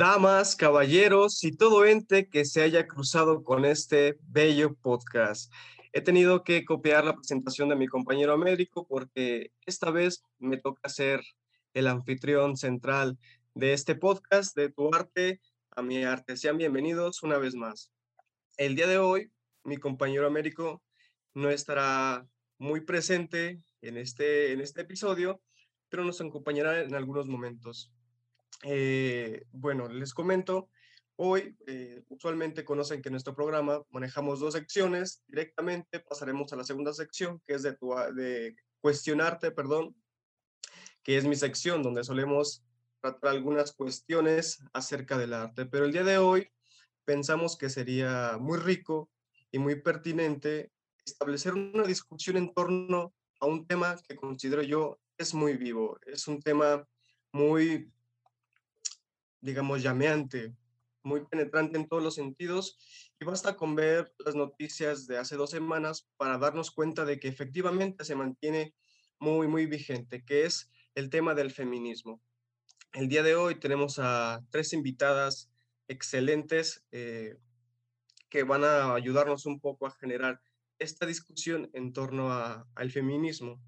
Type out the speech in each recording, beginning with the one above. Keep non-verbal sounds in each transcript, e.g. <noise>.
damas, caballeros y todo ente que se haya cruzado con este bello podcast. He tenido que copiar la presentación de mi compañero Américo porque esta vez me toca ser el anfitrión central de este podcast, de tu arte a mi arte. Sean bienvenidos una vez más. El día de hoy, mi compañero Américo no estará muy presente en este, en este episodio, pero nos acompañará en algunos momentos. Eh, bueno, les comento, hoy eh, usualmente conocen que en nuestro programa manejamos dos secciones, directamente pasaremos a la segunda sección, que es tu, de cuestionarte, perdón, que es mi sección donde solemos tratar algunas cuestiones acerca del arte, pero el día de hoy pensamos que sería muy rico y muy pertinente establecer una discusión en torno a un tema que considero yo es muy vivo, es un tema muy digamos, llameante, muy penetrante en todos los sentidos y basta con ver las noticias de hace dos semanas para darnos cuenta de que efectivamente se mantiene muy, muy vigente, que es el tema del feminismo. El día de hoy tenemos a tres invitadas excelentes eh, que van a ayudarnos un poco a generar esta discusión en torno al feminismo.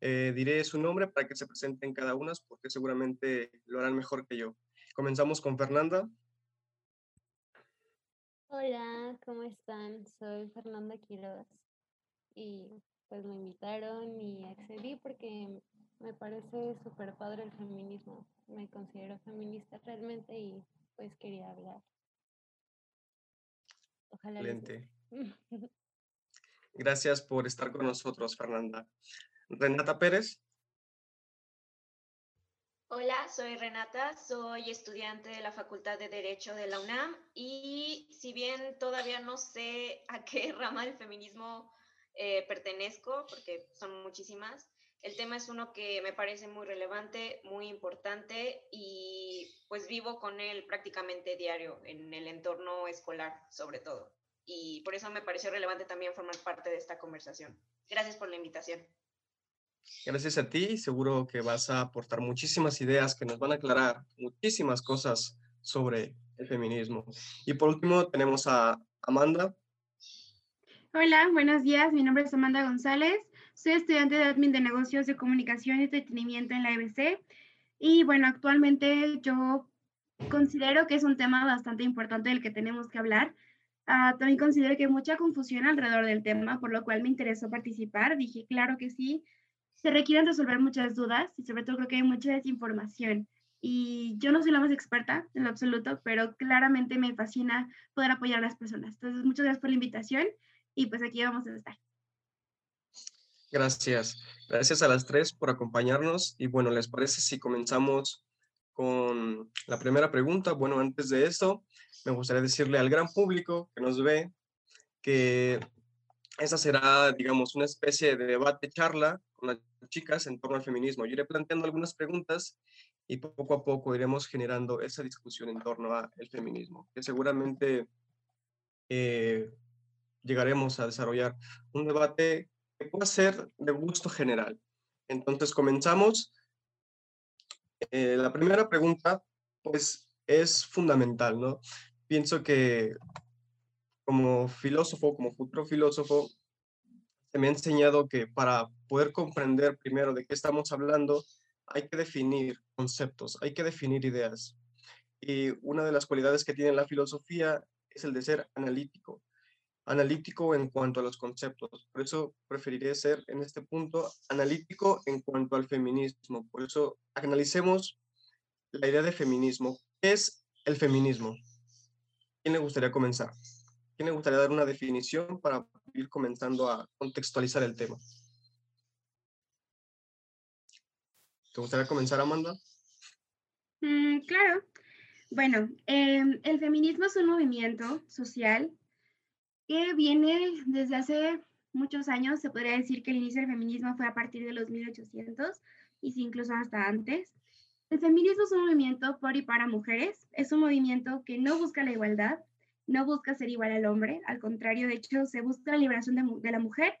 Eh, diré su nombre para que se presenten cada una porque seguramente lo harán mejor que yo. Comenzamos con Fernanda. Hola, ¿cómo están? Soy Fernanda Quiroz y pues me invitaron y accedí porque me parece súper padre el feminismo. Me considero feminista realmente y pues quería hablar. Ojalá. Excelente. <laughs> Gracias por estar con nosotros, Fernanda. Renata Pérez. Hola, soy Renata, soy estudiante de la Facultad de Derecho de la UNAM y si bien todavía no sé a qué <laughs> rama del feminismo eh, pertenezco, porque son muchísimas, el tema es uno que me parece muy relevante, muy importante y pues vivo con él prácticamente diario en el entorno escolar sobre todo. Y por eso me pareció relevante también formar parte de esta conversación. Gracias por la invitación. Gracias a ti, seguro que vas a aportar muchísimas ideas que nos van a aclarar muchísimas cosas sobre el feminismo. Y por último tenemos a Amanda. Hola, buenos días. Mi nombre es Amanda González. Soy estudiante de Admin de Negocios de Comunicación y Entretenimiento en la EBC. Y bueno, actualmente yo considero que es un tema bastante importante del que tenemos que hablar. Ah, también considero que hay mucha confusión alrededor del tema, por lo cual me interesó participar. Dije, claro que sí, se requieren resolver muchas dudas y sobre todo creo que hay mucha desinformación. Y yo no soy la más experta en lo absoluto, pero claramente me fascina poder apoyar a las personas. Entonces, muchas gracias por la invitación y pues aquí vamos a estar. Gracias. Gracias a las tres por acompañarnos. Y bueno, ¿les parece si comenzamos con la primera pregunta? Bueno, antes de esto, me gustaría decirle al gran público que nos ve que esa será, digamos, una especie de debate, charla las chicas en torno al feminismo. Yo iré planteando algunas preguntas y poco a poco iremos generando esa discusión en torno al feminismo, que seguramente eh, llegaremos a desarrollar un debate que pueda ser de gusto general. Entonces, comenzamos. Eh, la primera pregunta, pues, es fundamental, ¿no? Pienso que como filósofo, como futuro filósofo, se me ha enseñado que para poder comprender primero de qué estamos hablando, hay que definir conceptos, hay que definir ideas. Y una de las cualidades que tiene la filosofía es el de ser analítico, analítico en cuanto a los conceptos. Por eso preferiré ser en este punto analítico en cuanto al feminismo. Por eso analicemos la idea de feminismo. ¿Qué es el feminismo? ¿Quién le gustaría comenzar? ¿Quién le gustaría dar una definición para ir comenzando a contextualizar el tema? ¿Te gustaría comenzar, Amanda? Mm, claro. Bueno, em, el feminismo es un movimiento social que viene desde hace muchos años. Se podría decir que el inicio del feminismo fue a partir de los 1800 y incluso hasta antes. El feminismo es un movimiento por y para mujeres. Es un movimiento que no busca la igualdad, no busca ser igual al hombre, al contrario, de hecho, se busca la liberación de, la mujer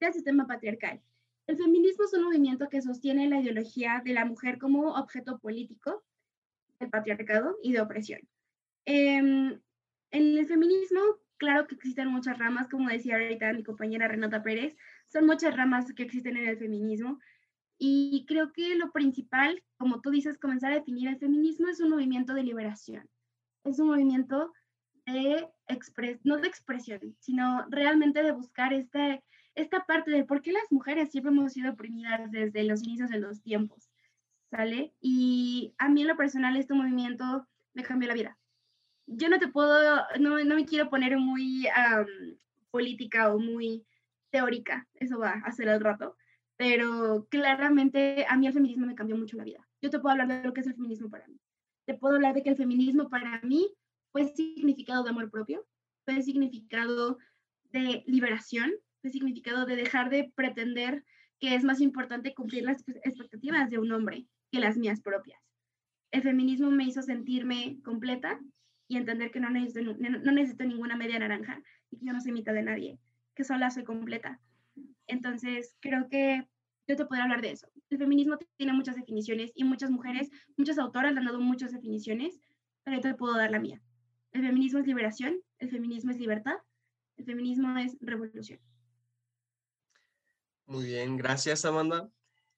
del sistema patriarcal. El feminismo es un movimiento que sostiene la ideología de la mujer como objeto político, patriarcado y de opresión. Em, en el feminismo, claro que existen muchas ramas, como decía ahorita mi compañera Renata Pérez, son muchas ramas que existen en el feminismo. Y creo que lo principal, como tú dices, comenzar a definir el feminismo es un movimiento de liberación. Es un movimiento de expres no de expresión, sino realmente de buscar este, esta parte de por qué las mujeres siempre hemos sido oprimidas desde los inicios de los tiempos, ¿sale? Y a mí en lo personal este movimiento me cambió la vida. Yo no te puedo, no, no me quiero poner muy política o muy teórica, eso va a ser al rato, pero claramente a mí el feminismo me cambió mucho la vida. Yo te puedo hablar de lo que es el feminismo para mí. Te puedo hablar de que el feminismo para mí fue significado de amor propio, fue significado de liberación, fue significado de dejar de pretender que es más importante cumplir las expectativas de un hombre que las mías propias. El feminismo me hizo sentirme completa y entender que no necesito, no necesito ninguna media naranja y que yo no soy mitad de nadie que sola soy completa. Entonces, creo que yo te podría hablar de eso. El feminismo tiene muchas definiciones y muchas mujeres, muchas autoras le han dado muchas definiciones, pero yo te puedo dar la mía. El feminismo es liberación, el feminismo es libertad, el feminismo es revolución. Muy bien, gracias Amanda.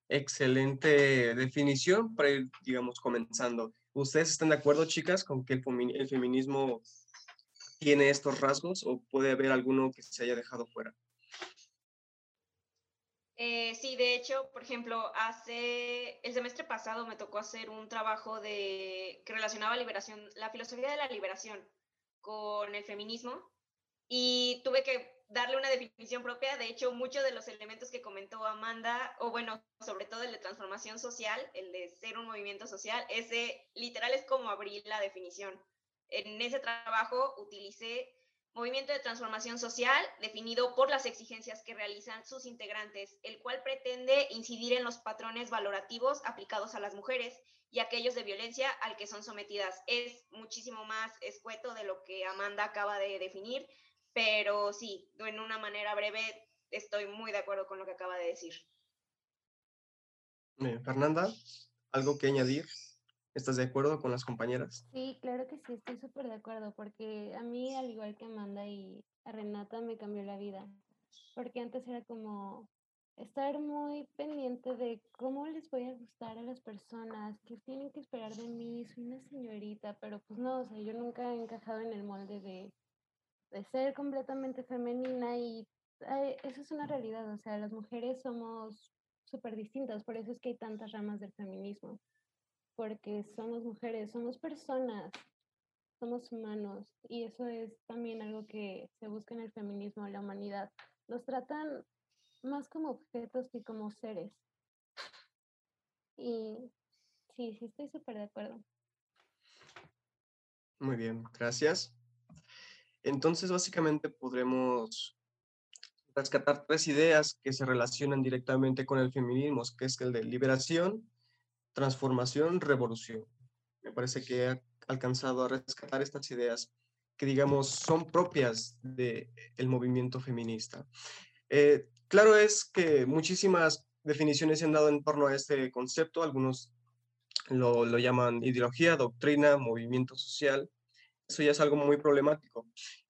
Excelente definición para ir, digamos, comenzando. ¿Ustedes están de acuerdo, chicas, con que el, feminismo tiene estos rasgos o puede haber alguno que se haya dejado fuera? Eh, sí, de hecho, por ejemplo, hace el semestre pasado me tocó hacer un trabajo de que relacionaba liberación, la filosofía de la liberación con el feminismo y tuve que darle una definición propia. De hecho, muchos de los elementos que comentó Amanda, o bueno, sobre todo el de transformación social, el de ser un movimiento social, ese literal es como abrir la definición. En ese trabajo utilicé movimiento de transformación social definido por las exigencias que realizan sus integrantes, el cual pretende incidir en los patrones valorativos aplicados a las mujeres y aquellos de violencia al que son sometidas. Es muchísimo más escueto de lo que Amanda acaba de definir, pero sí, en una manera breve estoy muy de acuerdo con lo que acaba de decir. Fernanda, ¿algo que añadir? ¿Estás de acuerdo con las compañeras? Sí, claro que sí, estoy súper de acuerdo, porque a mí, al igual que Amanda y Renata, me cambió la vida. Porque antes era como estar muy pendiente de cómo les voy a gustar a las personas, qué tienen que esperar de mí, soy una señorita, pero pues no, o sea, yo nunca he encajado en el molde de, ser completamente femenina y eso es una realidad, o sea, las mujeres somos súper distintas, por eso es que hay tantas ramas del feminismo porque somos mujeres, somos personas, somos humanos y eso es también algo que se busca en el feminismo, la humanidad. Nos tratan más como objetos que como seres. Y sí, sí, estoy súper de acuerdo. Muy bien, gracias. Entonces, básicamente podremos rescatar tres ideas que se relacionan directamente con el feminismo, que es el de liberación, transformación, revolución. Me parece que he alcanzado a rescatar estas ideas que, digamos, son propias del el movimiento feminista. Eh, claro es que muchísimas definiciones se han dado en torno a este concepto, algunos lo, lo llaman ideología, doctrina, movimiento social. Eso ya es algo muy problemático.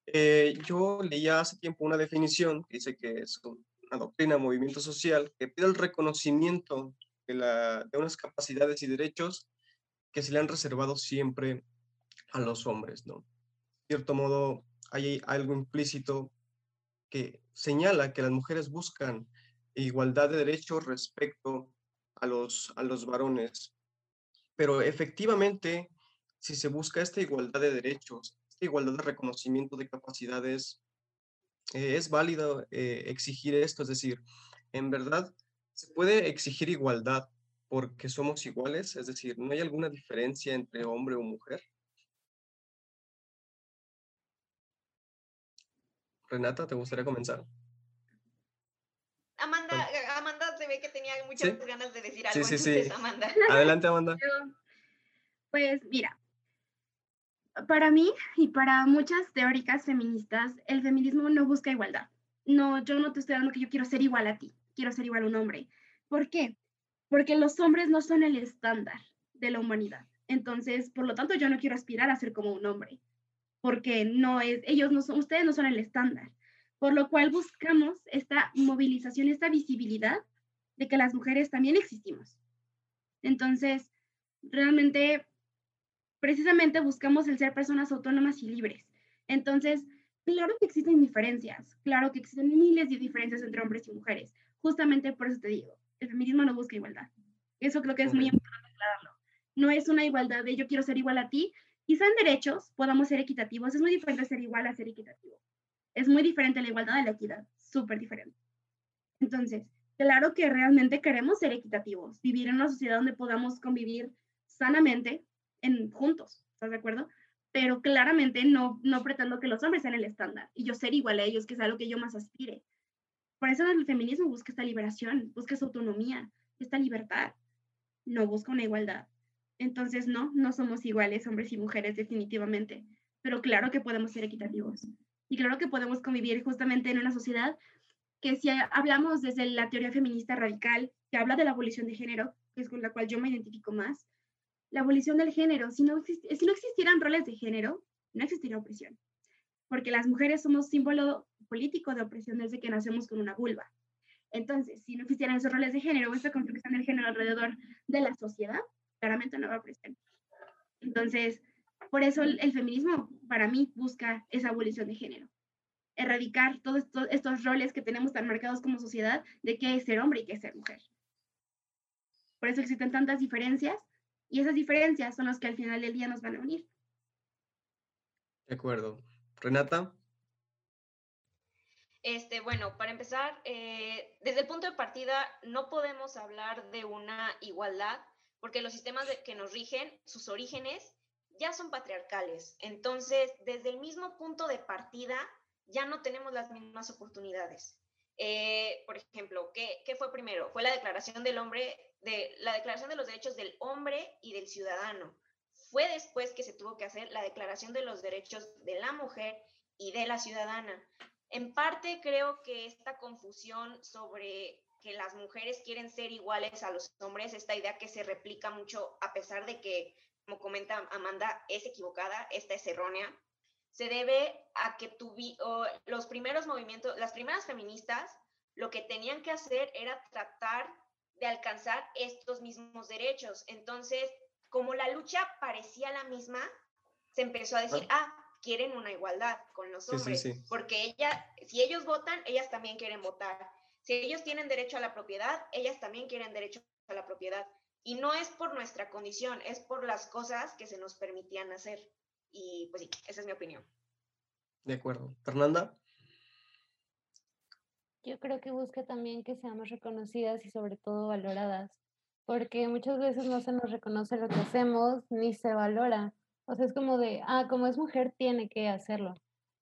Eh, yo leía hace tiempo una definición que dice que es una doctrina, movimiento social, que pide el reconocimiento de, unas capacidades y derechos que se le han reservado siempre a los hombres, ¿no? De cierto modo, hay algo implícito que señala que las mujeres buscan igualdad de derechos respecto a los, a los varones. Pero efectivamente, si se busca esta igualdad de derechos, esta igualdad de reconocimiento de capacidades, eh, es válido eh, exigir esto, es decir, en verdad, ¿Se puede exigir igualdad porque somos iguales? Es decir, ¿no hay alguna diferencia entre hombre o mujer? Renata, ¿te gustaría comenzar? Amanda, Amanda se ve que tenía muchas ganas de decir algo. Sí, sí, sí. Amanda. Adelante, Amanda. <laughs> Pues mira, para mí y para muchas teóricas feministas, el feminismo no busca igualdad. No, yo no te estoy dando que yo quiero ser igual a ti quiero ser igual a un hombre. ¿Por qué? Porque los hombres no son el estándar de la humanidad. Entonces, por lo tanto, yo no quiero aspirar a ser como un hombre, porque no es, ellos no son, ustedes no son el estándar. Por lo cual buscamos esta movilización, esta visibilidad de que las mujeres también existimos. Entonces, realmente, precisamente buscamos el ser personas autónomas y libres. Entonces, claro que existen diferencias, claro que existen miles de diferencias entre hombres y mujeres. Justamente por eso te digo, el feminismo no busca igualdad. Eso creo que es muy importante aclararlo. No es una igualdad de yo quiero ser igual a ti. Quizá en derechos podamos ser equitativos. Es muy diferente ser igual a ser equitativo. Es muy diferente la igualdad de la equidad. Súper diferente. Entonces, claro que realmente queremos ser equitativos, vivir en una sociedad donde podamos convivir sanamente en, juntos. ¿Estás de acuerdo? Pero claramente no, no pretendo que los hombres sean el estándar y yo ser igual a ellos, que es algo que yo más aspire. Por eso el feminismo busca esta liberación, busca esa autonomía, esta libertad, no busca una igualdad. Entonces, no, no somos iguales hombres y mujeres definitivamente, pero claro que podemos ser equitativos y claro que podemos convivir justamente en una sociedad que si hablamos desde la teoría feminista radical, que habla de la abolición de género, que es con la cual yo me identifico más, la abolición del género, si no, si no existieran roles de género, no existiría opresión, porque las mujeres somos símbolo político de opresión desde que nacemos con una vulva. Entonces, si no existieran esos roles de género o esta construcción del género alrededor de la sociedad, claramente no va a opresión. Entonces, por eso el, feminismo para mí busca esa abolición de género, erradicar todos estos, estos roles que tenemos tan marcados como sociedad de qué es ser hombre y qué es ser mujer. Por eso existen tantas diferencias y esas diferencias son las que al final del día nos van a unir. De acuerdo. Renata. Este, bueno, para empezar, eh, desde el punto de partida no podemos hablar de una igualdad porque los sistemas que nos rigen, sus orígenes, ya son patriarcales. Entonces, desde el mismo punto de partida, ya no tenemos las mismas oportunidades. Eh, por ejemplo, ¿qué, ¿qué, fue primero? Fue la declaración del hombre, de la declaración de los derechos del hombre y del ciudadano. Fue después que se tuvo que hacer la declaración de los derechos de la mujer y de la ciudadana. En parte creo que esta confusión sobre que las mujeres quieren ser iguales a los hombres, esta idea que se replica mucho a pesar de que, como comenta Amanda, es equivocada, esta es errónea, se debe a que los primeros movimientos, las primeras feministas, lo que tenían que hacer era tratar de alcanzar estos mismos derechos. Entonces, como la lucha parecía la misma, se empezó a decir, ah, quieren una igualdad con los hombres, porque ella, si ellos votan, ellas también quieren votar. Si ellos tienen derecho a la propiedad, ellas también quieren derecho a la propiedad. Y no es por nuestra condición, es por las cosas que se nos permitían hacer. Y pues sí, esa es mi opinión. De acuerdo. Fernanda. Yo creo que busca también que seamos reconocidas y sobre todo valoradas, porque muchas veces no se nos reconoce lo que hacemos ni se valora. O sea, es como de, ah, como es mujer, tiene que hacerlo.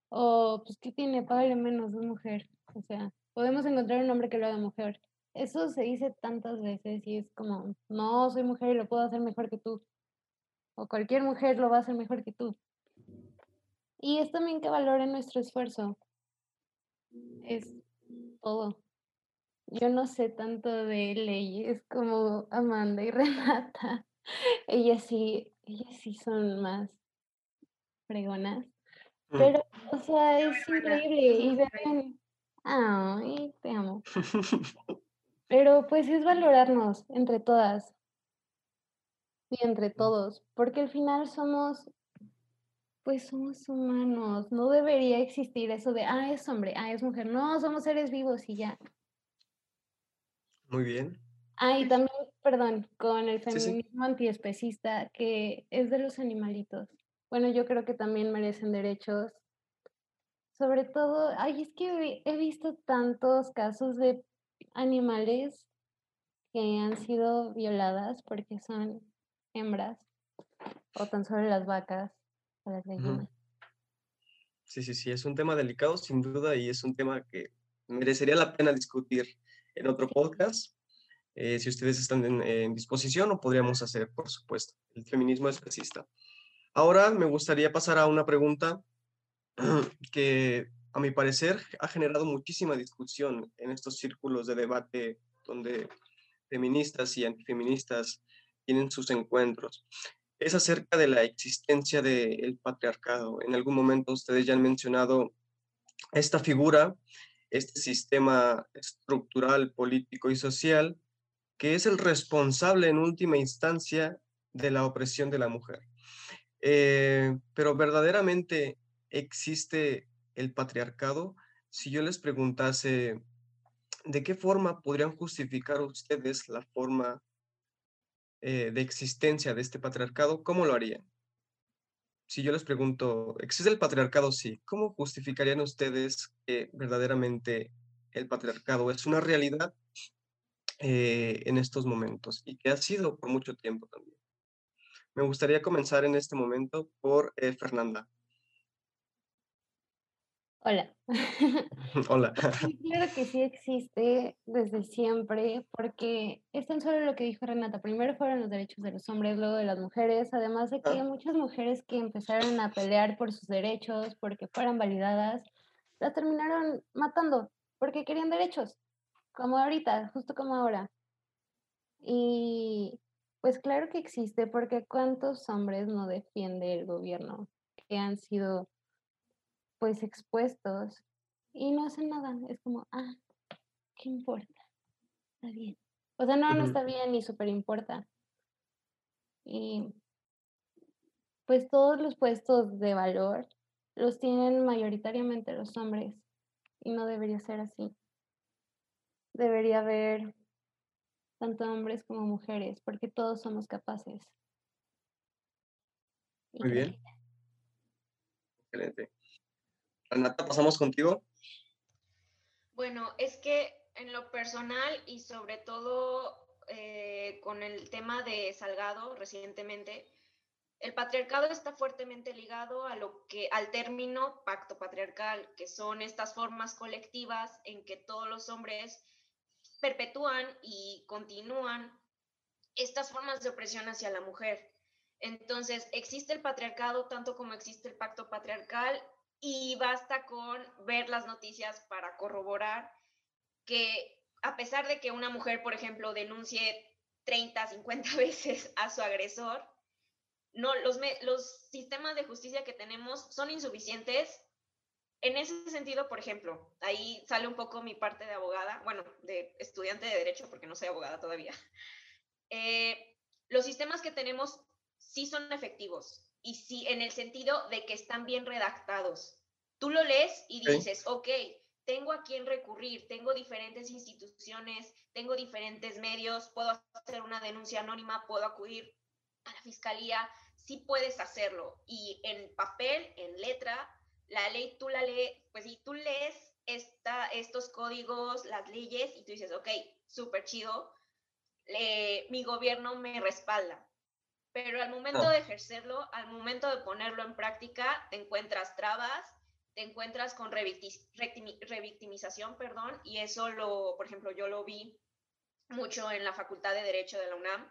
O, pues, ¿qué tiene? Págale menos, es mujer. O sea, podemos encontrar un hombre que lo haga mujer. Eso se dice tantas veces y es como, no, soy mujer y lo puedo hacer mejor que tú. O cualquier mujer lo va a hacer mejor que tú. Y es también que valoren nuestro esfuerzo. Es todo. Yo no sé tanto de leyes como Amanda y <laughs> Renata. Ellas sí, ellas sí son más fregonas. Mm. Pero, o sea, es increíble. Y <laughs> ven, ay, te amo. <laughs> Pero pues es valorarnos entre todas y entre mm. todos, porque al final somos, pues somos humanos. No debería existir eso de, ah, es hombre, ah, es mujer. No, somos seres vivos y ya. Muy bien. Ah, y también, perdón, con el feminismo antiespecista, que es de los animalitos. Bueno, yo creo que también merecen derechos. Sobre todo, ay, es que he visto tantos casos de animales que han sido violadas porque son hembras o tan solo las vacas o las gallinas. Sí, sí, sí, es un tema delicado sin duda y es un tema que merecería la pena discutir en otro podcast. Eh, si ustedes están en, disposición, lo podríamos hacer, por supuesto. El feminismo especista. Ahora me gustaría pasar a una pregunta <clears throat> que, a mi parecer, ha generado muchísima discusión en estos círculos de debate donde feministas y antifeministas tienen sus encuentros. es acerca de la existencia del patriarcado. En algún momento ustedes ya han mencionado esta figura, este sistema estructural, político y social, que es el responsable en última instancia de la opresión de la mujer. Eh, pero verdaderamente existe el patriarcado. Si yo les preguntase, ¿de qué forma podrían justificar ustedes la forma eh, de existencia de este patriarcado? ¿Cómo lo harían? Si yo les pregunto, ¿existe el patriarcado? Sí. ¿Cómo justificarían ustedes que verdaderamente el patriarcado es una realidad eh, en estos momentos y que ha sido por mucho tiempo también? Me gustaría comenzar en este momento por eh, Fernanda. Hola. <laughs> <laughs> Hola. claro que sí existe desde siempre, porque es tan solo lo que dijo Renata. Primero fueron los derechos de los hombres, luego de las mujeres, además de que hay muchas mujeres que empezaron a pelear por sus derechos, porque fueran validadas, las terminaron matando, porque querían derechos, como ahorita, justo como ahora. Y pues claro que existe, porque ¿cuántos hombres no defiende el gobierno que han sido pues expuestos y no hacen nada. Es como, ah, ¿qué importa? Está bien. O sea, no, no está bien ni súper importa. Y pues todos los puestos de valor los tienen mayoritariamente los hombres y no debería ser así. Debería haber tanto hombres como mujeres porque todos somos capaces. Muy bien. Excelente. Renata, pasamos contigo. Bueno, es que en lo personal y sobre todo eh, con el tema de Salgado recientemente, el patriarcado está fuertemente ligado a lo que al término pacto patriarcal, que son estas formas colectivas en que todos los hombres perpetúan y continúan estas formas de opresión hacia la mujer. Entonces, existe el patriarcado tanto como existe el pacto patriarcal y basta con ver las noticias para corroborar que a pesar de que una mujer, por ejemplo, denuncie 30, 50 <laughs> veces a su agresor, no, los, los sistemas de justicia que tenemos son insuficientes. En ese sentido, por ejemplo, ahí sale un poco mi parte de abogada, bueno, de estudiante de derecho, porque no soy abogada todavía. <laughs> Eh, los sistemas que tenemos sí son efectivos, y sí, en el sentido de que están bien redactados. Tú lo lees y dices, ok, tengo a quién recurrir, tengo diferentes instituciones, tengo diferentes medios, puedo hacer una denuncia anónima, puedo acudir a la fiscalía, sí puedes hacerlo. Y en papel, en letra, la ley tú la lees, pues si tú lees esta, estos códigos, las leyes, y tú dices, ok, súper chido, mi gobierno me respalda pero al momento ah. de ejercerlo, al momento de ponerlo en práctica, te encuentras trabas, te encuentras con revictimización, perdón, y eso lo, por ejemplo, yo lo vi mucho en la Facultad de Derecho de la UNAM.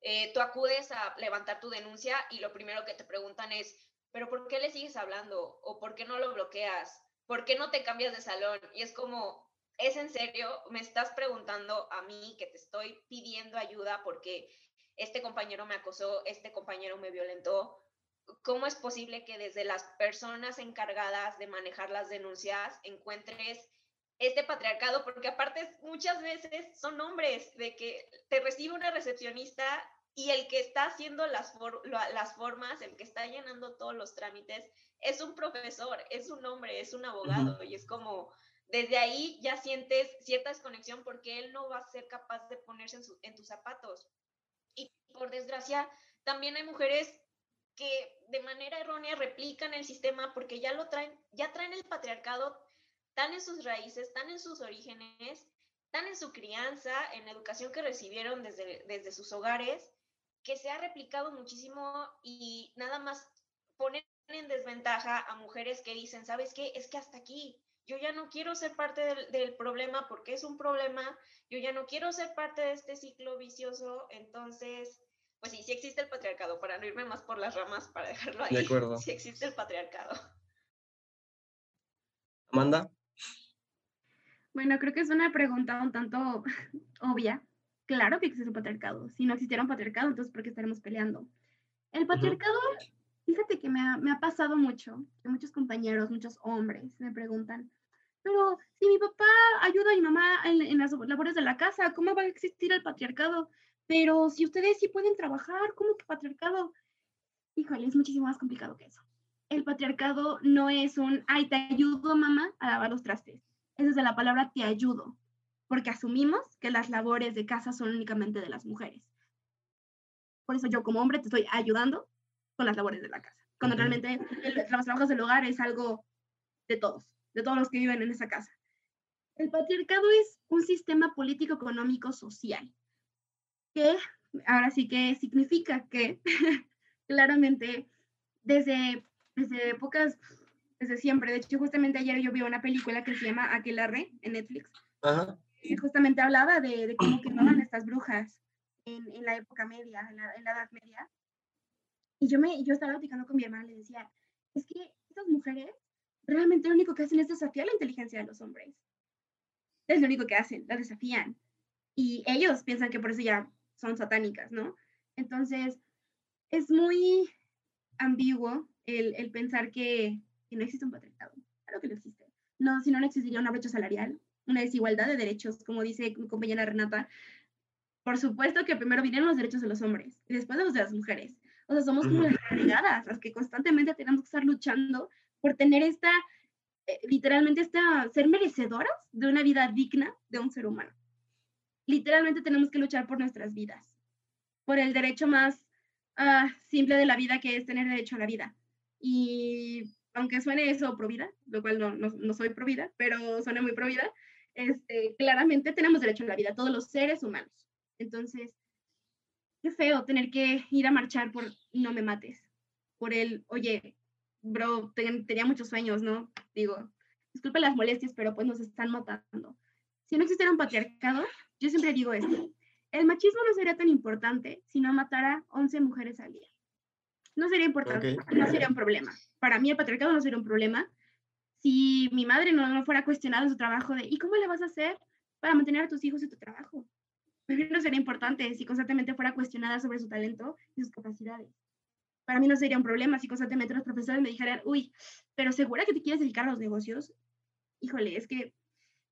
Eh, tú acudes a levantar tu denuncia y lo primero que te preguntan es, pero ¿por qué le sigues hablando? ¿O por qué no lo bloqueas? ¿Por qué no te cambias de salón? Y es como, ¿es en serio? Me estás preguntando a mí que te estoy pidiendo ayuda porque este compañero me acosó, este compañero me violentó. ¿Cómo es posible que desde las personas encargadas de manejar las denuncias encuentres este patriarcado? Porque aparte muchas veces son hombres, de que te recibe una recepcionista y el que está haciendo las, las formas, el que está llenando todos los trámites, es un profesor, es un hombre, es un abogado y es como desde ahí ya sientes cierta desconexión porque él no va a ser capaz de ponerse en, en tus zapatos. Por desgracia, también hay mujeres que de manera errónea replican el sistema porque ya lo traen, ya traen el patriarcado tan en sus raíces, tan en sus orígenes, tan en su crianza, en la educación que recibieron desde, desde sus hogares, que se ha replicado muchísimo y nada más ponen en desventaja a mujeres que dicen, ¿sabes qué? Es que hasta aquí, yo ya no quiero ser parte del, del, problema porque es un problema, yo ya no quiero ser parte de este ciclo vicioso, entonces pues sí, sí existe el patriarcado, para no irme más por las ramas, para dejarlo ahí. De acuerdo. <laughs> Sí existe el patriarcado. Amanda. Bueno, creo que es una pregunta un tanto <laughs> obvia. Claro que existe el patriarcado. Si no existiera un patriarcado, entonces ¿por qué estaremos peleando? El patriarcado, fíjate que me ha, me ha pasado mucho, que muchos compañeros, muchos hombres me preguntan, pero si mi papá ayuda a mi mamá en, en, las labores de la casa, ¿cómo va a existir el patriarcado? Pero si ustedes sí pueden trabajar, ¿cómo que patriarcado? Híjole, es muchísimo más complicado que eso. El patriarcado no es un, ay, te ayudo, mamá, a lavar los trastes. Es desde la palabra te ayudo, porque asumimos que las labores de casa son únicamente de las mujeres. Por eso yo como hombre te estoy ayudando con las labores de la casa, cuando realmente los trabajos del hogar es algo de todos, de todos los que viven en esa casa. El patriarcado es un sistema político, económico, social, que ahora sí que significa que <laughs> claramente desde, desde épocas, desde siempre, de hecho justamente ayer yo vi una película que se llama Aquelarre en Netflix, Ajá. Y justamente hablaba de, de cómo quemaban estas brujas en, en, la época media, en la, en la Edad Media, y yo, me, yo estaba platicando con mi hermana y le decía, es que estas mujeres realmente lo único que hacen es desafiar la inteligencia de los hombres. Es lo único que hacen, la desafían. Y ellos piensan que por eso ya son satánicas, ¿no? Entonces, es muy ambiguo el, el pensar que, que, no existe un patriarcado. Claro que no existe. No, si no, no existiría una brecha salarial, una desigualdad de derechos, como dice mi compañera Renata. Por supuesto que primero vinieron los derechos de los hombres y después los de las mujeres. O sea, somos como las renegadas, las que constantemente tenemos que estar luchando por tener esta, eh, literalmente, esta, ser merecedoras de una vida digna de un ser humano. Literalmente tenemos que luchar por nuestras vidas, por el derecho más uh, simple de la vida, que es tener derecho a la vida. Y aunque suene eso pro vida, lo cual no, no, no soy pro vida, pero suena muy pro vida, este, claramente tenemos derecho a la vida, todos los seres humanos. Entonces, qué feo tener que ir a marchar por no me mates, por el, oye, bro, ten, tenía muchos sueños, ¿no? Digo, disculpe las molestias, pero pues nos están matando. Si no existiera un patriarcado, yo siempre digo esto, el machismo no sería tan importante si no matara 11 mujeres al día. No sería importante, okay. no sería un problema. Para mí el patriarcado no sería un problema si mi madre no, no fuera cuestionada en su trabajo de ¿y cómo le vas a hacer para mantener a tus hijos y tu trabajo? Para mí no sería importante si constantemente fuera cuestionada sobre su talento y sus capacidades. Para mí no sería un problema si constantemente los profesores me dijeran, uy, pero segura que te quieres dedicar a los negocios. Híjole, es que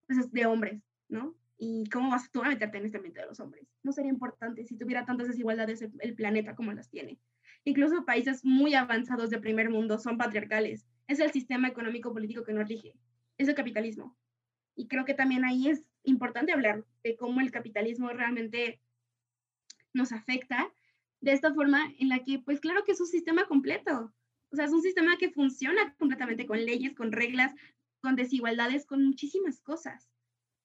pues es de hombres, ¿no? ¿Y cómo vas tú a meterte en este ambiente de los hombres? No sería importante si tuviera tantas desigualdades el, el planeta como las tiene. Incluso países muy avanzados de primer mundo son patriarcales. Es el sistema económico político que nos rige. Es el capitalismo. Y creo que también ahí es importante hablar de cómo el capitalismo realmente nos afecta de esta forma en la que, pues claro que es un sistema completo. O sea, es un sistema que funciona completamente con leyes, con reglas, con desigualdades, con muchísimas cosas.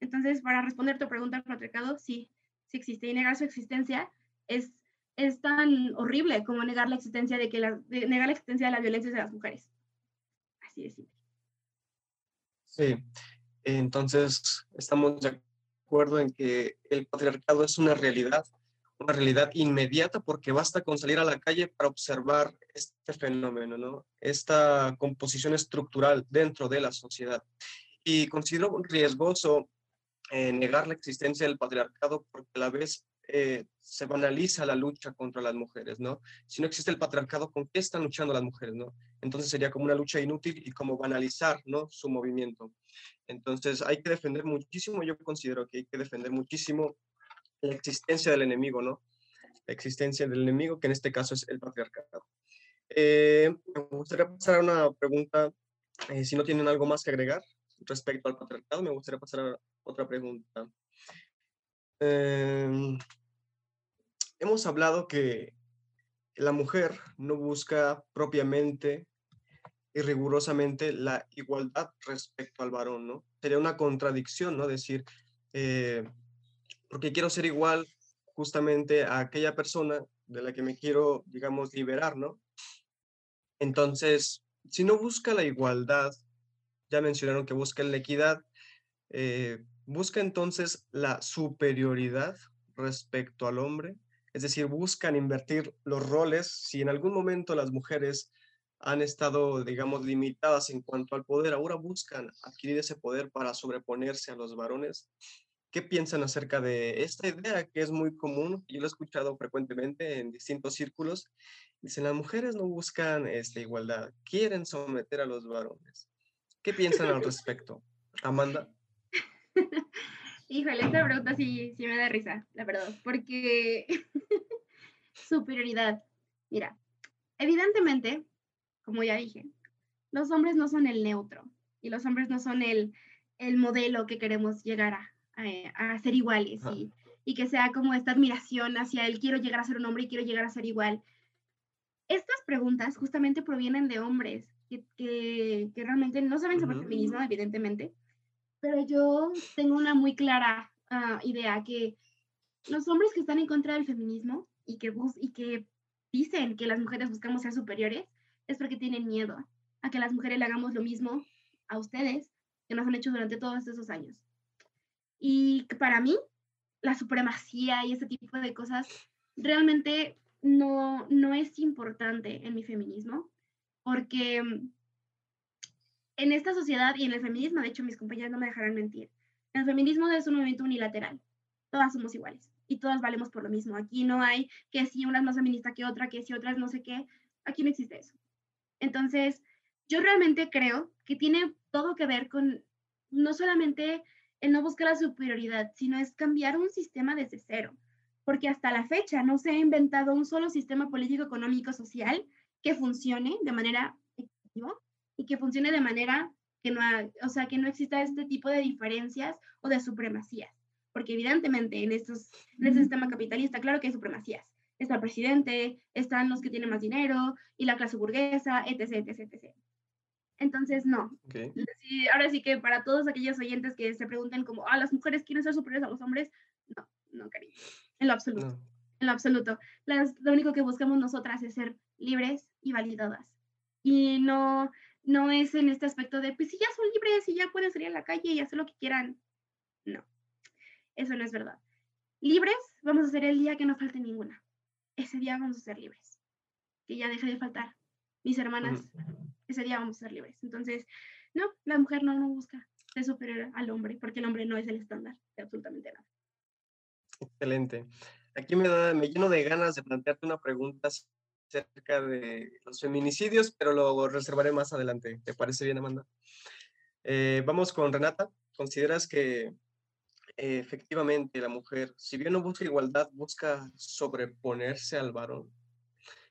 Entonces, para responder tu pregunta patriarcado, sí, sí existe. Y negar su existencia es, es tan horrible como negar la existencia de que la, de negar la existencia de la violencia de las mujeres. Así. Sí, entonces estamos de acuerdo en que el patriarcado es una realidad, una realidad inmediata porque basta con salir a la calle para observar este fenómeno, ¿no? Esta composición estructural dentro de la sociedad. Y considero riesgoso eh, negar la existencia del patriarcado porque a la vez eh, se banaliza la lucha contra las mujeres, ¿no? Si no existe el patriarcado, ¿con qué están luchando las mujeres, no? Entonces sería como una lucha inútil y como banalizar, ¿no? Su movimiento. Entonces hay que defender muchísimo, yo considero que hay que defender muchísimo la existencia del enemigo, ¿no? La existencia del enemigo, que en este caso es el patriarcado. Eh, me gustaría pasar a una pregunta, eh, si no tienen algo más que agregar respecto al patriarcado, me gustaría pasar a otra pregunta. Eh, hemos hablado que la mujer no busca propiamente y rigurosamente la igualdad respecto al varón, ¿no? Sería una contradicción, ¿no? Decir, eh, porque quiero ser igual justamente a aquella persona de la que me quiero, digamos, liberar, ¿no? Entonces, si no busca la igualdad, ya mencionaron que busca la equidad, eh, busca entonces la superioridad respecto al hombre, es decir, buscan invertir los roles. Si en algún momento las mujeres han estado, digamos, limitadas en cuanto al poder, ahora buscan adquirir ese poder para sobreponerse a los varones. ¿Qué piensan acerca de esta idea que es muy común? Yo lo he escuchado frecuentemente en distintos círculos Dicen, las mujeres no buscan esta igualdad, quieren someter a los varones. ¿Qué piensan al <laughs> respecto? Amanda. <laughs> Híjole, esta pregunta sí, sí me da risa, la verdad, porque <laughs> superioridad. Mira, evidentemente, como ya dije, los hombres no son el neutro y los hombres no son el, el modelo que queremos llegar a, a, ser iguales y, y, que sea como esta admiración hacia el quiero llegar a ser un hombre y quiero llegar a ser igual. Estas preguntas justamente provienen de hombres que, que, que realmente no saben sobre feminismo, evidentemente, pero yo tengo una muy clara ah, idea que los hombres que están en contra del feminismo y que, y que dicen que las mujeres buscamos ser superiores es porque tienen miedo a que las mujeres le hagamos lo mismo a ustedes que nos han hecho durante todos esos años. Y para mí, la supremacía y ese tipo de cosas realmente no, no es importante en mi feminismo, porque en esta sociedad y en el feminismo, de hecho mis compañeras no me dejarán mentir, el feminismo es un movimiento unilateral, todas somos iguales y todas valemos por lo mismo. Aquí no hay que si una es más feminista que otra, que si otra es no sé qué, aquí no existe eso. Entonces, yo realmente creo que tiene todo que ver con no solamente el no buscar la superioridad, sino es cambiar un sistema desde cero, porque hasta la fecha no se ha inventado un solo sistema político, económico, social que funcione de manera efectiva y que funcione de manera que no, o sea, que no exista este tipo de diferencias o de supremacías. Porque evidentemente en, estos, en este sistema capitalista, claro que hay supremacías. Está el presidente, están los que tienen más dinero y la clase burguesa, etc., etc., etc. Entonces, no. ahora sí que para todos aquellos oyentes que se pregunten como, ah, las mujeres quieren ser superiores a los hombres, no, no, cariño. En lo absoluto. En lo absoluto. Las, lo único que buscamos nosotras es ser libres y validadas. Y no, no es en este aspecto de, pues si ya son libres y ya pueden salir a la calle y hacer lo que quieran. No, eso no es verdad. Libres vamos a ser el día que no falte ninguna. Ese día vamos a ser libres. Que ya deje de faltar. Mis hermanas, ese día vamos a ser libres. Entonces, no, la mujer no, no busca ser superior al hombre, porque el hombre no es el estándar de absolutamente nada. Excelente. Aquí me, da, me lleno de ganas de plantearte una pregunta acerca de los feminicidios, pero lo reservaré más adelante. ¿Te parece bien, Amanda? Eh, vamos con Renata. ¿Consideras que eh, efectivamente la mujer, si bien no busca igualdad, busca sobreponerse al varón?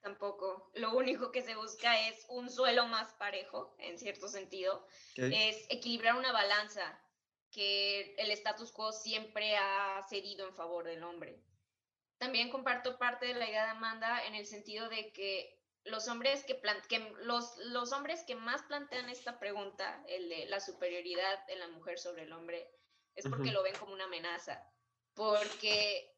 Tampoco. Lo único que se busca es un suelo más parejo, en cierto sentido. Es equilibrar una balanza que el status quo siempre ha cedido en favor del hombre también comparto parte de la idea de Amanda en el sentido de que los hombres que, los, los hombres que más plantean esta pregunta, el de la superioridad de la mujer sobre el hombre, es porque lo ven como una amenaza, porque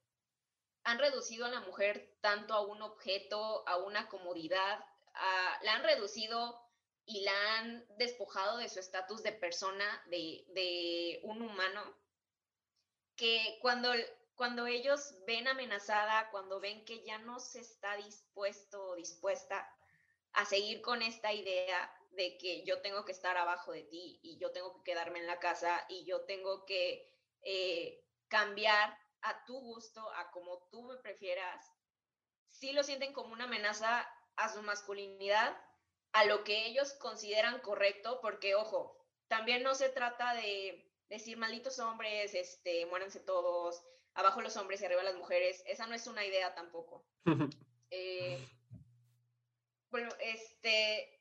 han reducido a la mujer tanto a un objeto, a una comodidad, la han reducido y la han despojado de su estatus de persona, de, de un humano, que cuando cuando ellos ven amenazada, cuando ven que ya no se está dispuesto o dispuesta a seguir con esta idea de que yo tengo que estar abajo de ti y yo tengo que quedarme en la casa y yo tengo que eh, cambiar a tu gusto, a como tú me prefieras, sí lo sienten como una amenaza a su masculinidad, a lo que ellos consideran correcto, porque ojo, también no se trata de decir malditos hombres, este, muéranse todos, abajo los hombres y arriba las mujeres, esa no es una idea tampoco. <laughs> Eh, bueno, este,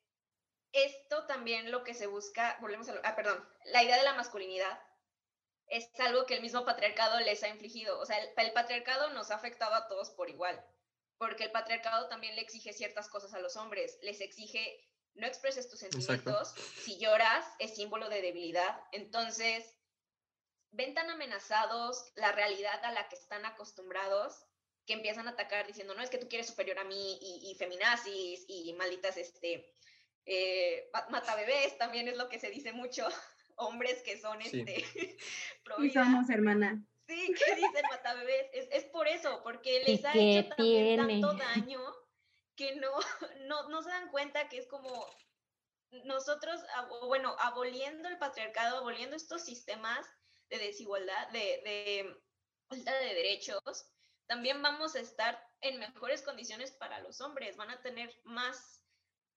esto también lo que se busca, volvemos a, ah, perdón, la idea de la masculinidad es algo que el mismo patriarcado les ha infligido. O sea, el, patriarcado nos ha afectado a todos por igual, porque el patriarcado también le exige ciertas cosas a los hombres, les exige no expreses tus sentimientos, si lloras es símbolo de debilidad, entonces ven tan amenazados la realidad a la que están acostumbrados que empiezan a atacar diciendo, no, es que tú quieres superior a mí y, feminazis y malditas, este, eh, mata bebés, también es lo que se dice mucho, <laughs> hombres que son, este, <laughs> Y somos hermana. Sí, que dicen mata bebés, es, por eso, porque les ha hecho también tanto daño que no, <laughs> no, no se dan cuenta que es como nosotros, bueno, aboliendo el patriarcado, aboliendo estos sistemas, de desigualdad, de, falta de derechos, también vamos a estar en mejores condiciones para los hombres, van a tener más,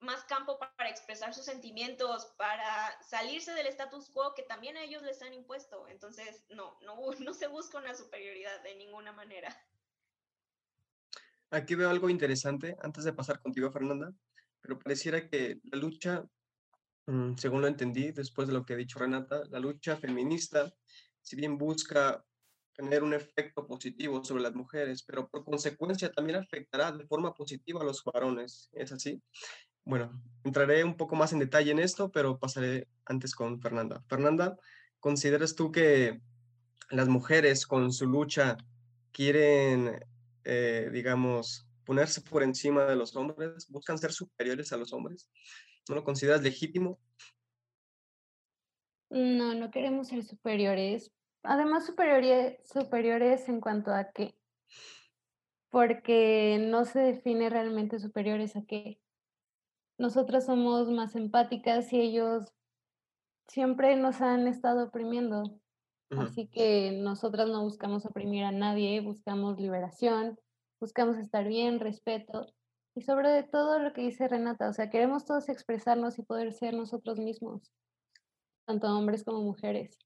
más campo para expresar sus sentimientos, para salirse del status quo que también a ellos les han impuesto. Entonces, no, no, <laughs> se busca una superioridad de ninguna manera. Aquí veo algo interesante antes de pasar contigo, Fernanda, pero pareciera que la lucha, según lo entendí después de lo que ha dicho Renata, la lucha feminista, si bien busca tener un efecto positivo sobre las mujeres, pero por consecuencia también afectará de forma positiva a los varones. ¿Es así? Bueno, entraré un poco más en detalle en esto, pero pasaré antes con Fernanda. Fernanda, ¿consideras tú que las mujeres con su lucha quieren eh, digamos, ponerse por encima de los hombres, buscan ser superiores a los hombres. ¿No lo consideras legítimo? No, no queremos ser superiores. Además, superiores, superiores en cuanto a qué. Porque no se define realmente superiores a qué. Nosotras somos más empáticas y ellos siempre nos han estado oprimiendo. Así que nosotras no buscamos oprimir a nadie, buscamos liberación, buscamos estar bien, respeto y sobre todo lo que dice Renata, o sea, queremos todos expresarnos y poder ser nosotros mismos, tanto hombres como mujeres.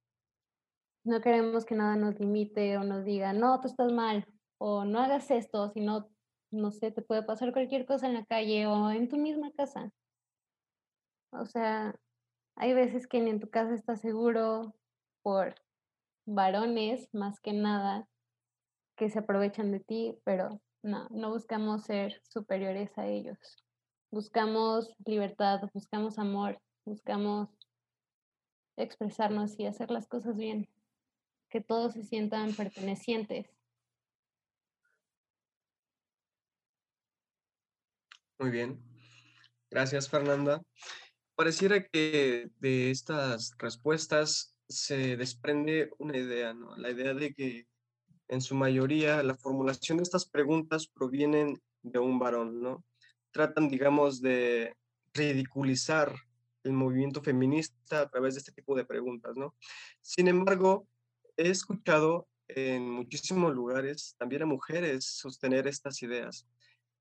No queremos que nada nos limite o nos diga, no, tú estás mal, o no hagas esto, si no, no sé, te puede pasar cualquier cosa en la calle o en tu misma casa. O sea, hay veces que ni en tu casa estás seguro por varones más que nada que se aprovechan de ti, pero no, no buscamos ser superiores a ellos. Buscamos libertad, buscamos amor, buscamos expresarnos y hacer las cosas bien, que todos se sientan pertenecientes. Muy bien. Gracias, Fernanda. Pareciera que de estas respuestas se desprende una idea, ¿no? La idea de que en su mayoría la formulación de estas preguntas provienen de un varón, ¿no? Tratan, digamos, de ridiculizar el movimiento feminista a través de este tipo de preguntas, ¿no? Sin embargo, he escuchado en muchísimos lugares también a mujeres sostener estas ideas.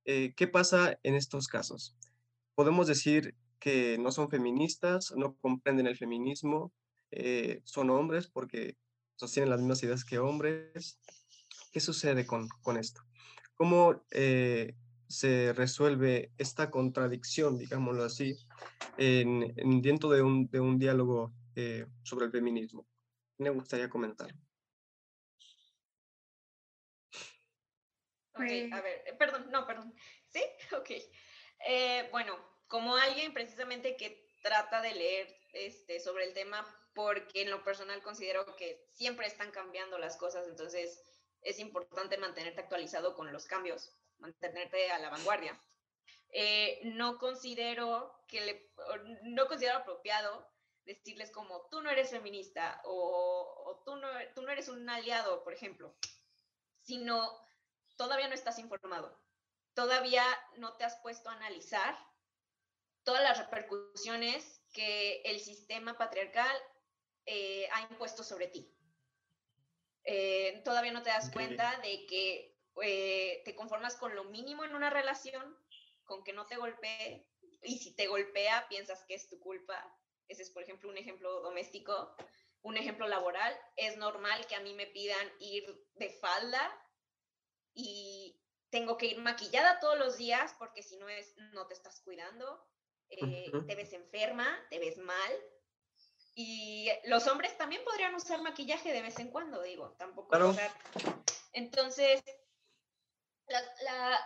Eh, ¿Qué pasa en estos casos? Podemos decir que no son feministas, no comprenden el feminismo, eh, son hombres porque sostienen las mismas ideas que hombres. ¿Qué sucede con, con esto? ¿Cómo eh, se resuelve esta contradicción, digámoslo así, en, dentro de un, de un diálogo eh, sobre el feminismo? Me gustaría comentar. Ok, pues a ver, perdón, no, perdón. ¿Sí? <laughs> Ok. bueno, como alguien precisamente que trata de leer este, sobre el tema porque en lo personal considero que siempre están cambiando las cosas, entonces es importante mantenerte actualizado con los cambios, mantenerte a la vanguardia. Eh, no considero que le, no considero apropiado decirles como tú no eres feminista o, tú, no, tú no eres un aliado, por ejemplo, sino todavía no estás informado, todavía no te has puesto a analizar todas las repercusiones que el sistema patriarcal eh, ha impuesto sobre ti. Eh, todavía no te das cuenta de que eh, te conformas con lo mínimo en una relación, con que no te golpee, y si te golpea, piensas que es tu culpa. Ese es, por ejemplo, un ejemplo doméstico. Un ejemplo laboral, es normal que a mí me pidan ir de falda y tengo que ir maquillada todos los días porque si no es, no te estás cuidando, te ves enferma, te ves mal, y los hombres también podrían usar maquillaje de vez en cuando, digo, tampoco. Entonces,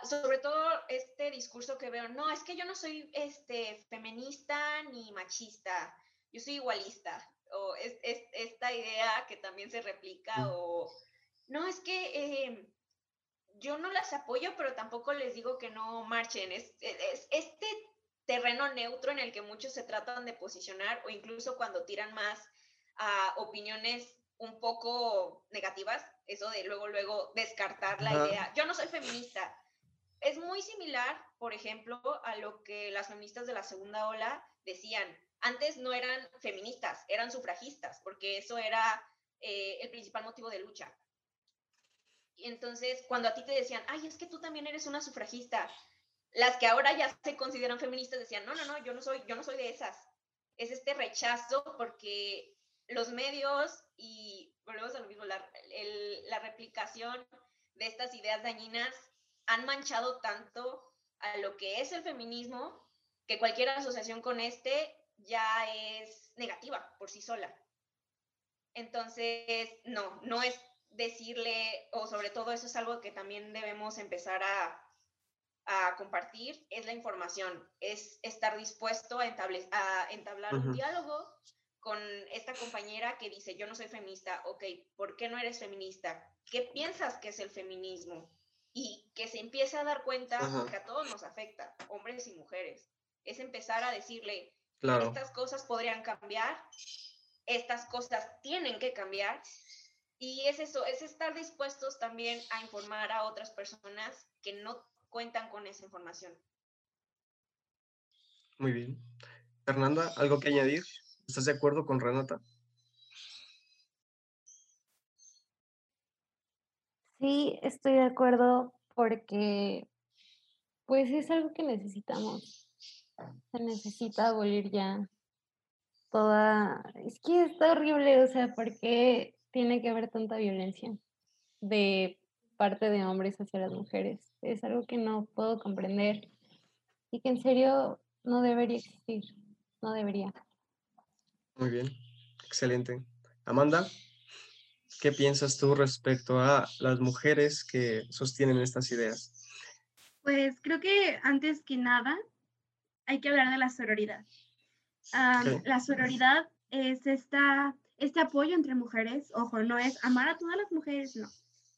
sobre todo este discurso que veo, no, es que yo no soy este, feminista ni machista, yo soy igualista. O es, esta idea que también se replica, mm. o no, es que em, yo no las apoyo, pero tampoco les digo que no marchen. Es, es, este terreno neutro en el que muchos se tratan de posicionar o incluso cuando tiran más a opiniones un poco negativas, eso de luego, luego descartar la idea. Yo no soy feminista. Es muy similar, por ejemplo, a lo que las feministas de la segunda ola decían. Antes no eran feministas, eran sufragistas, porque eso era eh, el principal motivo de lucha. Y entonces, cuando a ti te decían, ay, es que tú también eres una sufragista, las que ahora ya se consideran feministas decían, no, no, no, yo no soy, yo no soy de esas. Es este rechazo porque los medios y volvemos a lo mismo, la, la replicación de estas ideas dañinas han manchado tanto a lo que es el feminismo que cualquier asociación con este ya es negativa por sí sola. Entonces, no, no es decirle, o sobre todo eso es algo que también debemos empezar a, compartir, es la información, es estar dispuesto a, a entablar un diálogo con esta compañera que dice, yo no soy feminista, ok, ¿por qué no eres feminista? ¿Qué piensas que es el feminismo? Y que se empiece a dar cuenta que a todos nos afecta, hombres y mujeres. Es empezar a decirle, estas cosas podrían cambiar, estas cosas tienen que cambiar. Y es eso, es estar dispuestos también a informar a otras personas que no cuentan con esa información. Muy bien. Fernanda, ¿algo que añadir? ¿Estás de acuerdo con Renata? Sí, estoy de acuerdo porque pues es algo que necesitamos. Se necesita abolir ya toda... Es que está horrible, o sea, porque tiene que haber tanta violencia de parte de hombres hacia las mujeres? Es algo que no puedo comprender y que en serio no debería existir, no debería. Muy bien, excelente. Amanda. ¿Qué piensas tú respecto a las mujeres que sostienen estas ideas? Pues creo que antes que nada hay que hablar de la sororidad. La sororidad es esta, este apoyo entre mujeres, ojo, no es amar a todas las mujeres, no.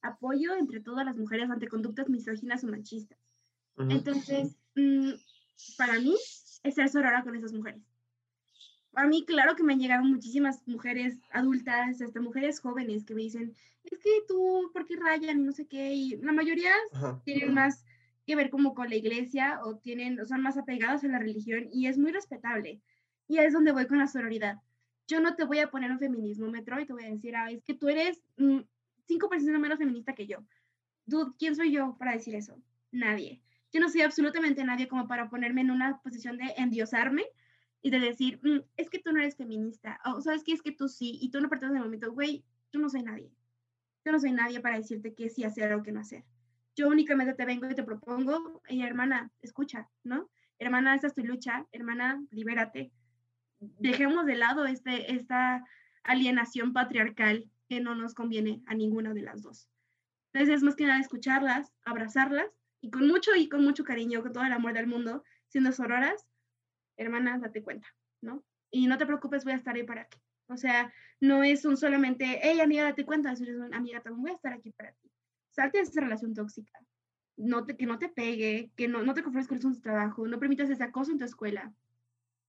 Apoyo entre todas las mujeres ante conductas misóginas o machistas. Entonces, mm, para mí, es ser sorora con esas mujeres a mí claro que me han llegado muchísimas mujeres adultas, hasta mujeres jóvenes que me dicen, es que tú, ¿por qué rayan? Y no sé qué. Y la mayoría tienen más que ver como con la iglesia o tienen, o son más apegados a la religión y es muy respetable. Y es donde voy con la sororidad. Yo no te voy a poner un feminismo metro y te voy a decir, ah, es que tú eres 5% mm, menos feminista que yo. Dude, ¿quién soy yo para decir eso? Nadie. Yo no soy absolutamente nadie como para ponerme en una posición de endiosarme y de decir, mm, es que tú no eres feminista, o sabes que es que tú sí, y tú no perteneces el momento, güey, yo no soy nadie. Yo no soy nadie para decirte qué sí hacer o qué no hacer. Yo únicamente te vengo y te propongo, hey, hermana, escucha, ¿no? Hermana, esta es tu lucha, hermana, libérate. Dejemos de lado este, esta alienación patriarcal que no nos conviene a ninguna de las dos. Entonces es más que nada escucharlas, abrazarlas y con mucho y con mucho cariño, con todo el amor del mundo, siendo sororas, hermana, date cuenta, ¿no? Y no te preocupes, voy a estar ahí para ti. O sea, no es un solamente, hey, amiga, date cuenta, eres una amiga, también voy a estar aquí para ti. Salte de esa relación tóxica. No te, que no te pegue, que no, no te confrontes con su trabajo, no permitas ese acoso en tu escuela.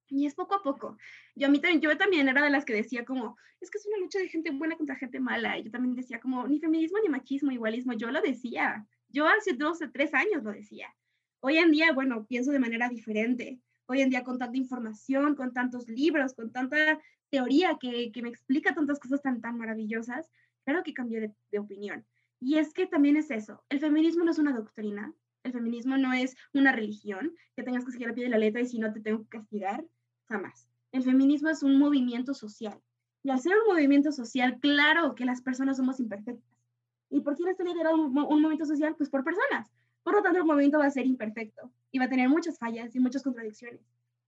Y es poco a poco. Yo, a mí también, yo también era de las que decía como, es que es una lucha de gente buena contra gente mala. Y yo también decía como, ni feminismo, ni machismo, igualismo. Yo lo decía. Yo hace 12, tres años lo decía. Hoy en día, bueno, pienso de manera diferente hoy en día con tanta información, con tantos libros, con tanta teoría que, me explica tantas cosas tan, tan maravillosas, claro que cambié de, opinión. Y es que también es eso, el feminismo no es una doctrina, el feminismo no es una religión que tengas que seguir a pie de la letra y si no te tengo que castigar, jamás. El feminismo es un movimiento social. Y al ser un movimiento social, claro que las personas somos imperfectas. ¿Y por quién está liderado un, un movimiento social? Pues por personas. Por lo tanto, el movimiento va a ser imperfecto y va a tener muchas fallas y muchas contradicciones.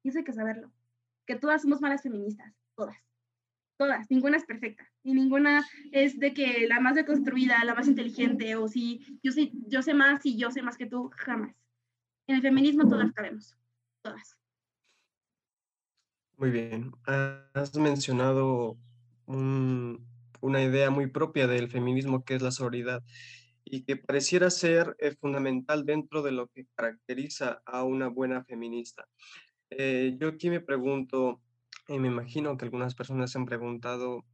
Y eso hay que saberlo. Que todas somos malas feministas, todas. Todas, ninguna es perfecta y ninguna es de que la más deconstruida, la más inteligente o si yo sé, yo sé más y yo sé más que tú, jamás. En el feminismo todas cabemos, todas. Muy bien. Has mencionado una idea muy propia del feminismo que es la sororidad y que pareciera ser eh, fundamental dentro de lo que caracteriza a una buena feminista. Eh, yo aquí me pregunto, y me imagino que algunas personas se han preguntado,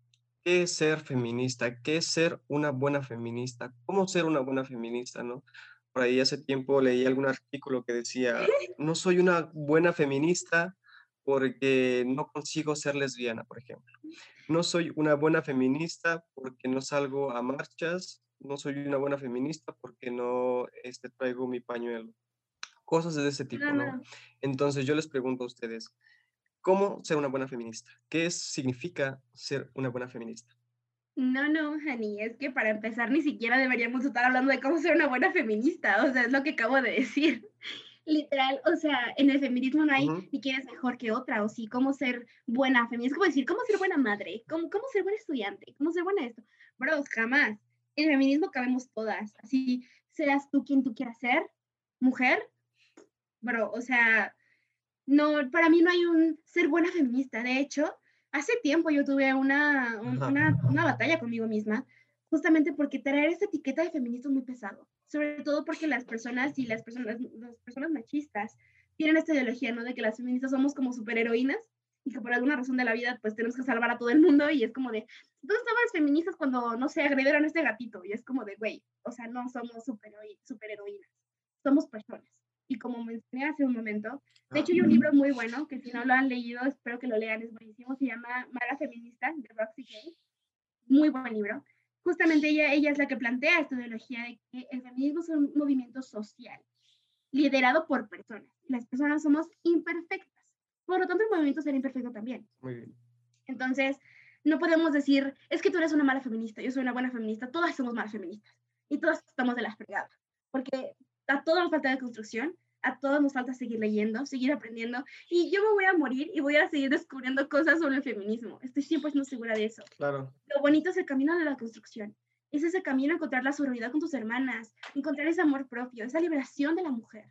¿qué es ser feminista? ¿Qué es ser una buena feminista? ¿Cómo ser una buena feminista? ¿no? Por ahí hace tiempo leí algún artículo que decía, <laughs> no soy una buena feminista porque no consigo ser lesbiana, por ejemplo. No soy una buena feminista porque no salgo a marchas no soy una buena feminista porque no este, traigo mi pañuelo. Cosas de ese tipo, ¿no? Entonces yo les pregunto a ustedes, ¿cómo ser una buena feminista? ¿Qué significa ser una buena feminista? No, no, Hani, es que para empezar ni siquiera deberíamos estar hablando de cómo ser una buena feminista, o sea, es lo que acabo de decir. <laughs> Literal, o sea, en el feminismo no hay ni quién es mejor que otra, o sí, cómo ser buena feminista, cómo decir, cómo ser buena madre, cómo, cómo ser buena estudiante, cómo ser buena esto. Bro, jamás. En el feminismo cabemos todas, así seas tú quien tú quieras ser, mujer, bro, o sea, no, para mí no hay un ser buena feminista. De hecho, hace tiempo yo tuve una, una, una batalla conmigo misma, justamente porque traer esta etiqueta de feminista es muy pesado sobre todo porque las personas y las personas, las personas machistas tienen esta ideología, ¿no? De que las feministas somos como superheroínas y que por alguna razón de la vida pues tenemos que salvar a todo el mundo y es como de, ¿dónde estaban las feministas cuando, no sé, agredieron a este gatito? Y es como de, güey, o sea, no somos superheroínas, somos personas. Y como mencioné hace un momento, de hecho hay un libro muy bueno que si no lo han leído, espero que lo lean, es buenísimo, se llama Mala Feminista de Roxy Gay. Muy buen libro justamente ella, ella es la que plantea esta ideología de que el feminismo es un movimiento social, liderado por personas. Las personas somos imperfectas. Por lo tanto, el movimiento será imperfecto también. Muy bien. Entonces, no podemos decir, es que tú eres una mala feminista, yo soy una buena feminista, todas somos malas feministas. Y todas estamos de la fregada. Porque a todos nos falta de construcción, a todos nos falta seguir leyendo, seguir aprendiendo, y yo me voy a morir y voy a seguir descubriendo cosas sobre el feminismo. Estoy siempre no segura de eso. Claro. Lo bonito es el camino de la construcción. Es ese camino a encontrar la sororidad con tus hermanas, encontrar ese amor propio, esa liberación de la mujer.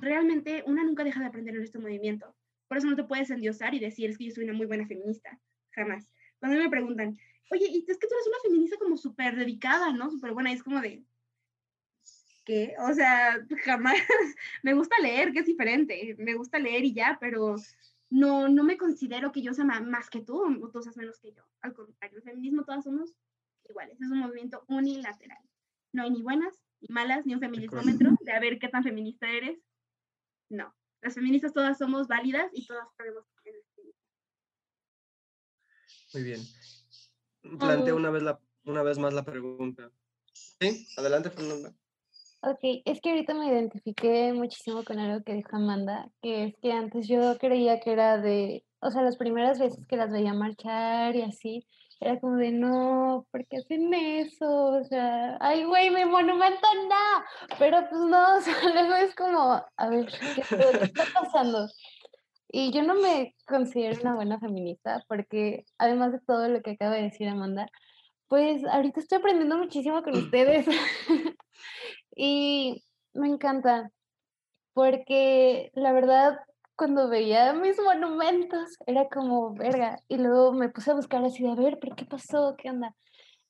Realmente, una nunca deja de aprender en este movimiento. Por eso no te puedes endiosar y decir, es que yo soy una muy buena feminista. Jamás. Cuando me preguntan, oye, y es que tú eres una feminista como súper dedicada, ¿no? Súper buena. Y es como de, ¿qué? O sea, jamás, <laughs> me gusta leer, que es diferente, me gusta leer y ya, pero no, no me considero que yo sea más que tú o tú seas menos que yo. Al contrario, el feminismo todas somos iguales, es un movimiento unilateral. No hay ni buenas ni malas, ni un feminismómetro de a ver qué tan feminista eres. No, las feministas todas somos válidas y todas podemos el Muy bien. Planteo una vez, la, una vez más la pregunta. Sí, adelante, Fernanda. Ok, es que ahorita me identifiqué muchísimo con algo que dijo Amanda, que es que antes yo creía que era de, o sea, las primeras veces que las veía marchar y así, era como de, no, ¿por qué hacen eso? O sea, ay, güey, mi monumento no, pero pues no, <laughs> o sea, luego es como, a ver, ¿qué, qué está pasando? Y yo no me considero una buena feminista porque además de todo lo que acaba de decir Amanda, pues ahorita estoy aprendiendo muchísimo con <clears throat> ustedes. <laughs> Y me encanta, porque la verdad, cuando veía mis monumentos, era como, verga, y luego me puse a buscar así de, a ver, pero ¿qué pasó? ¿Qué onda?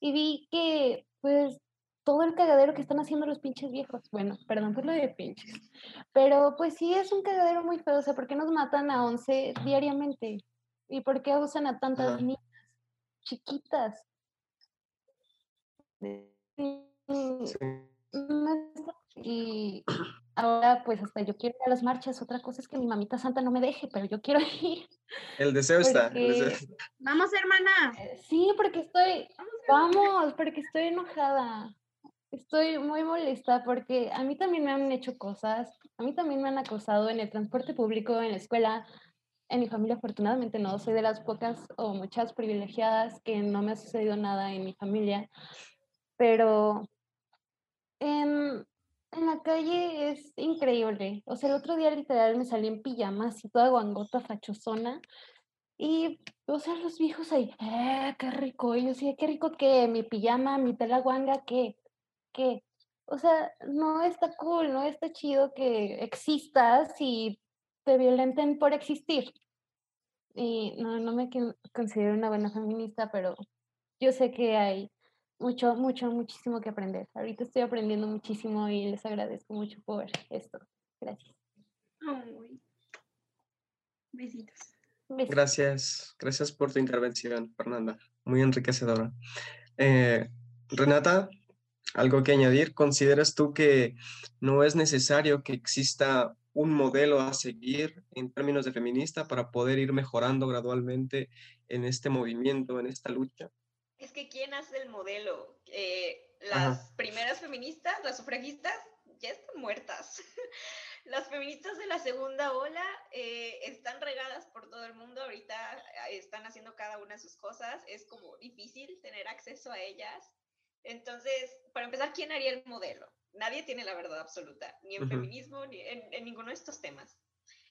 Y vi que, pues, todo el cagadero que están haciendo los pinches viejos, bueno, perdón por lo de pinches, pero pues sí es un cagadero muy feo, o sea, ¿por qué nos matan a 11 diariamente? ¿Y por qué abusan a tantas niñas chiquitas? Sí. <clears throat> Y ahora pues hasta yo quiero ir a las marchas. Otra cosa es que mi mamita santa no me deje, pero yo quiero <laughs> ir. El deseo está. Vamos, hermana. Eh, sí, porque estoy, vamos, porque estoy enojada. Estoy muy molesta porque a mí también me han hecho cosas, a mí también me han acosado en el transporte público, en la escuela, en mi familia afortunadamente no, soy de las pocas o muchas privilegiadas que no me ha sucedido nada en mi familia, pero en, en la calle es increíble. O sea, el otro día literal me salí en pijamas y toda guangota fachosona. Y, o sea, los viejos ahí, ¡eh, qué rico! Y yo decía, qué rico que mi pijama, mi tela guanga, ¿qué? ¿Qué? O sea, no está cool, no está chido que existas y te violenten por existir. Y no, no me considero una buena feminista, pero yo sé que hay mucho, mucho, muchísimo que aprender. Ahorita estoy aprendiendo muchísimo y les agradezco mucho por esto. Gracias. Besitos. Gracias, gracias por tu intervención, Fernanda. Muy enriquecedora. Eh, Renata, ¿algo que añadir? ¿Consideras tú que no es necesario que exista un modelo a seguir en términos de feminista para poder ir mejorando gradualmente en este movimiento, en esta lucha? Es que ¿quién hace el modelo? Eh, las primeras feministas, las sufragistas, ya están muertas. <laughs> las feministas de la segunda ola eh, están regadas por todo el mundo, ahorita eh, están haciendo cada una sus cosas, es como difícil tener acceso a ellas. Entonces, para empezar, ¿quién haría el modelo? Nadie tiene la verdad absoluta, ni en feminismo, ni en, ninguno de estos temas.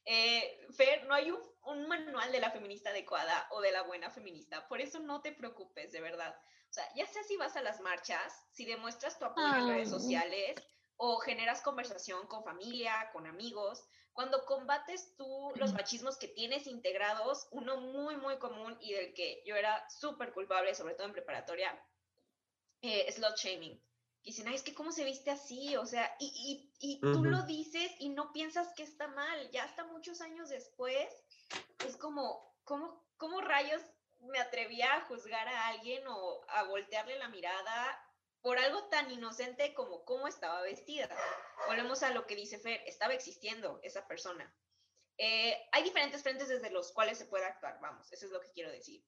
Eh, Fer, no hay un, un, manual de la feminista adecuada o de la buena feminista, por eso no te preocupes, de verdad. O sea, ya sea si vas a las marchas, si demuestras tu apoyo en redes sociales, o generas conversación con familia, con amigos. Cuando combates tú los <clears throat> machismos que tienes integrados, uno muy, muy común y del que yo era súper culpable, sobre todo en preparatoria, eh, slot shaming. Y dicen, ay, es que cómo se viste así, o sea, y, y, y tú lo dices y no piensas que está mal, ya hasta muchos años después, es como, ¿cómo, cómo rayos me atrevía a juzgar a alguien o a voltearle la mirada por algo tan inocente como cómo estaba vestida. Volvemos a lo que dice Fer, estaba existiendo esa persona. Eh, hay diferentes frentes desde los cuales se puede actuar, vamos, eso es lo que quiero decir.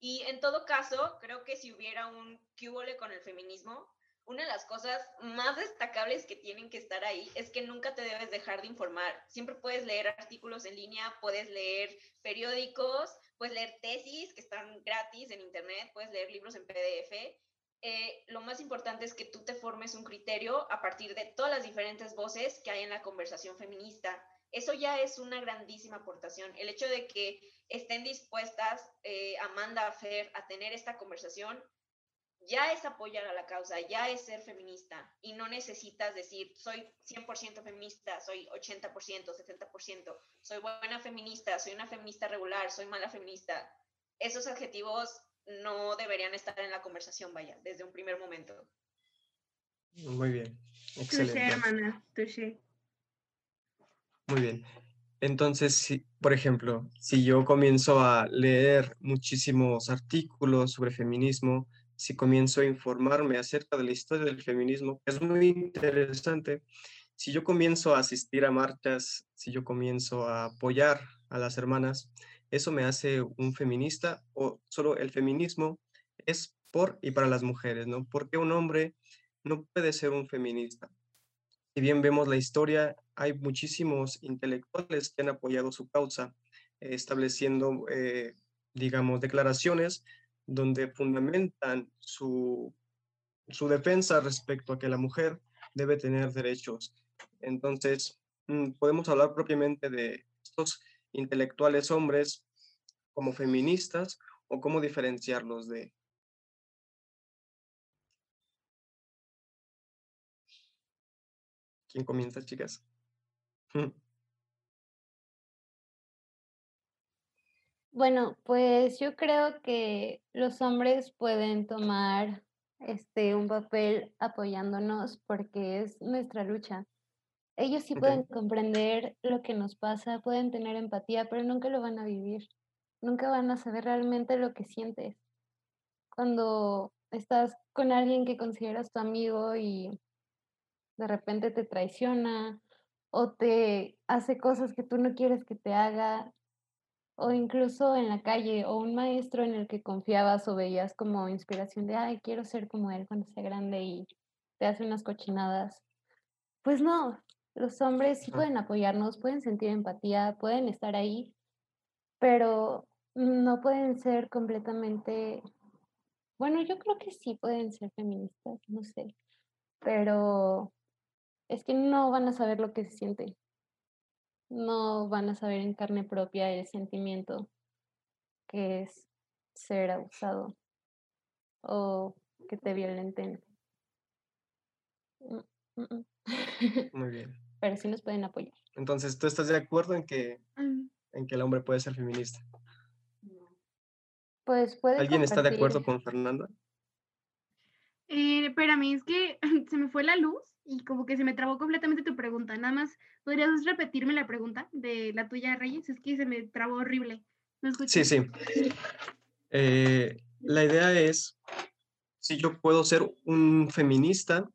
Y en todo caso, creo que si hubiera un cubole con el feminismo, una de las cosas más destacables que tienen que estar ahí es que nunca te debes dejar de informar. Siempre puedes leer artículos en línea, puedes leer periódicos, puedes leer tesis que están gratis en internet, puedes leer libros en PDF eh, lo más importante es que tú te formes un criterio a partir de todas las diferentes voces que hay en la conversación feminista. Eso ya es una grandísima aportación. El hecho de que estén dispuestas, eh, Amanda, Fer, a tener esta conversación, ya es apoyar a la causa, ya es ser feminista. Y no necesitas decir, soy 100% feminista, soy 80%, 70%, soy buena feminista, soy una feminista regular, soy mala feminista. Esos adjetivos no deberían estar en la conversación, vaya, desde un primer momento. Muy bien, excelente. hermana, Muy bien. Entonces, si, por ejemplo, si yo comienzo a leer muchísimos artículos sobre feminismo, si comienzo a informarme acerca de la historia del feminismo, que es muy interesante, si yo comienzo a asistir a marchas, si yo comienzo a apoyar a las hermanas, ¿Eso me hace un feminista o solo el feminismo es por y para las mujeres, ¿no? Porque un hombre no puede ser un feminista. Si bien vemos la historia, hay muchísimos intelectuales que han apoyado su causa, estableciendo, eh, digamos, declaraciones donde fundamentan su, su defensa respecto a que la mujer debe tener derechos. Entonces, mm, podemos hablar propiamente de estos intelectuales hombres como feministas o cómo diferenciarlos de... ¿Quién comienza, chicas? <laughs> Bueno, pues yo creo que los hombres pueden tomar este un papel apoyándonos porque es nuestra lucha. Ellos sí pueden comprender lo que nos pasa, pueden tener empatía, pero nunca lo van a vivir. Nunca van a saber realmente lo que sientes. Cuando estás con alguien que consideras tu amigo y de repente te traiciona o te hace cosas que tú no quieres que te haga, o incluso en la calle, o un maestro en el que confiabas o veías como inspiración de, ay, quiero ser como él cuando sea grande y te hace unas cochinadas. Pues no, los hombres sí pueden apoyarnos, pueden sentir empatía, pueden estar ahí, pero no pueden ser completamente, bueno, yo creo que sí pueden ser feministas, no sé, pero es que no van a saber lo que se siente, no van a saber en carne propia el sentimiento que es ser abusado o que te violenten. Mm, mm, mm. Muy <laughs> bien pero sí nos pueden apoyar. Entonces, ¿tú estás de acuerdo en que, en que el hombre puede ser feminista? Pues puede ¿Alguien está de acuerdo con Fernanda? Eh, mí es que <clears throat> se me fue la luz y como que se me trabó completamente tu pregunta. Nada más, ¿podrías repetirme la pregunta de la tuya, Reyes? Es que se me trabó horrible. sí, sí. Eh, la idea es si yo puedo ser un feminista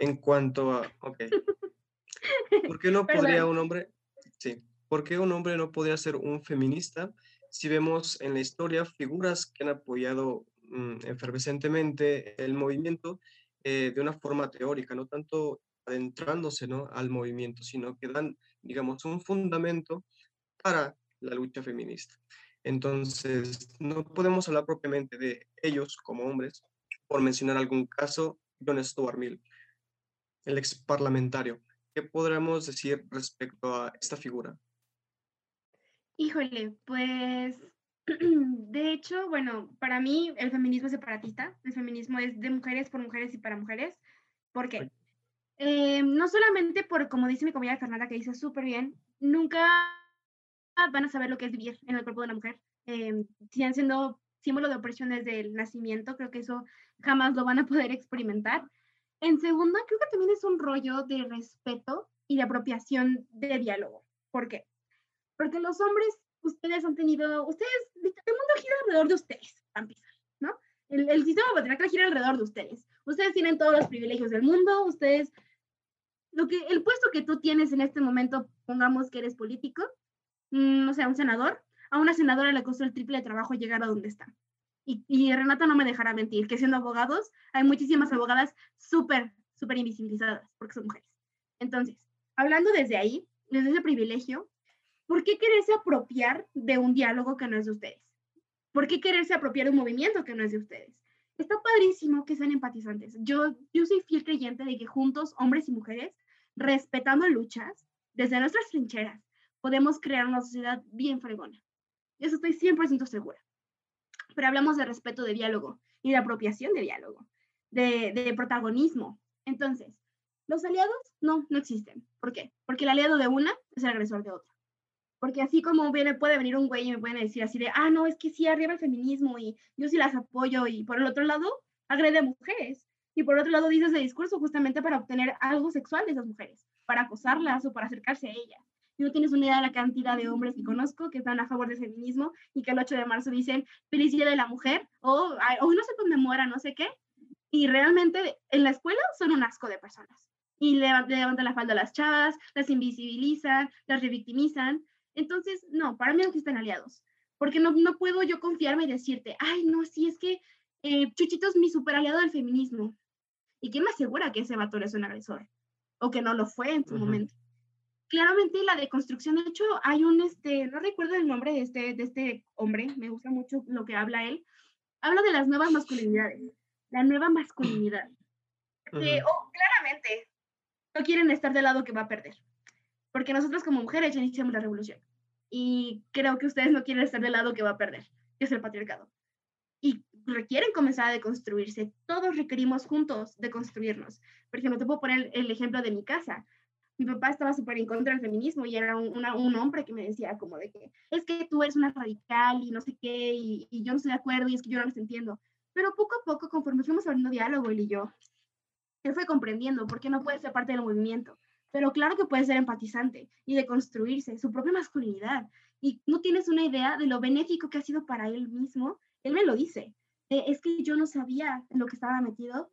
en cuanto a... Ok. <laughs> ¿Por qué no podría un hombre, sí, por qué un hombre no podría ser un feminista si vemos en la historia figuras que han apoyado mm, efervescentemente el movimiento eh, de una forma teórica, no tanto adentrándose ¿no? al movimiento, sino que dan, digamos, un fundamento para la lucha feminista. Entonces, no podemos hablar propiamente de ellos como hombres, por mencionar algún caso, John Stuart Mill, el ex parlamentario. ¿Qué podremos decir respecto a esta figura? Híjole, pues <clears throat> de hecho, bueno, para mí el feminismo es separatista, el feminismo es de mujeres por mujeres y para mujeres. ¿Por qué? Eh, no solamente por, como dice mi compañera Fernanda, que dice súper bien, nunca van a saber lo que es vivir en el cuerpo de una mujer. Eh, siguen siendo símbolo de opresión desde el nacimiento, creo que eso jamás lo van a poder experimentar. En segunda, creo que también es un rollo de respeto y de apropiación de diálogo. ¿Por qué? Porque los hombres, ustedes han tenido, ustedes, el mundo gira alrededor de ustedes, para ¿no? El, el sistema patriarcal gira alrededor de ustedes. Ustedes tienen todos los privilegios del mundo, ustedes, lo que, el puesto que tú tienes en este momento, pongamos que eres político, no mm, sé, un senador, a una senadora le costó el triple de trabajo llegar a donde está. Y, y, Renata no me dejará mentir, que siendo abogados, hay muchísimas abogadas súper, súper invisibilizadas, porque son mujeres. Entonces, hablando desde ahí, desde ese privilegio, ¿por qué quererse apropiar de un diálogo que no es de ustedes? ¿Por qué quererse apropiar de un movimiento que no es de ustedes? Está padrísimo que sean empatizantes. Yo, soy fiel creyente de que juntos, hombres y mujeres, respetando luchas, desde nuestras trincheras, podemos crear una sociedad bien fregona. Eso estoy 100% segura. Pero hablamos de respeto de diálogo y de apropiación de diálogo, de, de protagonismo. Entonces, los aliados no, no existen. ¿Por qué? Porque el aliado de una es el agresor de otra. Porque así como viene, puede venir un güey y me pueden decir así de, ah, no, es que sí, arriba el feminismo y yo sí las apoyo y por el otro lado agrede a mujeres. Y por otro lado dice ese discurso justamente para obtener algo sexual de esas mujeres, para acosarlas o para acercarse a ellas. Y no tienes una idea de la cantidad de hombres que conozco que están a favor del feminismo y que el 8 de marzo dicen feliz día de la mujer o hoy no se conmemora no sé qué. Y realmente en la escuela son un asco de personas y le, levantan la falda a las chavas, las invisibilizan, las revictimizan. Entonces, no, para mí no existen aliados, porque no, no puedo yo confiarme y decirte, ay, no, sí, es que eh, Chuchito es mi super aliado del feminismo. ¿Y quién me asegura que ese vato es un agresor? O que no lo fue en su momento. Claramente la deconstrucción, de hecho, hay un, este, no recuerdo el nombre de este, de este hombre, me gusta mucho lo que habla él, habla de las nuevas masculinidades, la nueva masculinidad. oh, claramente, no quieren estar del lado que va a perder. Porque nosotros como mujeres ya iniciamos la revolución. Y creo que ustedes no quieren estar del lado que va a perder, que es el patriarcado. Y requieren comenzar a deconstruirse. Todos requerimos juntos deconstruirnos. Por ejemplo, te puedo poner el ejemplo de mi casa. Mi papá estaba súper en contra del feminismo y era un, un, hombre que me decía como de que es que tú eres una radical y no sé qué y, y yo no estoy de acuerdo y es que yo no los entiendo. Pero poco a poco, conforme fuimos abriendo diálogo él y yo, él fue comprendiendo por qué no puede ser parte del movimiento, pero claro que puede ser empatizante y de construirse su propia masculinidad. Y no tienes una idea de lo benéfico que ha sido para él mismo. Él me lo dice. es que yo no sabía en lo que estaba metido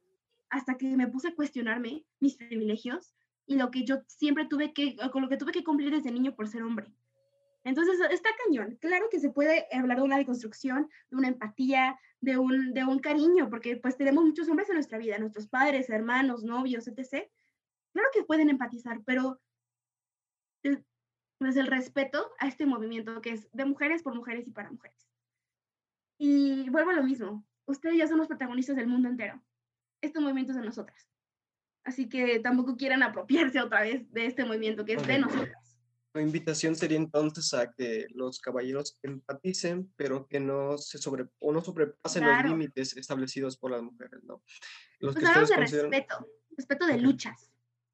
hasta que me puse a cuestionarme mis privilegios y lo que yo siempre tuve que, con lo que tuve que cumplir desde niño por ser hombre. Entonces, está cañón. Claro que se puede hablar de una deconstrucción, de una empatía, de un, de un cariño, porque pues tenemos muchos hombres en nuestra vida, nuestros padres, hermanos, novios, etc. Claro que pueden empatizar, pero desde pues, el respeto a este movimiento que es de mujeres por mujeres y para mujeres. Y vuelvo a lo mismo, ustedes ya son los protagonistas del mundo entero. Este movimiento es de nosotras. Así que tampoco quieran apropiarse otra vez de este movimiento que es de nosotras. La invitación sería entonces a que los caballeros empaticen, pero que no se sobre, o no sobrepasen los límites establecidos por las mujeres, ¿no? Los pues que de respeto, respeto de luchas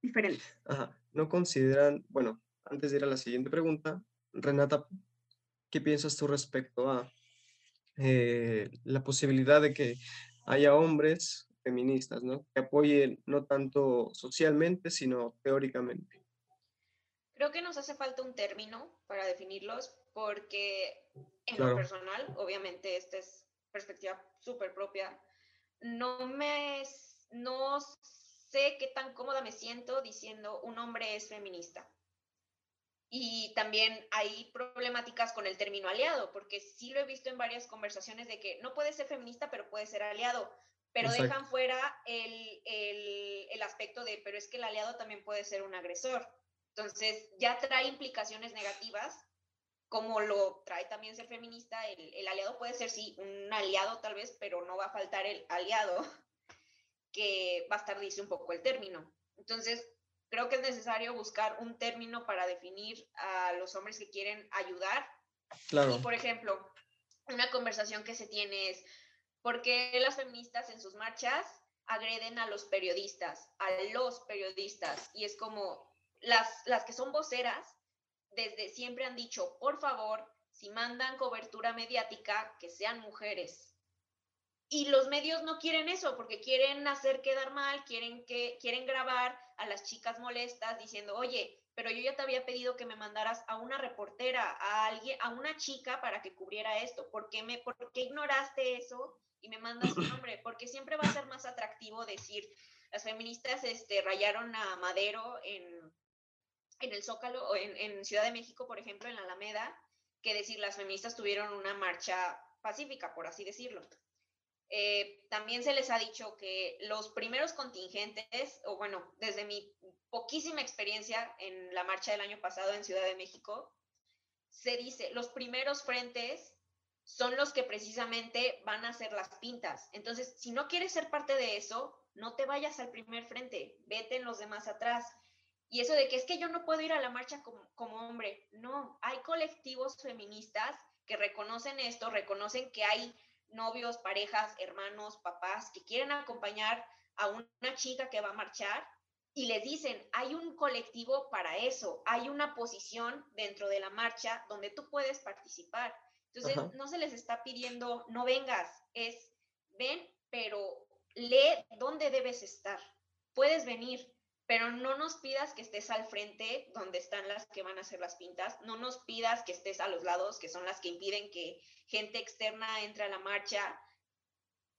diferentes. Ajá. No consideran, bueno, antes de ir a la siguiente pregunta, Renata, ¿qué piensas tú respecto a eh, la posibilidad de que haya hombres feministas, ¿no? Que apoyen no tanto socialmente, sino teóricamente. Creo que nos hace falta un término para definirlos porque en lo personal, obviamente esta es perspectiva súper propia, no me, no sé qué tan cómoda me siento diciendo un hombre es feminista. Y también hay problemáticas con el término aliado, porque sí lo he visto en varias conversaciones de que no puede ser feminista, pero puede ser aliado. pero dejan fuera el, el, el, aspecto de, pero es que el aliado también puede ser un agresor. Entonces, ya trae implicaciones negativas, como lo trae también ser feminista. El, el aliado puede ser, sí, un aliado tal vez, pero no va a faltar el aliado que va a estar, dice un poco el término. Entonces, creo que es necesario buscar un término para definir a los hombres que quieren ayudar. Claro. Y, por ejemplo, una conversación que se tiene es, ¿por qué las feministas en sus marchas agreden a los periodistas, a los periodistas? Y es como las, las que son voceras, desde siempre han dicho, por favor, si mandan cobertura mediática, que sean mujeres. Y los medios no quieren eso porque quieren hacer quedar mal, quieren, que, quieren grabar a las chicas molestas diciendo, oye, pero yo ya te había pedido que me mandaras a una reportera, a alguien, a una chica para que cubriera esto. ¿Por qué, me, por qué ignoraste eso y me mandas un nombre? Porque siempre va a ser más atractivo decir, las feministas este, rayaron a Madero en, en el Zócalo, o en, en Ciudad de México, por ejemplo, en la Alameda, que decir, las feministas tuvieron una marcha pacífica, por así decirlo. Eh, también se les ha dicho que los primeros contingentes, o bueno, desde mi poquísima experiencia en la marcha del año pasado en Ciudad de México, se dice, los primeros frentes son los que precisamente van a hacer las pintas. Entonces, si no quieres ser parte de eso, no te vayas al primer frente, vete en los demás atrás. Y eso de que es que yo no puedo ir a la marcha como, como hombre, no, hay colectivos feministas que reconocen esto, reconocen que hay novios, parejas, hermanos, papás que quieren acompañar a una chica que va a marchar y les dicen, hay un colectivo para eso, hay una posición dentro de la marcha donde tú puedes participar. Entonces, no se les está pidiendo, no vengas, es, ven, pero lee dónde debes estar. Puedes venir, pero no nos pidas que estés al frente donde están las que van a hacer las pintas, no nos pidas que estés a los lados, que son las que impiden que gente externa entre a la marcha.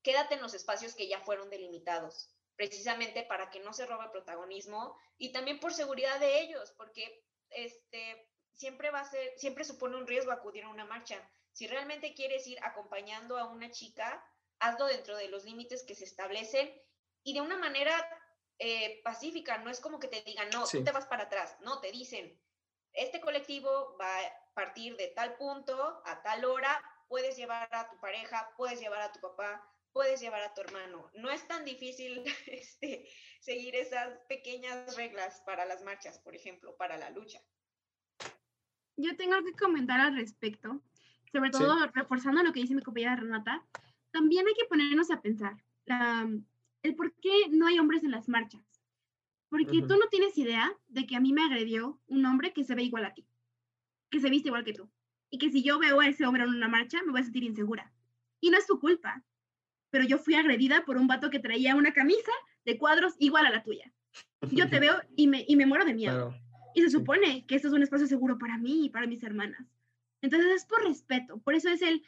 Quédate en los espacios que ya fueron delimitados, precisamente para que no se robe protagonismo y también por seguridad de ellos, porque este siempre va a ser, siempre supone un riesgo acudir a una marcha. Si realmente quieres ir acompañando a una chica, hazlo dentro de los límites que se establecen y de una manera eh, pacífica, no es como que te digan, no, tú te vas para atrás, no, te dicen, este colectivo va a partir de tal punto a tal hora, puedes llevar a tu pareja, puedes llevar a tu papá, puedes llevar a tu hermano. No es tan difícil <laughs> este, seguir esas pequeñas reglas para las marchas, por ejemplo, para la lucha. Yo tengo que comentar al respecto, sobre todo reforzando lo que dice mi compañera Renata. También hay que ponernos a pensar. La, el por qué no hay hombres en las marchas. Porque tú no tienes idea de que a mí me agredió un hombre que se ve igual a ti, que se viste igual que tú. Y que si yo veo a ese hombre en una marcha, me voy a sentir insegura. Y no es tu culpa. Pero yo fui agredida por un vato que traía una camisa de cuadros igual a la tuya. Yo te <laughs> veo y me, y me muero de miedo. Y se supone que esto es un espacio seguro para mí y para mis hermanas. Entonces es por respeto. Por eso es el,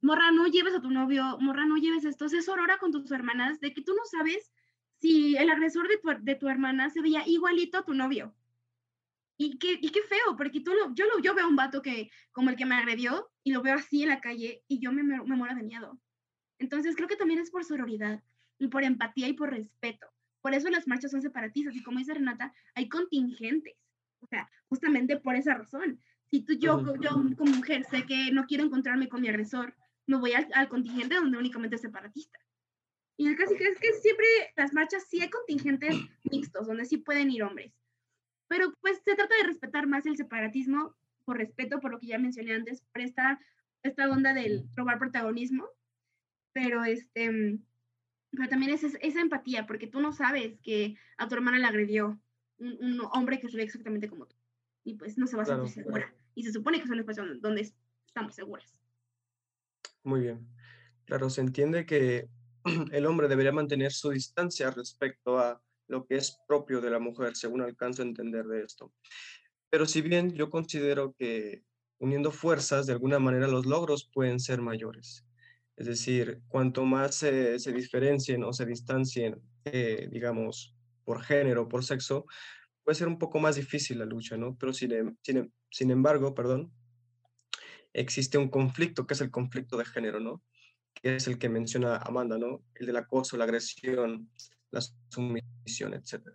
morra, no lleves a tu novio, morra, no lleves esto, es aurora con tus hermanas, de que tú no sabes si el agresor de tu, de tu hermana se veía igualito a tu novio. Y qué, y qué feo, porque tú lo, yo, lo, yo veo un vato que, como el que me agredió y lo veo así en la calle y yo me, me, muero de miedo. Entonces creo que también es por sororidad y por empatía y por respeto. Por eso las marchas son separatistas y como dice Renata, hay contingentes. O sea, justamente por esa razón. Si tú, yo, yo como mujer sé que no quiero encontrarme con mi agresor me voy al, contingente donde únicamente es separatista. Y el caso es que siempre las marchas sí hay contingentes mixtos, donde sí pueden ir hombres. Pero pues se trata de respetar más el separatismo por respeto, por lo que ya mencioné antes, por esta, esta onda del robar protagonismo. Pero, este, pero también es esa empatía, porque tú no sabes que a tu hermana le agredió un, hombre que se ve exactamente como tú. Y pues no se va a sentir segura. Y se supone que es un espacio donde estamos seguras. Muy bien. Claro, se entiende que <clears throat> el hombre debería mantener su distancia respecto a lo que es propio de la mujer, según alcanzo a entender de esto. Pero si bien yo considero que uniendo fuerzas, de alguna manera los logros pueden ser mayores. Es decir, cuanto más se, diferencien o se distancien, eh, digamos, por género, por sexo, puede ser un poco más difícil la lucha, ¿no? Pero sin, em, sin, sin embargo, perdón, existe un conflicto, que es el conflicto de género, ¿no? que es el que menciona Amanda, ¿no? El del acoso, la agresión, la sumisión, etc.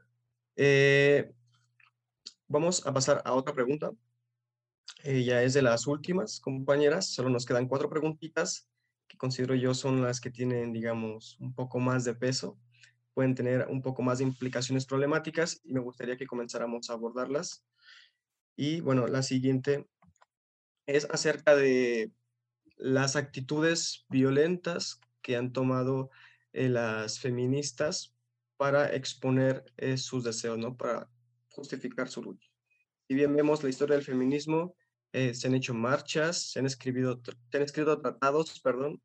Eh, vamos a pasar a otra pregunta. Eh, ya es de las últimas, compañeras. Solo nos quedan cuatro preguntitas que considero yo son las que tienen, digamos, un poco más de peso. Pueden tener un poco más de implicaciones problemáticas y me gustaría que comenzáramos a abordarlas. Y bueno, la siguiente es acerca de las actitudes violentas que han tomado eh, las feministas para exponer eh, sus deseos, ¿no? Para justificar su lucha. Si bien vemos la historia del feminismo, eh, se han hecho marchas, se han, escrito, se han escrito tratados, perdón,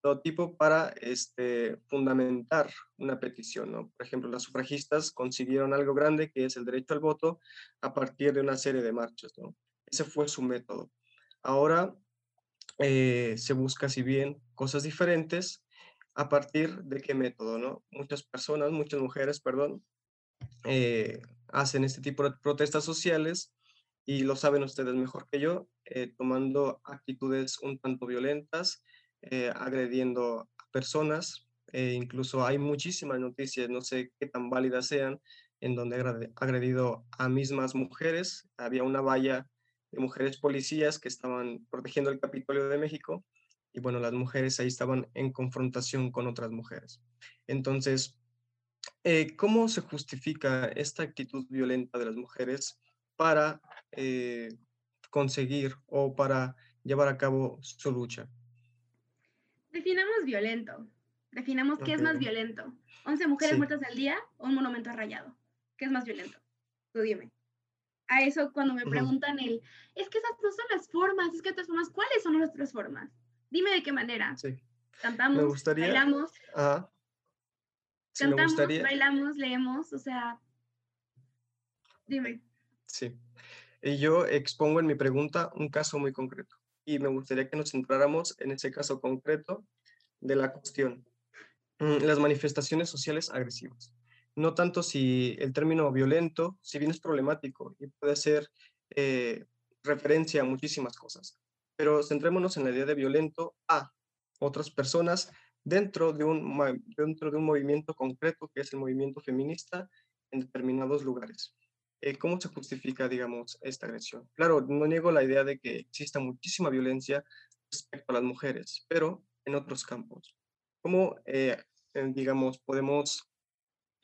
todo tipo para este, fundamentar una petición. ¿no? Por ejemplo, las sufragistas consiguieron algo grande que es el derecho al voto a partir de una serie de marchas. ¿no? Ese fue su método. Ahora eh, se busca, si bien, cosas diferentes, a partir de qué método, ¿no? Muchas personas, muchas mujeres, perdón, eh, hacen este tipo de protestas sociales y lo saben ustedes mejor que yo, eh, tomando actitudes un tanto violentas, agrediendo a personas, incluso hay muchísimas noticias, no sé qué tan válidas sean, en donde agredido a mismas mujeres, había una valla de mujeres policías que estaban protegiendo el Capitolio de México y bueno, las mujeres ahí estaban en confrontación con otras mujeres. Entonces, eh, ¿cómo se justifica esta actitud violenta de las mujeres para eh, conseguir o para llevar a cabo su lucha? Definamos violento. Definamos qué es más violento. ¿11 mujeres muertas al día o un monumento rayado? ¿Qué es más violento? Tú dime a eso cuando me preguntan el, es que esas no son las formas, es que otras formas, ¿cuáles son nuestras formas? Dime de qué manera. Sí. Cantamos, me gustaría, bailamos. cantamos, bailamos, leemos, o sea, dime. Sí. Y yo expongo en mi pregunta un caso muy concreto y me gustaría que nos centráramos en ese caso concreto de la cuestión. Mm, las manifestaciones sociales agresivas no tanto si el término violento, si bien es problemático y puede ser eh, referencia a muchísimas cosas, pero centrémonos en la idea de violento a otras personas dentro de un, dentro de un movimiento concreto que es el movimiento feminista en determinados lugares. Eh, ¿Cómo se justifica, digamos, esta agresión? Claro, no niego la idea de que exista muchísima violencia respecto a las mujeres, pero en otros campos. ¿Cómo, eh, digamos, podemos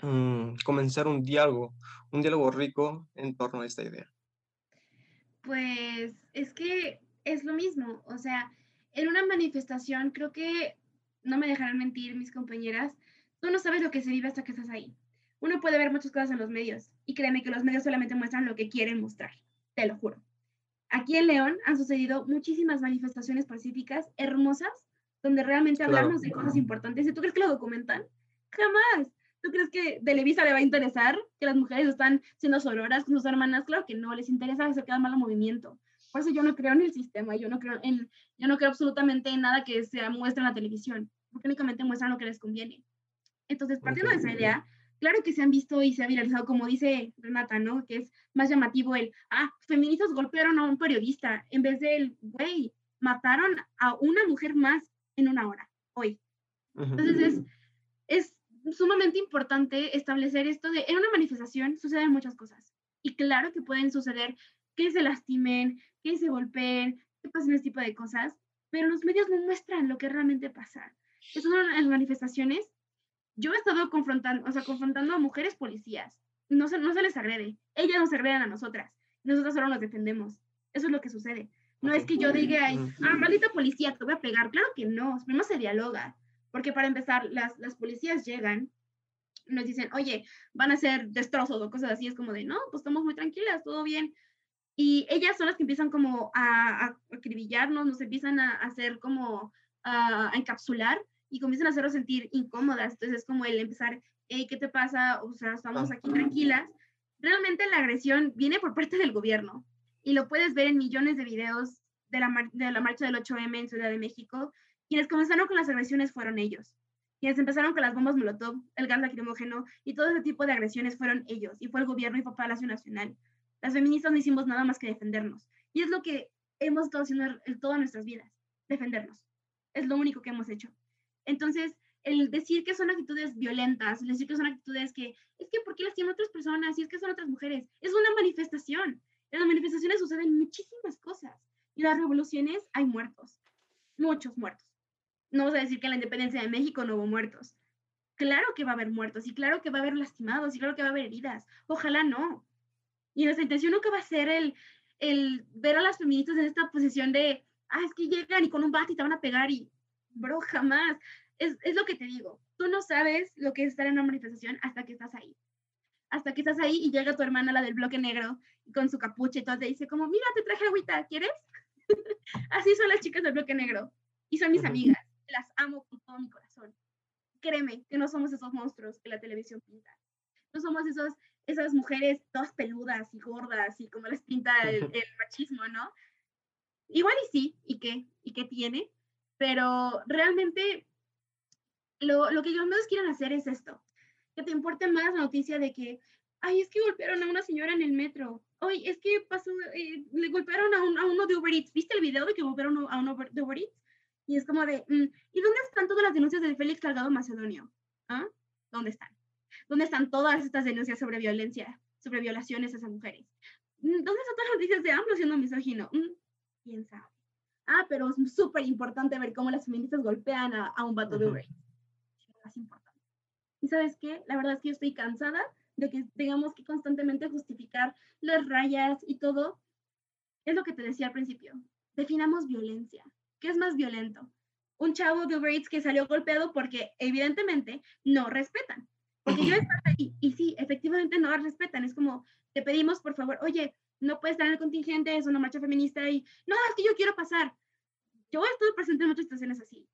Mm, comenzar un diálogo, un diálogo rico en torno a esta idea? Pues es que es lo mismo, o sea, en una manifestación creo que, no me dejarán mentir mis compañeras, tú no sabes lo que se vive hasta que estás ahí. Uno puede ver muchas cosas en los medios y créeme que los medios solamente muestran lo que quieren mostrar, te lo juro. Aquí en León han sucedido muchísimas manifestaciones pacíficas hermosas donde realmente hablamos de cosas importantes. ¿Y tú crees que lo documentan? Jamás. ¿Tú crees que Televisa le va a interesar que las mujeres están siendo sororas con sus hermanas? Claro que no, les interesa queda mal movimiento. Por eso yo no creo en el sistema, yo no creo en, yo no creo absolutamente en nada que se muestre en la televisión, porque únicamente muestran lo que les conviene. Entonces, partiendo de esa idea, claro que se han visto y se ha viralizado, como dice Renata, ¿no? Que es más llamativo el, ah, feministas golpearon a un periodista, en vez del, güey, mataron a una mujer más en una hora, hoy. Entonces, es, es sumamente importante establecer esto de, en una manifestación suceden muchas cosas. Y claro que pueden suceder que se lastimen, que se golpeen, que pasen este tipo de cosas, pero los medios no muestran lo que realmente pasa. Eso son las manifestaciones. Yo he estado confrontando, o sea, confrontando a mujeres policías. No se, no se les agrede. Ellas nos agreden a nosotras. Nosotras solo nos defendemos. Eso es lo que sucede. No es que yo diga, ah, maldita policía, te voy a pegar. Claro que no. Primero se dialoga. Porque para empezar, las, las policías llegan, nos dicen, oye, van a ser destrozos o cosas así. Es como de, no, pues estamos muy tranquilas, todo bien. Y ellas son las que empiezan como a, a acribillarnos, nos empiezan a, hacer como a, encapsular y comienzan a hacernos sentir incómodas. Entonces es como el empezar, hey, ¿qué te pasa? O sea, estamos aquí tranquilas. Realmente la agresión viene por parte del gobierno y lo puedes ver en millones de videos de la, de la marcha del 8M en Ciudad de México, quienes comenzaron con las agresiones fueron ellos. Quienes empezaron con las bombas Molotov, el gas lacrimógeno y todo ese tipo de agresiones fueron ellos. Y fue el gobierno y fue Palacio Nacional. Las feministas no hicimos nada más que defendernos. Y es lo que hemos estado haciendo en todas nuestras vidas, defendernos. Es lo único que hemos hecho. Entonces, el decir que son actitudes violentas, el decir que son actitudes que, es que ¿por qué lastiman a otras personas? Y es que son otras mujeres. Es una manifestación. En las manifestaciones suceden muchísimas cosas. Y las revoluciones hay muertos. Muchos muertos. No vamos a decir que en la independencia de México no hubo muertos. Claro que va a haber muertos y claro que va a haber lastimados y claro que va a haber heridas. Ojalá no. Y nuestra intención nunca va a ser el, el ver a las feministas en esta posición de, ah, es que llegan y con un bate y te van a pegar y, bro, jamás. Es, es lo que te digo. Tú no sabes lo que es estar en una manifestación hasta que estás ahí. Hasta que estás ahí y llega tu hermana, la del bloque negro, con su capucha y todo, te dice como, mira, te traje agüita, ¿quieres? <laughs> Así son las chicas del bloque negro. Y son mis amigas. Las amo con todo mi corazón. Créeme que no somos esos monstruos que la televisión pinta. No somos esos esas mujeres todas peludas y gordas y como les pinta el, <laughs> machismo, ¿no? Igual y sí, ¿y qué? ¿Y qué tiene? Pero realmente lo, lo que los medios quieren hacer es esto, que te importe más la noticia de que, ay, es que golpearon a una señora en el metro, ay, es que pasó, eh, le golpearon a, a, uno de Uber Eats, ¿viste el video de que golpearon a uno de Uber Eats? Y es como de, mm, ¿y dónde están todas las denuncias de Félix Salgado Macedonio? ¿Ah? ¿Dónde están? ¿Dónde están todas estas denuncias sobre violencia, sobre violaciones a esas mujeres? Mm, ¿Dónde están todas las noticias de AMLO siendo misógino? Mm, ¿Quién sabe? Ah, pero es súper importante ver cómo las feministas golpean a, a un vato de Uber. Es importante. ¿Y sabes qué? La verdad es que yo estoy cansada de que tengamos que constantemente justificar las rayas y todo. Es lo que te decía al principio. Definamos violencia. ¿Qué es más violento? Un chavo de Uber Eats que salió golpeado porque evidentemente no respetan. Porque yo estaba ahí y sí, efectivamente no respetan. Es como, te pedimos, por favor, oye, no puedes estar en el contingente, es una marcha feminista y, no, es que yo quiero pasar. Yo estuve presente en muchas situaciones así,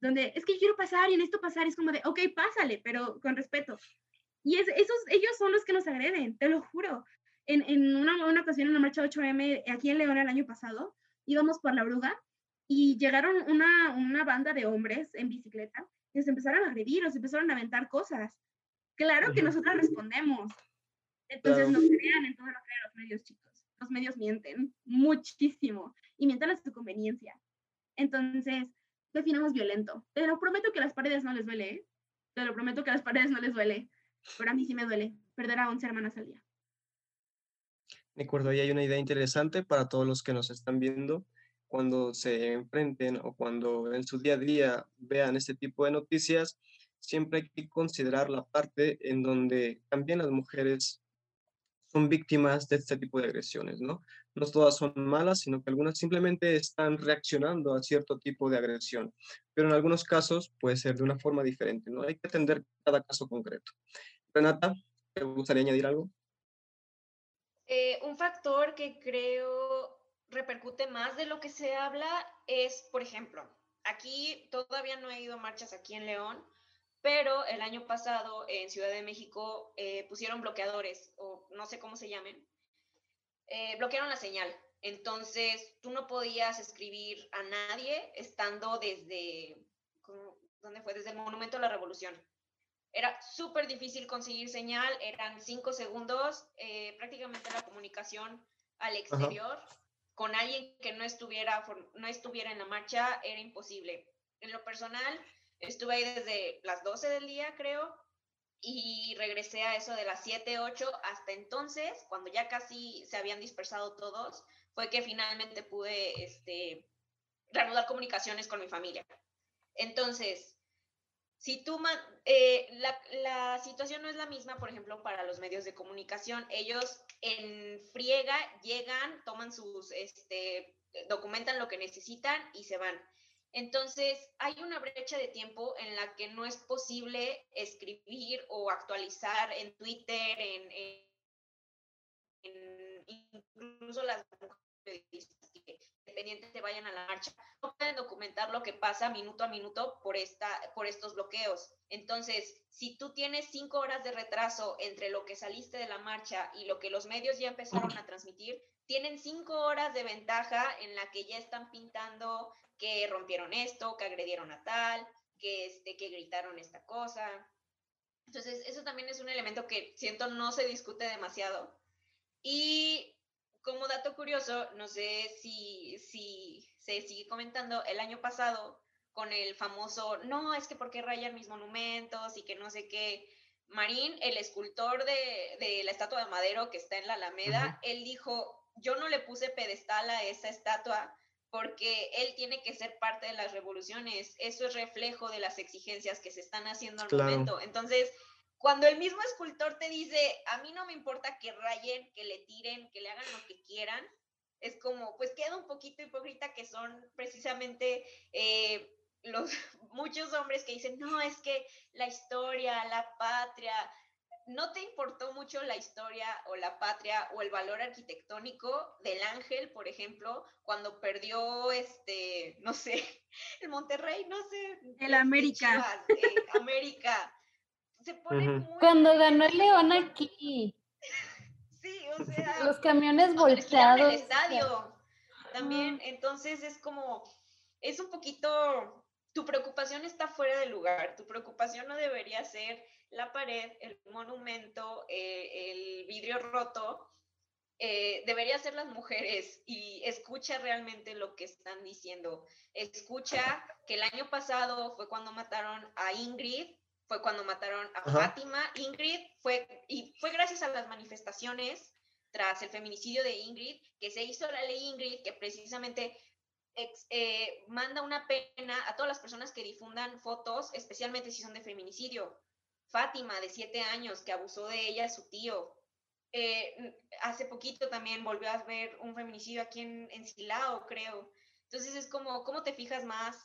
donde es que yo quiero pasar y en esto pasar es como de, ok, pásale, pero con respeto. Y es, esos, ellos son los que nos agreden, te lo juro. En, en una, una ocasión en la marcha 8M aquí en León el año pasado, íbamos por la Bruga y llegaron una, una banda de hombres en bicicleta y se empezaron a agredir, nos empezaron a aventar cosas. Claro que nosotros respondemos. Entonces no crean en todo lo que los medios, chicos. Los medios mienten muchísimo y mienten a su conveniencia. Entonces, definamos violento. Te lo prometo que las paredes no les duele, ¿eh? Te lo prometo que las paredes no les duele. Pero a mí sí me duele perder a 11 hermanas al día. De acuerdo, y hay una idea interesante para todos los que nos están viendo cuando se enfrenten o cuando en su día a día vean este tipo de noticias, siempre hay que considerar la parte en donde también las mujeres son víctimas de este tipo de agresiones, ¿no? No todas son malas, sino que algunas simplemente están reaccionando a cierto tipo de agresión, pero en algunos casos puede ser de una forma diferente, ¿no? Hay que atender cada caso concreto. Renata, ¿te gustaría añadir algo? Eh, un factor que creo repercute más de lo que se habla es, por ejemplo, aquí todavía no he ido a marchas aquí en León, pero el año pasado en Ciudad de México eh, pusieron bloqueadores, o no sé cómo se llamen, eh, bloquearon la señal. Entonces, tú no podías escribir a nadie estando desde, ¿dónde fue? Desde el Monumento a la Revolución. Era súper difícil conseguir señal, eran cinco segundos, eh, prácticamente la comunicación al exterior con alguien que no estuviera, no estuviera en la marcha era imposible. En lo personal, Estuve ahí desde las 12 del día, creo, y regresé a eso de las 7, 8. Hasta entonces, cuando ya casi se habían dispersado todos, fue que finalmente pude este, reanudar comunicaciones con mi familia. Entonces, si tú, eh, la, la, situación no es la misma, por ejemplo, para los medios de comunicación. Ellos en friega llegan, toman sus, este, documentan lo que necesitan y se van. Entonces, hay una brecha de tiempo en la que no es posible escribir o actualizar en Twitter, en, incluso las periodistas que independientemente vayan a la marcha, no pueden documentar lo que pasa minuto a minuto por, esta, por estos bloqueos. Entonces, si tú tienes cinco horas de retraso entre lo que saliste de la marcha y lo que los medios ya empezaron a transmitir, tienen cinco horas de ventaja en la que ya están pintando que rompieron esto, que agredieron a tal, que, este, que gritaron esta cosa. Entonces, eso también es un elemento que siento no se discute demasiado. Y como dato curioso, no sé si, si se sigue comentando, el año pasado, con el famoso, no, es que porque rayan mis monumentos y que no sé qué. Marín, el escultor de, la estatua de Madero que está en la Alameda, él dijo, yo no le puse pedestal a esa estatua porque él tiene que ser parte de las revoluciones. Eso es reflejo de las exigencias que se están haciendo al momento. Entonces, cuando el mismo escultor te dice, a mí no me importa que rayen, que le tiren, que le hagan lo que quieran, es como, pues queda un poquito hipócrita que son precisamente eh, los <laughs> muchos hombres que dicen, no, es que la historia, la patria, ¿no te importó mucho la historia o la patria o el valor arquitectónico del Ángel, por ejemplo, cuando perdió, este, no sé, <laughs> el Monterrey, no sé. El este, América. Eh, América. Se pone Cuando ganó el León <laughs> aquí. sí, o sea. Los camiones volteados. El estadio. También, entonces es como, es un poquito, tu preocupación está fuera de lugar, tu preocupación no debería ser la pared, el monumento, eh, el vidrio roto, eh, debería ser las mujeres y escucha realmente lo que están diciendo. Escucha que el año pasado fue cuando mataron a Ingrid, fue cuando mataron a Fátima. Ingrid fue, y fue gracias a las manifestaciones tras el feminicidio de Ingrid que se hizo la ley Ingrid que precisamente eh, manda una pena a todas las personas que difundan fotos, especialmente si son de feminicidio. Fátima, de siete años, que abusó de ella su tío. Eh, hace poquito también volvió a ver un feminicidio aquí en, en Silao, creo. Entonces es como, ¿cómo te fijas más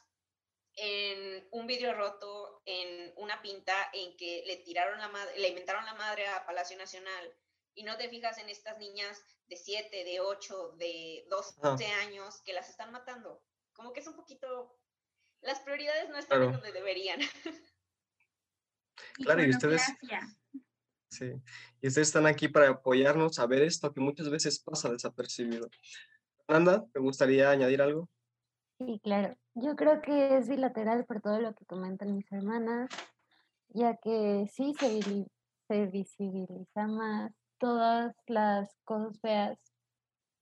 en un vidrio roto, en una pinta, en que le tiraron la madre, le inventaron la madre a Palacio Nacional? Y no te fijas en estas niñas de siete, de ocho, de 12 años que las están matando. Como que es un poquito... Las prioridades no están en donde deberían. <laughs> Claro, y ustedes... Sí, y ustedes están aquí para apoyarnos a ver esto que muchas veces pasa desapercibido. Fernanda, ¿te gustaría añadir algo? Sí, claro. Yo creo que es bilateral por todo lo que comentan mis hermanas, ya que sí se, se visibiliza más todas las cosas feas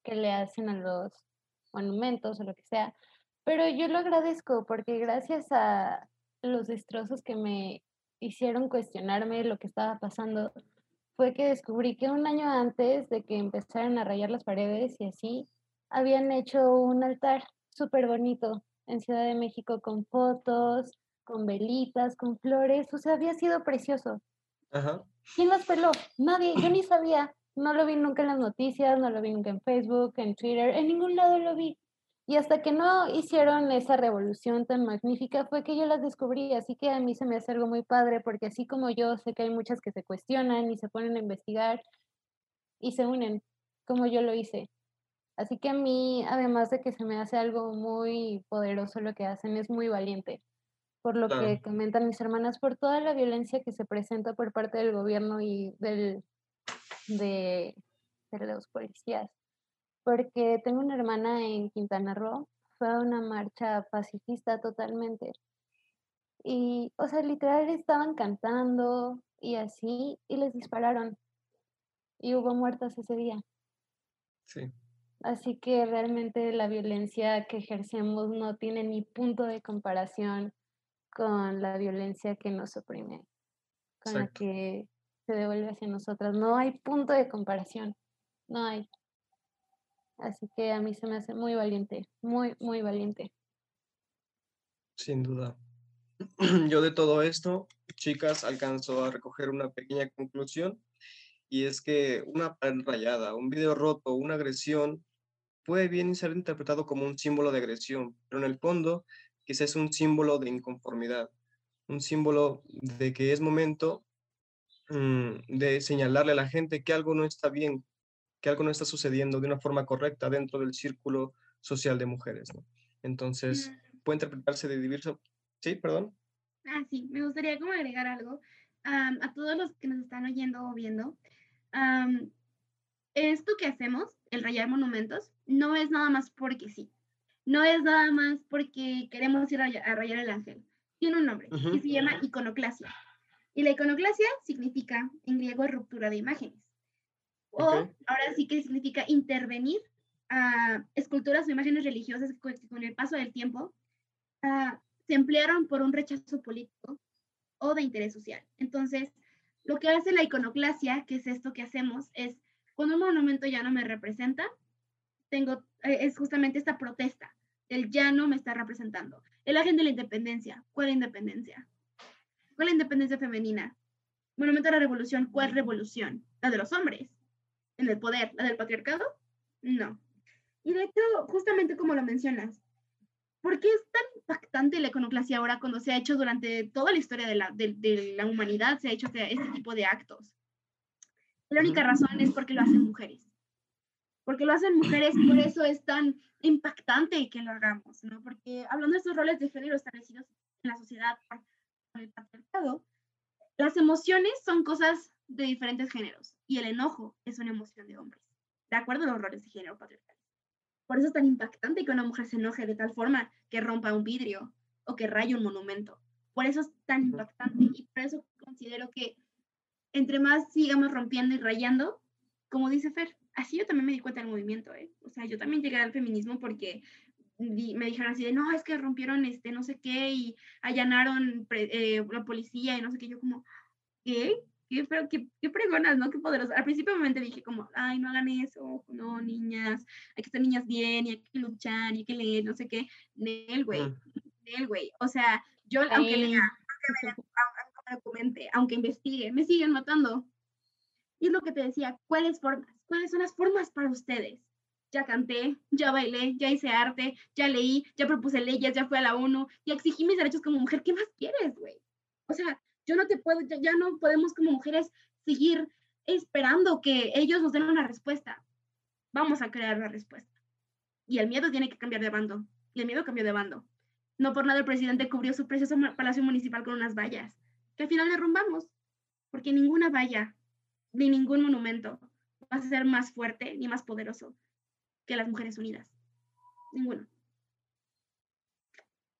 que le hacen a los monumentos o lo que sea, pero yo lo agradezco porque gracias a los destrozos que me hicieron cuestionarme lo que estaba pasando fue que descubrí que un año antes de que empezaran a rayar las paredes y así, habían hecho un altar súper bonito en Ciudad de México con fotos, con velitas, con flores, o sea, había sido precioso. Ajá. ¿Quién las peló? Nadie, yo ni <clears throat> sabía, no lo vi nunca en las noticias, no lo vi nunca en Facebook, en Twitter, en ningún lado lo vi. Y hasta que no hicieron esa revolución tan magnífica fue que yo las descubrí, así que a mí se me hace algo muy padre, porque así como yo sé que hay muchas que se cuestionan y se ponen a investigar y se unen, como yo lo hice. Así que a mí, además de que se me hace algo muy poderoso lo que hacen, es muy valiente, por lo que comentan mis hermanas, por toda la violencia que se presenta por parte del gobierno y del, de, de los policías porque tengo una hermana en Quintana Roo, fue a una marcha pacifista totalmente. Y, o sea, literal estaban cantando y así, y les dispararon. Y hubo muertas ese día. Sí. Así que realmente la violencia que ejercemos no tiene ni punto de comparación con la violencia que nos oprime, con la que se devuelve hacia nosotras. No hay punto de comparación, no hay. Así que a mí se me hace muy valiente, muy, muy valiente. Sin duda. <clears throat> Yo de todo esto, chicas, alcanzo a recoger una pequeña conclusión y es que una pared rayada, un video roto, una agresión puede bien ser interpretado como un símbolo de agresión, pero en el fondo quizás es un símbolo de inconformidad, un símbolo de que es momento mm, de señalarle a la gente que algo no está bien, que algo no está sucediendo de una forma correcta dentro del círculo social de mujeres. Entonces, puede interpretarse de diversos... Sí, perdón. Ah, sí, me gustaría como agregar algo a todos los que nos están oyendo o viendo. esto que hacemos, el rayar monumentos, no es nada más porque sí. No es nada más porque queremos ir a, rayar el ángel. Tiene un nombre que se llama iconoclasia. Y la iconoclasia significa en griego ruptura de imágenes. O ahora sí que significa intervenir a esculturas o imágenes religiosas que con el paso del tiempo uh, se emplearon por un rechazo político o de interés social. Entonces, lo que hace la iconoclasia, que es esto que hacemos, es cuando un monumento ya no me representa, tengo, eh, es justamente esta protesta, el ya no me está representando. El agente de la independencia, ¿cuál independencia? ¿Cuál independencia femenina? Monumento de la revolución, ¿cuál revolución? La de los hombres, en el poder, la del patriarcado, no. Y de hecho, justamente como lo mencionas, ¿por qué es tan impactante la iconoclasia ahora cuando se ha hecho durante toda la historia de la, de, la humanidad, se ha hecho este, este tipo de actos? La única razón es porque lo hacen mujeres. Porque lo hacen mujeres, por eso es tan impactante que lo hagamos, ¿no? Porque hablando de estos roles de género establecidos en la sociedad por, el patriarcado, las emociones son cosas de diferentes géneros y el enojo es una emoción de hombres, de acuerdo a los roles de género patriarcales. Por eso es tan impactante que una mujer se enoje de tal forma que rompa un vidrio o que raye un monumento. Por eso es tan impactante y por eso considero que entre más sigamos rompiendo y rayando, como dice Fer, así yo también me di cuenta del movimiento, ¿eh? O sea, yo también llegué al feminismo porque me dijeron así de, no, es que rompieron este no sé qué y allanaron eh, la policía y no sé qué, yo como, ¿qué? Qué, pero qué, qué pregonas, ¿no? Qué poderoso. Al principio me dije como, ay, no hagan eso, no, niñas, hay que estar niñas bien y hay que luchar y hay que leer, no sé qué. Nel, güey, Nel, güey. O sea, yo, aunque lea, aunque me documente, aunque investigue, me siguen matando. Y es lo que te decía, ¿cuáles formas? ¿Cuáles son las formas para ustedes? Ya canté, ya bailé, ya hice arte, ya leí, ya propuse leyes, ya fui a la ONU, ya exigí mis derechos como mujer. ¿Qué más quieres, güey? O sea, yo no te puedo, ya, ya no podemos como mujeres seguir esperando que ellos nos den una respuesta. Vamos a crear la respuesta. Y el miedo tiene que cambiar de bando. Y el miedo cambió de bando. No por nada el presidente cubrió su precioso palacio municipal con unas vallas, que al final derrumbamos, porque ninguna valla ni ningún monumento a ser más fuerte ni más poderoso que las mujeres unidas. Ninguno.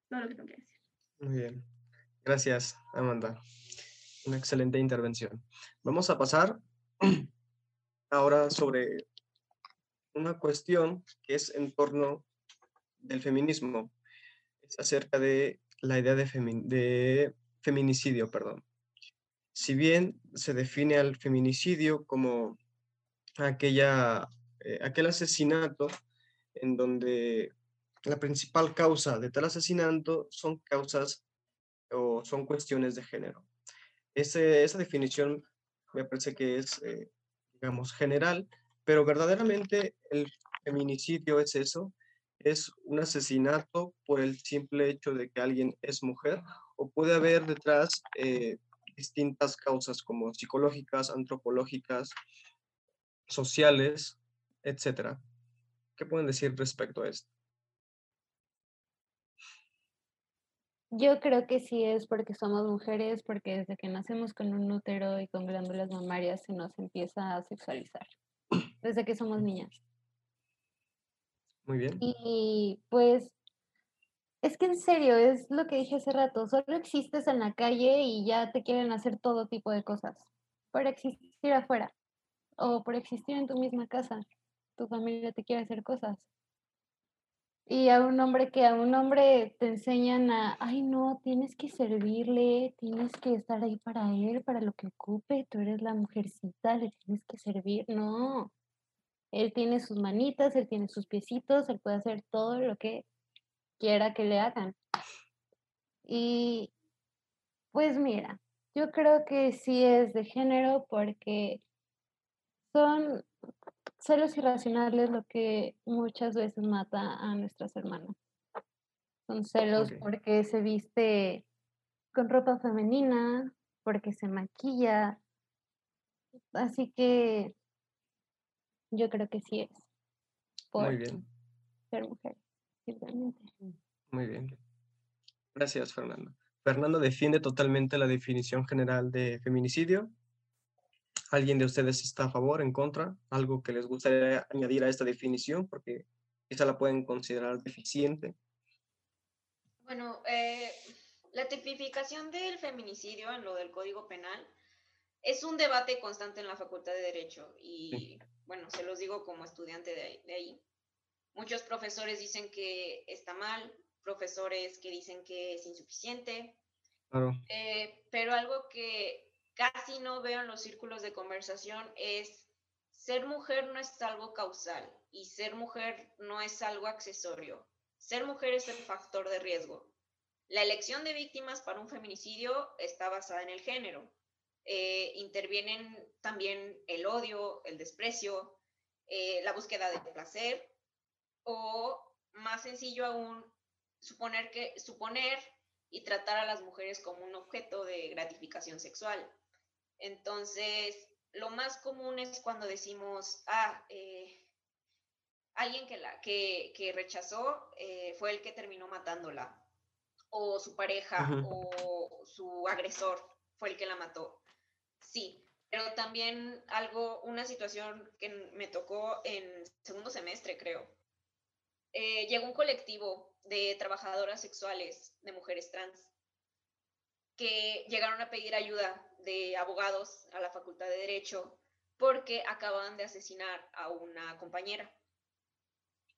Todo lo que tengo que decir. Muy bien. Gracias, Amanda. Una excelente intervención. Vamos a pasar <clears throat> ahora sobre una cuestión que es en torno del feminismo. Es acerca de la idea de, de feminicidio, perdón. Si bien se define al feminicidio como aquella, eh, aquel asesinato en donde la principal causa de tal asesinato son causas o son cuestiones de género. esa definición me parece que es, eh, digamos, general, pero verdaderamente el feminicidio es eso, es un asesinato por el simple hecho de que alguien es mujer o puede haber detrás eh, distintas causas como psicológicas, antropológicas, sociales, etcétera. ¿Qué pueden decir respecto a esto? Yo creo que sí es porque somos mujeres, porque desde que nacemos con un útero y con glándulas mamarias se nos empieza a sexualizar, desde que somos niñas. Muy bien. Y pues es que en serio, es lo que dije hace rato, solo existes en la calle y ya te quieren hacer todo tipo de cosas por existir afuera o por existir en tu misma casa. Tu familia te quiere hacer cosas. Y a un hombre que a un hombre te enseñan a, ay no, tienes que servirle, tienes que estar ahí para él, para lo que ocupe, tú eres la mujercita, le tienes que servir. No, él tiene sus manitas, él tiene sus piecitos, él puede hacer todo lo que quiera que le hagan. Y pues mira, yo creo que sí es de género porque son celos irracionales lo que muchas veces mata a nuestras hermanas. Son celos porque se viste con ropa femenina, porque se maquilla. Así que yo creo que sí es. Por bien. Ser mujer. Muy bien. Gracias, Fernando. Fernando defiende totalmente la definición general de feminicidio. ¿Alguien de ustedes está a favor, en contra? ¿Algo que les gustaría añadir a esta definición? Porque esa la pueden considerar deficiente. Bueno, eh, la tipificación del feminicidio en lo del Código Penal es un debate constante en la Facultad de Derecho y, bueno, se los digo como estudiante de ahí. Muchos profesores dicen que está mal, profesores que dicen que es insuficiente. Claro. Eh, pero algo que casi no veo en los círculos de conversación es ser mujer no es algo causal y ser mujer no es algo accesorio. Ser mujer es el factor de riesgo. La elección de víctimas para un feminicidio está basada en el género. Eh, intervienen también el odio, el desprecio, eh, la búsqueda de placer o, más sencillo aún, suponer, que, suponer y tratar a las mujeres como un objeto de gratificación sexual. Entonces, lo más común es cuando decimos, ah, eh, alguien que, la, que, que rechazó eh, fue el que terminó matándola, o su pareja, o su agresor fue el que la mató. Sí, pero también algo, una situación que me tocó en segundo semestre, creo. Eh, llegó un colectivo de trabajadoras sexuales de mujeres trans que llegaron a pedir ayuda de abogados a la Facultad de Derecho porque acababan de asesinar a una compañera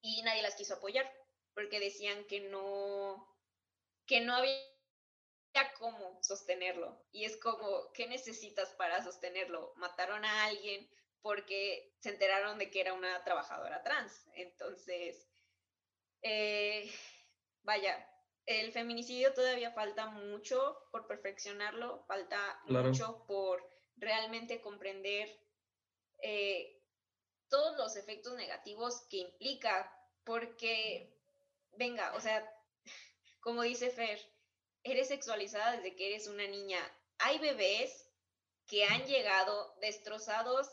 y nadie las quiso apoyar porque decían que no que no había cómo sostenerlo. Y es como qué necesitas para sostenerlo mataron a alguien porque se enteraron de que era una trabajadora trans. Entonces eh, vaya el feminicidio todavía falta mucho por perfeccionarlo, falta mucho por realmente comprender eh, todos los efectos negativos que implica, porque, venga, o sea, <laughs> como dice Fer, eres sexualizada desde que eres una niña. Hay bebés que han llegado destrozados,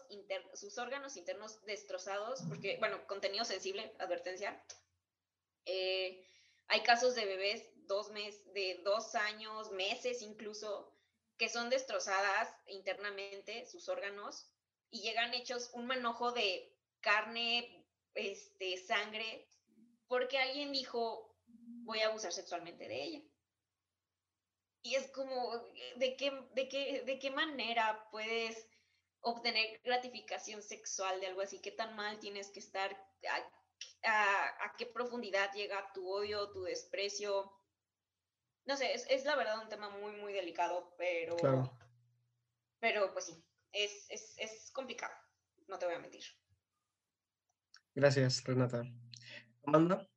sus órganos internos destrozados, porque, bueno, contenido sensible, advertencia. Eh, hay casos de bebés dos meses, de dos años, meses incluso, que son destrozadas internamente sus órganos y llegan hechos un manojo de carne, este, sangre, porque alguien dijo, voy a abusar sexualmente de ella. Y es como, ¿de qué, de qué, de qué manera puedes obtener gratificación sexual de algo así? ¿Qué tan mal tienes que estar? A, qué profundidad llega tu odio, tu desprecio. No sé, es, la verdad un tema muy, muy delicado, pero, pero pues sí, es, complicado, no te voy a mentir. Gracias, Renata. Amanda,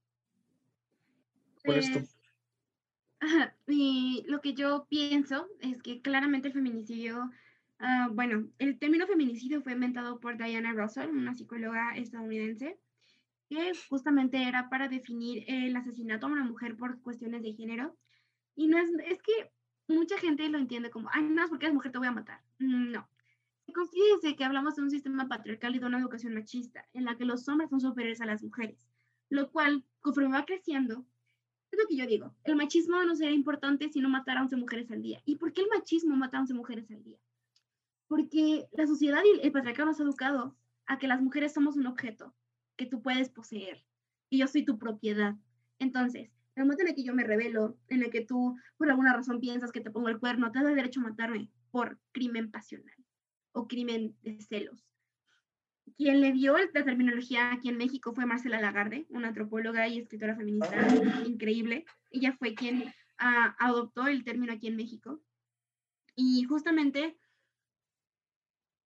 ¿cuál es tu pues, y lo que yo pienso es que claramente el feminicidio, ah, bueno, el término feminicidio fue inventado por Diana Russell, una psicóloga estadounidense, que justamente era para definir el asesinato a una mujer por cuestiones de género. Y no es, es que mucha gente lo entiende como, ay, no, porque eres mujer te voy a matar. Mm, no. Se construye que hablamos de un sistema patriarcal y de una educación machista, en la que los hombres son superiores a las mujeres, lo cual, conforme va creciendo, es lo que yo digo, el machismo no sería importante si no matara a 11 mujeres al día. ¿Y por qué el machismo mata a 11 mujeres al día? Porque la sociedad y el patriarcado nos ha educado a que las mujeres somos un objeto, que tú puedes poseer y yo soy tu propiedad. Entonces, el momento en el que yo me revelo, en el que tú por alguna razón piensas que te pongo el cuerno, te da derecho a matarme por crimen pasional o crimen de celos. Quien le dio la terminología aquí en México fue Marcela Lagarde, una antropóloga y escritora feminista increíble. Ella fue quien ah, adoptó el término aquí en México. Y justamente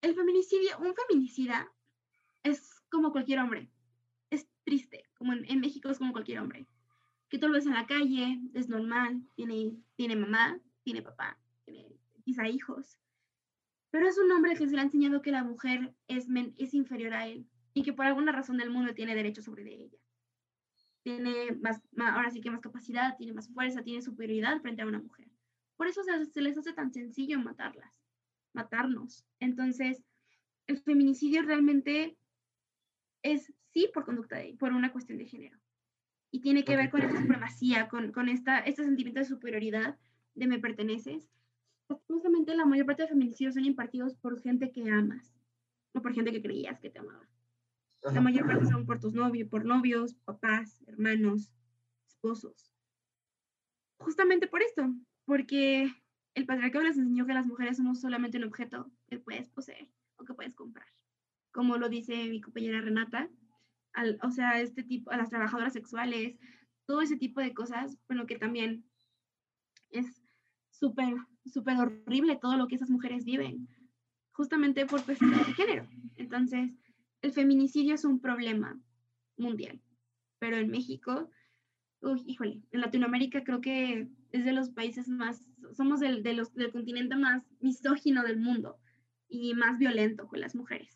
el feminicidio, un feminicida es como cualquier hombre, triste, como en, México es como cualquier hombre, que tú lo ves en la calle, es normal, tiene, tiene mamá, tiene papá, tiene quizá hijos, pero es un hombre que se le ha enseñado que la mujer es, es inferior a él y que por alguna razón del mundo tiene derecho sobre de ella. Tiene más, ahora sí que más capacidad, tiene más fuerza, tiene superioridad frente a una mujer. Por eso se les hace tan sencillo matarlas, matarnos. Entonces, el feminicidio realmente es sí por conducta de, por una cuestión de género. Y tiene que ver con esta supremacía, con, con esta, este sentimiento de superioridad, de me perteneces. Justamente la mayor parte de feminicidios son impartidos por gente que amas, no por gente que creías que te amaba. La mayor parte son por tus novios, por novios, papás, hermanos, esposos. Justamente por esto, porque el patriarcado les enseñó que las mujeres somos solamente un objeto que puedes poseer o que puedes comprar. Como lo dice mi compañera Renata, o sea, este tipo, a las trabajadoras sexuales, todo ese tipo de cosas, bueno, que también es súper, súper horrible todo lo que esas mujeres viven, justamente por cuestiones de género. Entonces, el feminicidio es un problema mundial, pero en México, uy, híjole, en Latinoamérica creo que es de los países más, somos del, de los, del continente más misógino del mundo y más violento con las mujeres.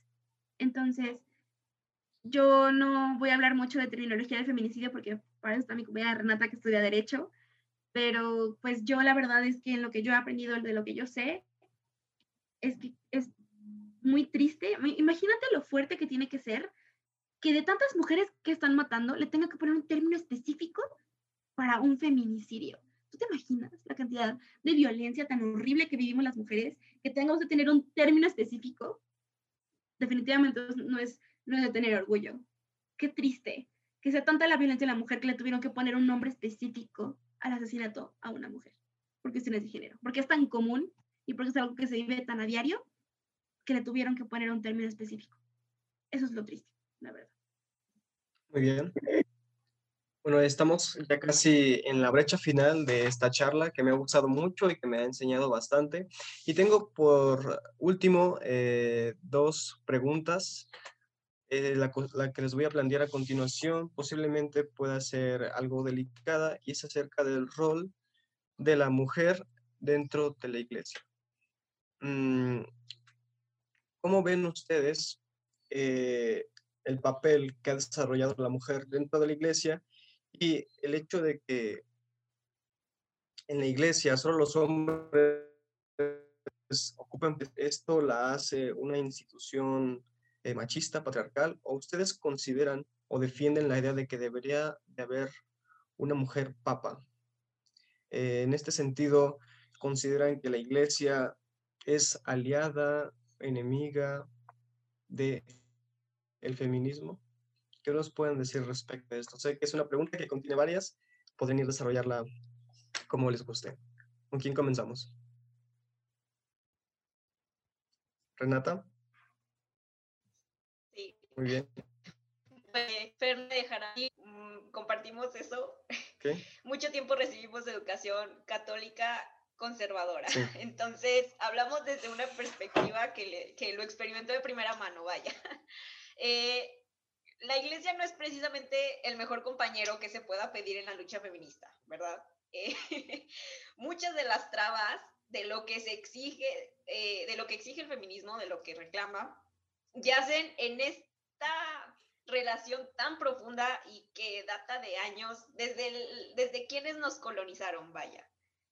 Entonces, yo no voy a hablar mucho de terminología de feminicidio porque para eso está mi compañera Renata que estudia Derecho, pero pues yo la verdad es que en lo que yo he aprendido, de lo que yo sé, es que es muy triste. Imagínate lo fuerte que tiene que ser que de tantas mujeres que están matando le tenga que poner un término específico para un feminicidio. ¿Tú te imaginas la cantidad de violencia tan horrible que vivimos las mujeres que tengamos que tener un término específico? Definitivamente no es, no es de tener orgullo. Qué triste que sea tanta la violencia de la mujer que le tuvieron que poner un nombre específico al asesinato a una mujer por cuestiones de género, porque es tan común y porque es algo que se vive tan a diario que le tuvieron que poner un término específico. Eso es lo triste, la verdad. Muy bien. Bueno, estamos ya casi en la brecha final de esta charla que me ha gustado mucho y que me ha enseñado bastante. Y tengo por último eh, dos preguntas. Eh, la, la, que les voy a plantear a continuación posiblemente pueda ser algo delicada y es acerca del rol de la mujer dentro de la iglesia. Mm, ¿Cómo ven ustedes eh, el papel que ha desarrollado la mujer dentro de la iglesia y el hecho de que en la iglesia solo los hombres ocupan esto la hace una institución eh, machista, patriarcal, o ustedes consideran o defienden la idea de que debería de haber una mujer papa? Eh, en este sentido, ¿consideran que la iglesia es aliada enemiga de feminismo? ¿Qué nos pueden decir respecto a esto? Sé que es una pregunta que contiene varias, podrían ir desarrollarla como les guste. ¿Con quién comenzamos? Renata. Sí. Muy bien. Fer me dejará mm, compartimos eso. ¿Qué? <laughs> Mucho tiempo recibimos educación católica conservadora. <laughs> Entonces, hablamos desde una perspectiva que, que, lo experimento de primera mano, vaya. <laughs> Eh, la iglesia no es precisamente el mejor compañero que se pueda pedir en la lucha feminista, ¿verdad? <laughs> Eh, muchas de las trabas de lo que se exige, eh, de lo que exige el feminismo, de lo que reclama, yacen en esta relación tan profunda y que data de años, desde, desde quienes nos colonizaron, vaya.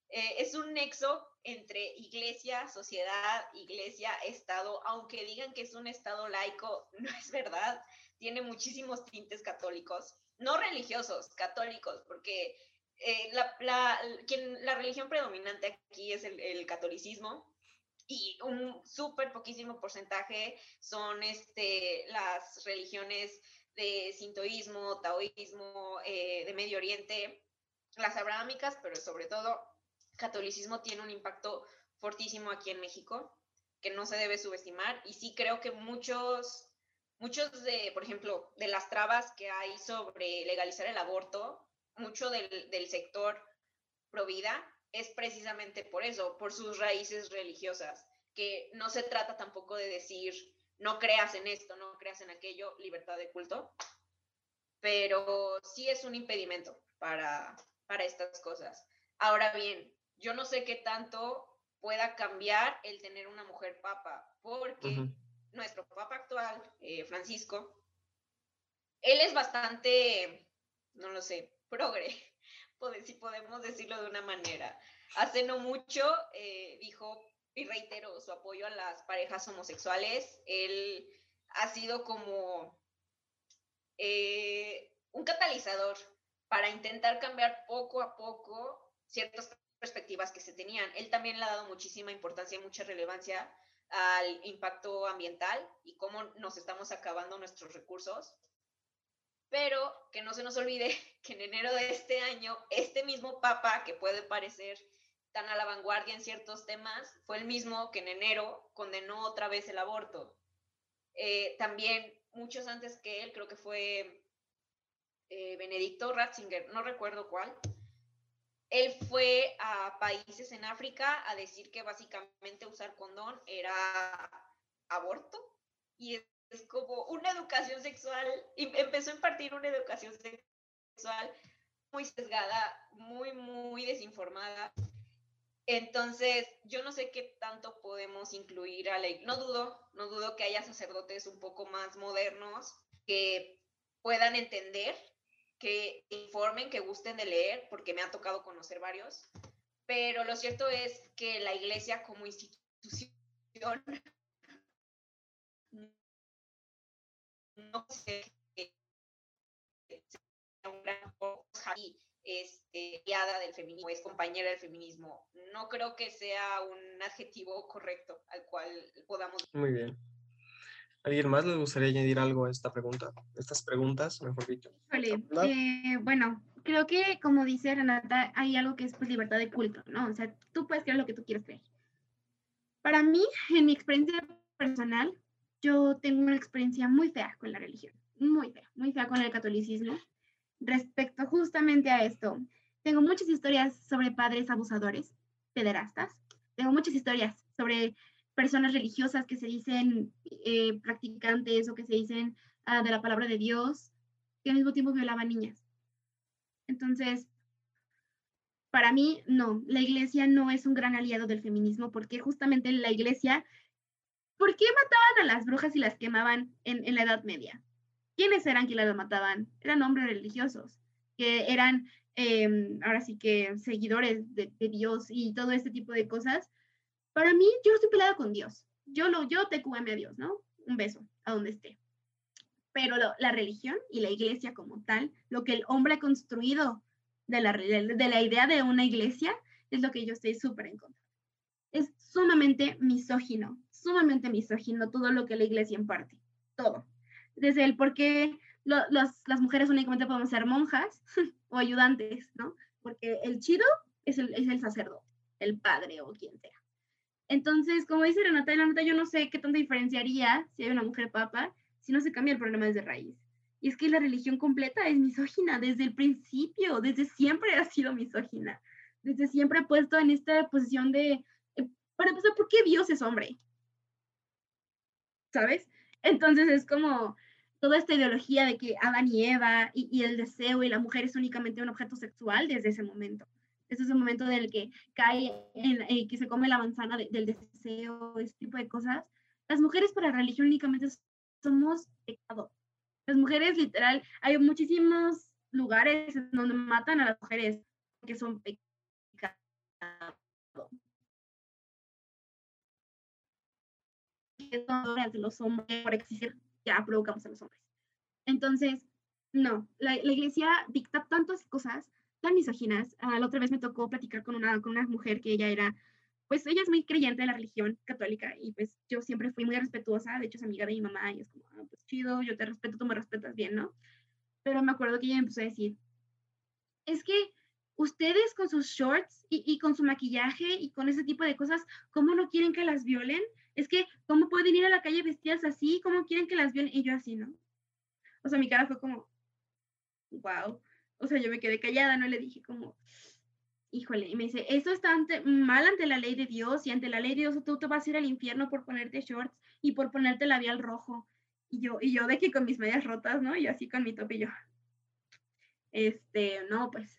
Eh, es un nexo entre iglesia, sociedad, iglesia, Estado, aunque digan que es un Estado laico, <laughs> no es verdad, tiene muchísimos tintes católicos, no religiosos, católicos, porque eh, la, la, quien, la religión predominante aquí es el, el catolicismo, y un súper poquísimo porcentaje son este, las religiones de sintoísmo, taoísmo, eh, de Medio Oriente, las abrahámicas, pero sobre todo catolicismo tiene un impacto fortísimo aquí en México, que no se debe subestimar. Y sí creo que muchos, muchos de, por ejemplo, de las trabas que hay sobre legalizar el aborto, mucho del, del sector pro vida es precisamente por eso, por sus raíces religiosas, que no se trata tampoco de decir, no creas en esto, no creas en aquello, libertad de culto, pero sí es un impedimento para, para estas cosas. Ahora bien, yo no sé qué tanto pueda cambiar el tener una mujer papa, porque nuestro papa actual, eh, Francisco, él es bastante, no lo sé, progre, <laughs> si podemos decirlo de una manera. Hace no mucho eh, dijo y reiteró su apoyo a las parejas homosexuales. Él ha sido como eh, un catalizador para intentar cambiar poco a poco ciertos perspectivas que se tenían. Él también le ha dado muchísima importancia y mucha relevancia al impacto ambiental y cómo nos estamos acabando nuestros recursos. Pero que no se nos olvide <laughs> que en enero de este año, este mismo Papa, que puede parecer tan a la vanguardia en ciertos temas, fue el mismo que en enero condenó otra vez el aborto. Eh, también muchos antes que él, creo que fue eh, Benedicto Ratzinger, no recuerdo cuál, él fue a países en África a decir que básicamente usar condón era aborto y es como una educación sexual, y empezó a impartir una educación sexual muy sesgada, muy, muy desinformada. Entonces, yo no sé qué tanto podemos incluir a la... No dudo, no dudo que haya sacerdotes un poco más modernos que puedan entender, que informen, que gusten de leer, porque me ha tocado conocer varios. Pero lo cierto es que la iglesia como institución no sé un gran este, guiada del feminismo, es compañera del feminismo. No creo que sea un adjetivo correcto al cual podamos. Muy bien. ¿Alguien más le gustaría añadir algo a esta pregunta? Estas preguntas, mejor dicho. Eh, bueno, creo que como dice Renata, hay algo que es pues libertad de culto, ¿no? O sea, tú puedes creer lo que tú quieras creer. Para mí, en mi experiencia personal, yo tengo una experiencia muy fea con la religión, muy fea, muy fea con el catolicismo. Respecto justamente a esto, tengo muchas historias sobre padres abusadores, pederastas, tengo muchas historias sobre personas religiosas que se dicen eh, practicantes o que se dicen ah, de la palabra de Dios, que al mismo tiempo violaban niñas. Entonces, para mí, no, la iglesia no es un gran aliado del feminismo porque justamente la iglesia ¿Por qué mataban a las brujas y las quemaban en, la Edad Media? ¿Quiénes eran quienes las mataban? Eran hombres religiosos, que eran em, ahora sí que seguidores de, Dios y todo este tipo de cosas. Para mí, yo estoy peleada con Dios. Yo, lo, yo te a Dios, ¿no? Un beso, a donde esté. Pero la religión y la iglesia como tal, lo que el hombre ha construido de la, de la idea de una iglesia, es lo que yo estoy súper en contra. Es sumamente misógino, sumamente misógino todo lo que la iglesia imparte, todo. Desde el por qué las mujeres únicamente podemos ser monjas <laughs> o ayudantes, ¿no? Porque el chido es el, es el sacerdote, el padre o quien sea. Entonces, como dice Renata, Renata, yo no sé qué tanta diferenciaría si hay una mujer papa si no se cambia el problema desde raíz. Y es que la religión completa es misógina desde el principio, desde siempre ha sido misógina, desde siempre ha puesto en esta posición de, eh, para empezar, ¿por qué Dios es hombre? ¿sabes? Entonces es como toda esta ideología de que Adán y Eva y, el deseo y la mujer es únicamente un objeto sexual desde ese momento. Ese es el momento en el que cae, en, eh, que se come la manzana del deseo, ese tipo de cosas. Las mujeres para religión únicamente somos pecado. Las mujeres, literal, hay muchísimos lugares donde matan a las mujeres que son pecado de los hombres por existir, ya provocamos a los hombres. Entonces, no, la, la iglesia dicta tantas cosas tan misóginas. Ah, la otra vez me tocó platicar con una, con una mujer que ella era, pues ella es muy creyente de la religión católica y pues yo siempre fui muy respetuosa, de hecho es amiga de mi mamá y es como, ah, pues chido, yo te respeto, tú me respetas bien, ¿no? Pero me acuerdo que ella empezó a decir, es que ustedes con sus shorts y, con su maquillaje y con ese tipo de cosas, ¿cómo no quieren que las violen? es que, ¿cómo pueden ir a la calle vestidas así? ¿Cómo quieren que las vean? Y yo así, ¿no? O sea, mi cara fue como, wow. O sea, yo me quedé callada, no le dije como, híjole, y me dice, eso está mal ante la ley de Dios y ante la ley de Dios tú te vas a ir al infierno por ponerte shorts y por ponerte labial rojo. Y yo, y yo de que con mis medias rotas, ¿no? Y así con mi topillo. Este, no, pues,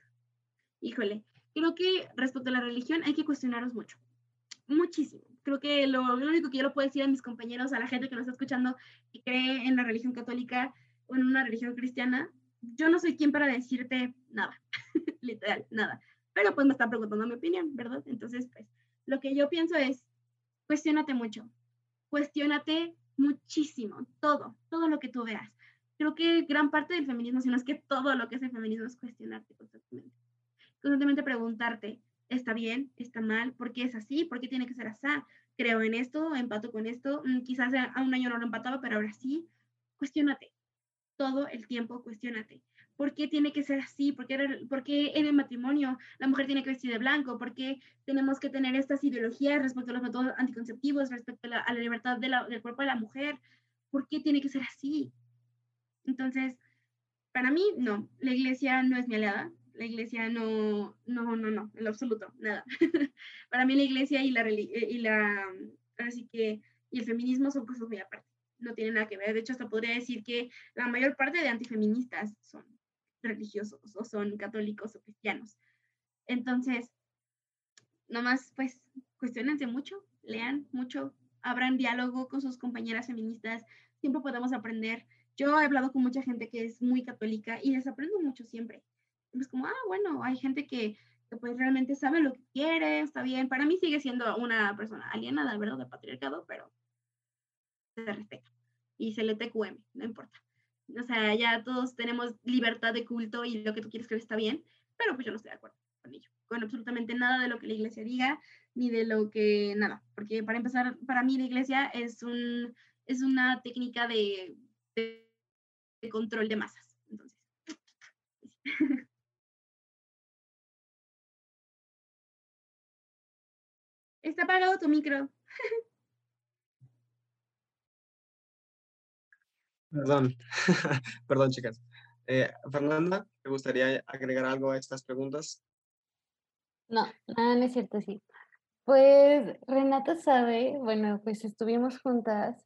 híjole, creo que respecto a la religión hay que cuestionarnos mucho, muchísimo creo que lo, único que yo lo puedo decir a mis compañeros, a la gente que nos está escuchando y cree en la religión católica o en una religión cristiana, yo no soy quien para decirte nada, <laughs> literal, nada. Pero pues me está preguntando mi opinión, ¿verdad? Entonces, pues, lo que yo pienso es, cuestionate mucho, cuestionate muchísimo, todo, todo lo que tú veas. Creo que gran parte del feminismo, si no es que todo lo que es el feminismo es cuestionarte constantemente. Constantemente preguntarte, está bien, está mal, por qué es así, por qué tiene que ser así, creo en esto, empato con esto, mm, quizás a un año no lo empataba, pero ahora sí, cuestionate, todo el tiempo cuestionate. ¿Por qué tiene que ser así? ¿Por qué, ¿Por qué, en el matrimonio la mujer tiene que vestir de blanco? ¿Por qué tenemos que tener estas ideologías respecto a los métodos anticonceptivos, respecto a la, libertad del cuerpo de la mujer? ¿Por qué tiene que ser así? Entonces, para mí, no, la iglesia no es mi aliada, la iglesia no, no, no, no, en lo absoluto, nada. <laughs> para mí la iglesia y la, y la, así que, y el feminismo son cosas muy aparte, no tienen nada que ver. De hecho, hasta podría decir que la mayor parte de antifeministas son religiosos o son católicos o cristianos. Entonces, nomás, pues, cuestionense mucho, lean mucho, abran diálogo con sus compañeras feministas, siempre podemos aprender. Yo he hablado con mucha gente que es muy católica y les aprendo mucho siempre. Es como, ah, bueno, hay gente que, pues realmente sabe lo que quiere, está bien. Para mí sigue siendo una persona alienada, ¿verdad? De patriarcado, pero se respeta. Y se le TQM, no importa. O sea, ya todos tenemos libertad de culto y lo que tú quieres creer está bien, pero pues yo no estoy de acuerdo con ello, con absolutamente nada de lo que la iglesia diga, ni de lo que, nada, porque para empezar, para mí la iglesia es, un, es una técnica de, de, control de masas. Entonces. <laughs> Está apagado tu micro. <laughs> Perdón, <laughs> perdón chicas. Eh, Fernanda, ¿te gustaría agregar algo a estas preguntas? No, nada, no es cierto, sí. Pues Renata sabe, bueno, pues estuvimos juntas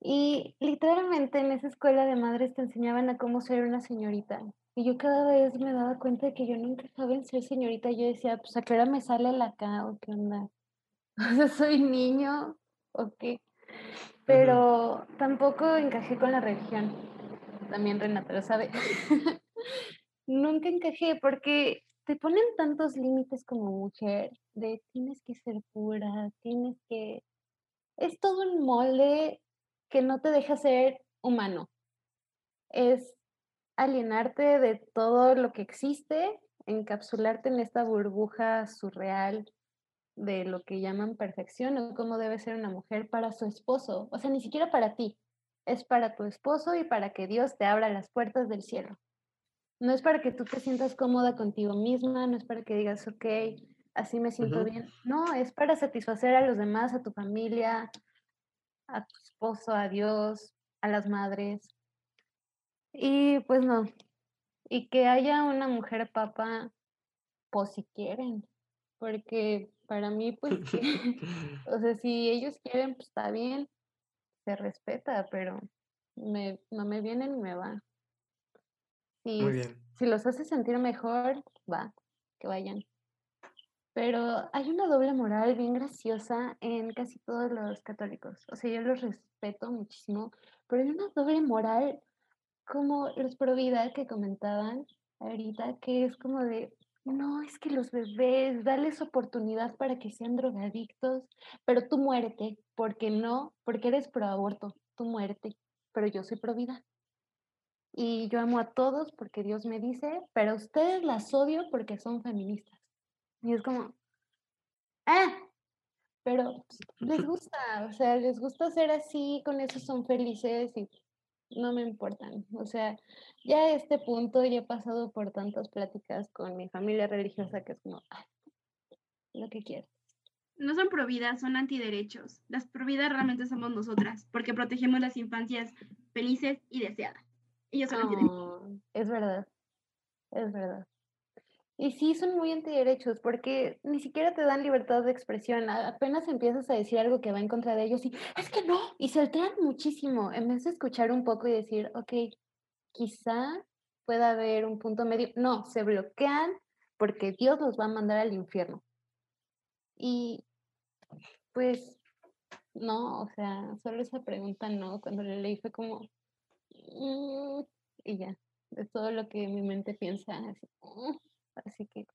y literalmente en esa escuela de madres te enseñaban a cómo ser una señorita. Y yo cada vez me daba cuenta de que yo nunca sabía ser señorita. Yo decía, pues a qué hora me sale la acá o qué onda. <laughs> O sea, soy niño o qué pero tampoco encajé con la religión. También Renata lo sabe. <laughs> Nunca encajé porque te ponen tantos límites como mujer de tienes que ser pura, tienes que... Es todo un molde que no te deja ser humano. Es alienarte de todo lo que existe, encapsularte en esta burbuja surreal de lo que llaman perfección o cómo debe ser una mujer para su esposo. O sea, ni siquiera para ti, es para tu esposo y para que Dios te abra las puertas del cielo. No es para que tú te sientas cómoda contigo misma, no es para que digas, ok, así me siento bien. No, es para satisfacer a los demás, a tu familia, a tu esposo, a Dios, a las madres. Y pues no. Y que haya una mujer papa, pues si quieren, porque para mí, pues, <laughs> o sea, si ellos quieren, pues está bien, se respeta, pero me, no me vienen y me va. Si, Muy bien. Si los hace sentir mejor, va, que vayan. Pero hay una doble moral bien graciosa en casi todos los católicos. O sea, yo los respeto muchísimo, pero hay una doble moral como los pro vida que comentaban ahorita, que es como de, no, es que los bebés, dales oportunidad para que sean drogadictos, pero tú muérete, porque no, porque eres pro aborto, tú muérete, pero yo soy pro vida. Y yo amo a todos porque Dios me dice, pero ustedes las odio porque son feministas. Y es como, ah, pero les gusta, o sea, les gusta ser así, con eso son felices y no me importan. O sea, ya a este punto ya he pasado por tantas pláticas con mi familia religiosa que es como, lo que quiero. No son providas, son antiderechos. Las providas realmente somos nosotras, porque protegemos las infancias felices y deseadas. Ellos son oh, Es verdad, es verdad. Y sí, son muy antiderechos porque ni siquiera te dan libertad de expresión. Apenas empiezas a decir algo que va en contra de ellos y es que no, y se alteran muchísimo. En vez de escuchar un poco y decir, ok, quizá pueda haber un punto medio. No, se bloquean porque Dios los va a mandar al infierno. Y pues no, o sea, solo esa pregunta no. Cuando le leí fue como, mm", y ya, es todo lo que mi mente piensa. Así, mm". Así que,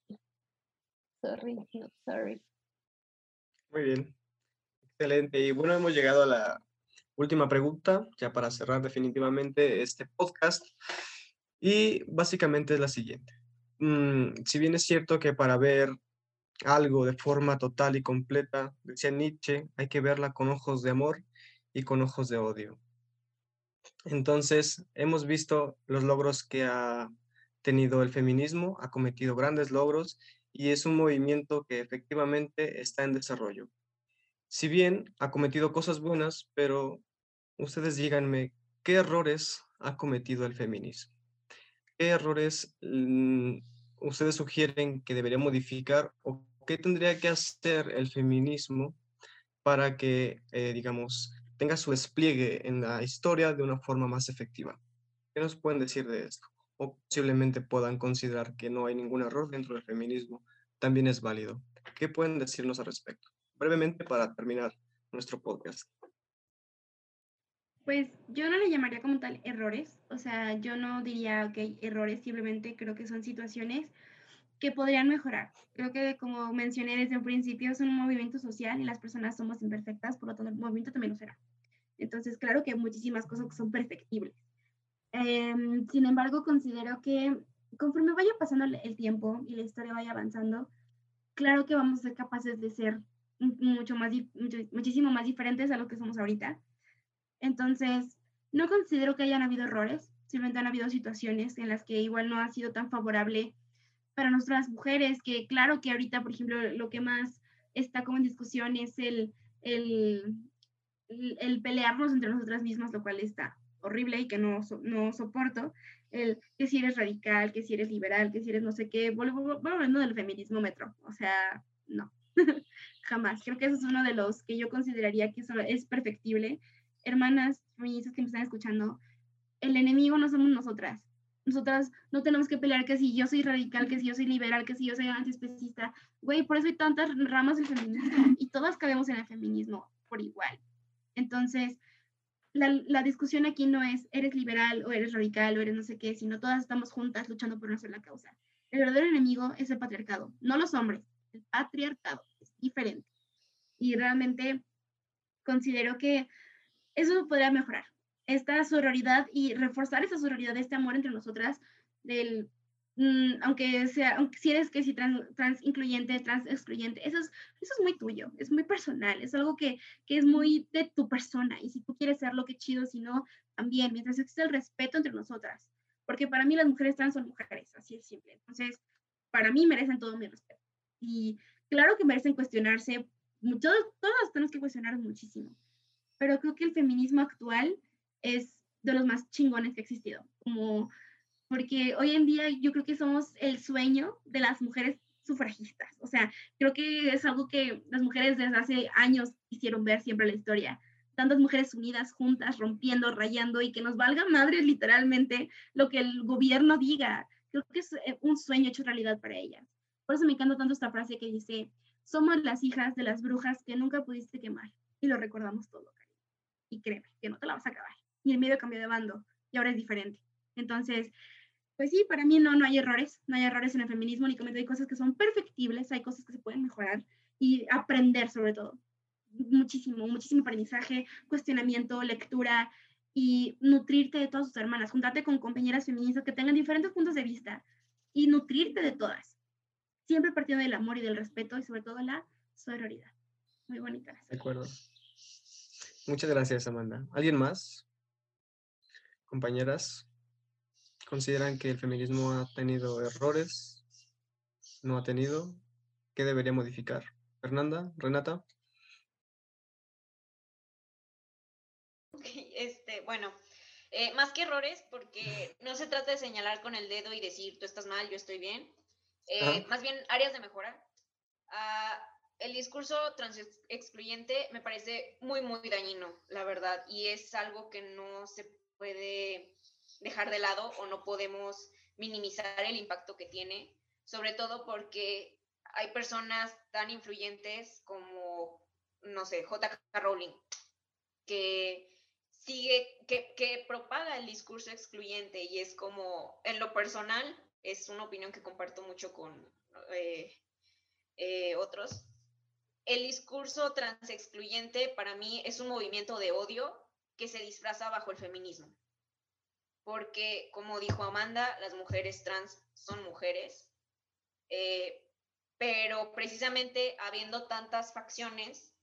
sorry, no sorry. Muy bien. Excelente. Y bueno, hemos llegado a la última pregunta, ya para cerrar definitivamente este podcast. Y básicamente es la siguiente. Mm, si bien es cierto que para ver algo de forma total y completa, decía Nietzsche, hay que verla con ojos de amor y con ojos de odio. Entonces, hemos visto los logros que ha tenido el feminismo, ha cometido grandes logros y es un movimiento que efectivamente está en desarrollo. Si bien ha cometido cosas buenas, pero ustedes díganme, ¿qué errores ha cometido el feminismo? ¿qué errores mm, ustedes sugieren que debería modificar o qué tendría que hacer el feminismo para que, eh, digamos, tenga su despliegue en la historia de una forma más efectiva? ¿Qué nos pueden decir de esto? O posiblemente puedan considerar que no hay ningún error dentro del feminismo, también es válido. ¿Qué pueden decirnos al respecto? Brevemente para terminar nuestro podcast. Pues yo no le llamaría como tal errores, o sea, yo no diría hay errores, simplemente creo que son situaciones que podrían mejorar. Creo que como mencioné desde un principio, es un movimiento social y las personas somos imperfectas, por lo tanto el movimiento también lo será. Entonces, claro que hay muchísimas cosas que son perfectibles. Em, sin embargo, considero que conforme vaya pasando el tiempo y la historia vaya avanzando, claro que vamos a ser capaces de ser mucho más, muchísimo más diferentes a lo que somos ahorita. Entonces, no considero que hayan habido errores, simplemente han habido situaciones en las que igual no ha sido tan favorable para nuestras mujeres, que claro que ahorita, por ejemplo, lo que más está como en discusión es el, el, el pelearnos entre nosotras mismas, lo cual está horrible y que no, no soporto, el que si eres radical, que si eres liberal, que si eres no sé qué, vuelvo, hablando del feminismo metro, o sea, no, <laughs> jamás. Creo que eso es uno de los que yo consideraría que es perfectible hermanas feministas que me están escuchando, el enemigo no somos nosotras. Nosotras no tenemos que pelear que si yo soy radical, que si yo soy liberal, que si yo soy antiespecista. Güey, por eso hay tantas ramas del feminismo y todas cabemos en el feminismo por igual. Entonces, la, discusión aquí no es eres liberal o eres radical o eres no sé qué, sino todas estamos juntas luchando por una sola causa. El verdadero enemigo es el patriarcado, no los hombres. El patriarcado es diferente. Y realmente considero que eso podría mejorar. Esta sororidad y reforzar esa sororidad, este amor entre nosotras, del, aunque sea, aunque si eres que si trans, trans, incluyente, trans excluyente, eso es, eso es muy tuyo, es muy personal, es algo que, que es muy de tu persona. Y si tú quieres ser lo que chido, si no, también, mientras existe el respeto entre nosotras. Porque para mí las mujeres trans son mujeres, así es simple. Entonces, para mí merecen todo mi respeto. Y claro que merecen cuestionarse, todos, todos tenemos que cuestionar muchísimo pero creo que el feminismo actual es de los más chingones que ha existido, como porque hoy en día yo creo que somos el sueño de las mujeres sufragistas, o sea, creo que es algo que las mujeres desde hace años quisieron ver siempre en la historia, tantas mujeres unidas, juntas, rompiendo, rayando y que nos valga madre literalmente lo que el gobierno diga, creo que es eh, un sueño hecho realidad para ellas. Por eso me encanta tanto esta frase que dice, somos las hijas de las brujas que nunca pudiste quemar y lo recordamos todo y créeme que no te la vas a acabar. Y el medio cambió de bando y ahora es diferente. Entonces, pues sí, para mí no, no hay errores, no hay errores en el feminismo, ni hay cosas que son perfectibles, hay cosas que se pueden mejorar y aprender sobre todo. Muchísimo, muchísimo aprendizaje, cuestionamiento, lectura y nutrirte de todas tus hermanas, juntarte con compañeras feministas que tengan diferentes puntos de vista y nutrirte de todas. Siempre partiendo del amor y del respeto y sobre todo la sororidad. Muy bonita. De acuerdo. Muchas gracias, Amanda. ¿Alguien más? Compañeras, ¿consideran que el feminismo ha tenido errores? ¿No ha tenido? ¿Qué debería modificar? Fernanda, Renata. Este, bueno, eh, más que errores, porque no se trata de señalar con el dedo y decir tú estás mal, yo estoy bien. Eh, más bien áreas de mejora. Ah, el discurso trans excluyente me parece muy, muy dañino, la verdad, y es algo que no se puede dejar de lado o no podemos minimizar el impacto que tiene, sobre todo porque hay personas tan influyentes como, no sé, J.K. Rowling, que sigue, que, que propaga el discurso excluyente y es como, en lo personal, es una opinión que comparto mucho con eh, eh, otros, el discurso transexcluyente para mí es un movimiento de odio que se disfraza bajo el feminismo. Porque, como dijo Amanda, las mujeres trans son mujeres, eh, pero precisamente habiendo tantas facciones,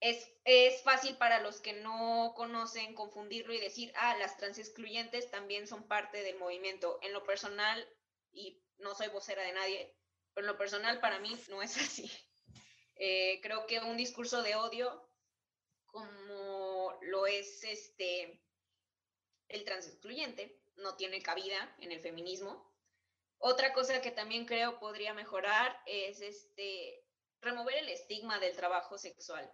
es, es, fácil para los que no conocen confundirlo y decir, ah, las trans excluyentes también son parte del movimiento. En lo personal, y no soy vocera de nadie, pero en lo personal para mí no es <laughs> así. Eh, creo que un discurso de odio, como lo es este, el trans excluyente no tiene cabida en el feminismo. Otra cosa que también creo podría mejorar es este, remover el estigma del trabajo sexual,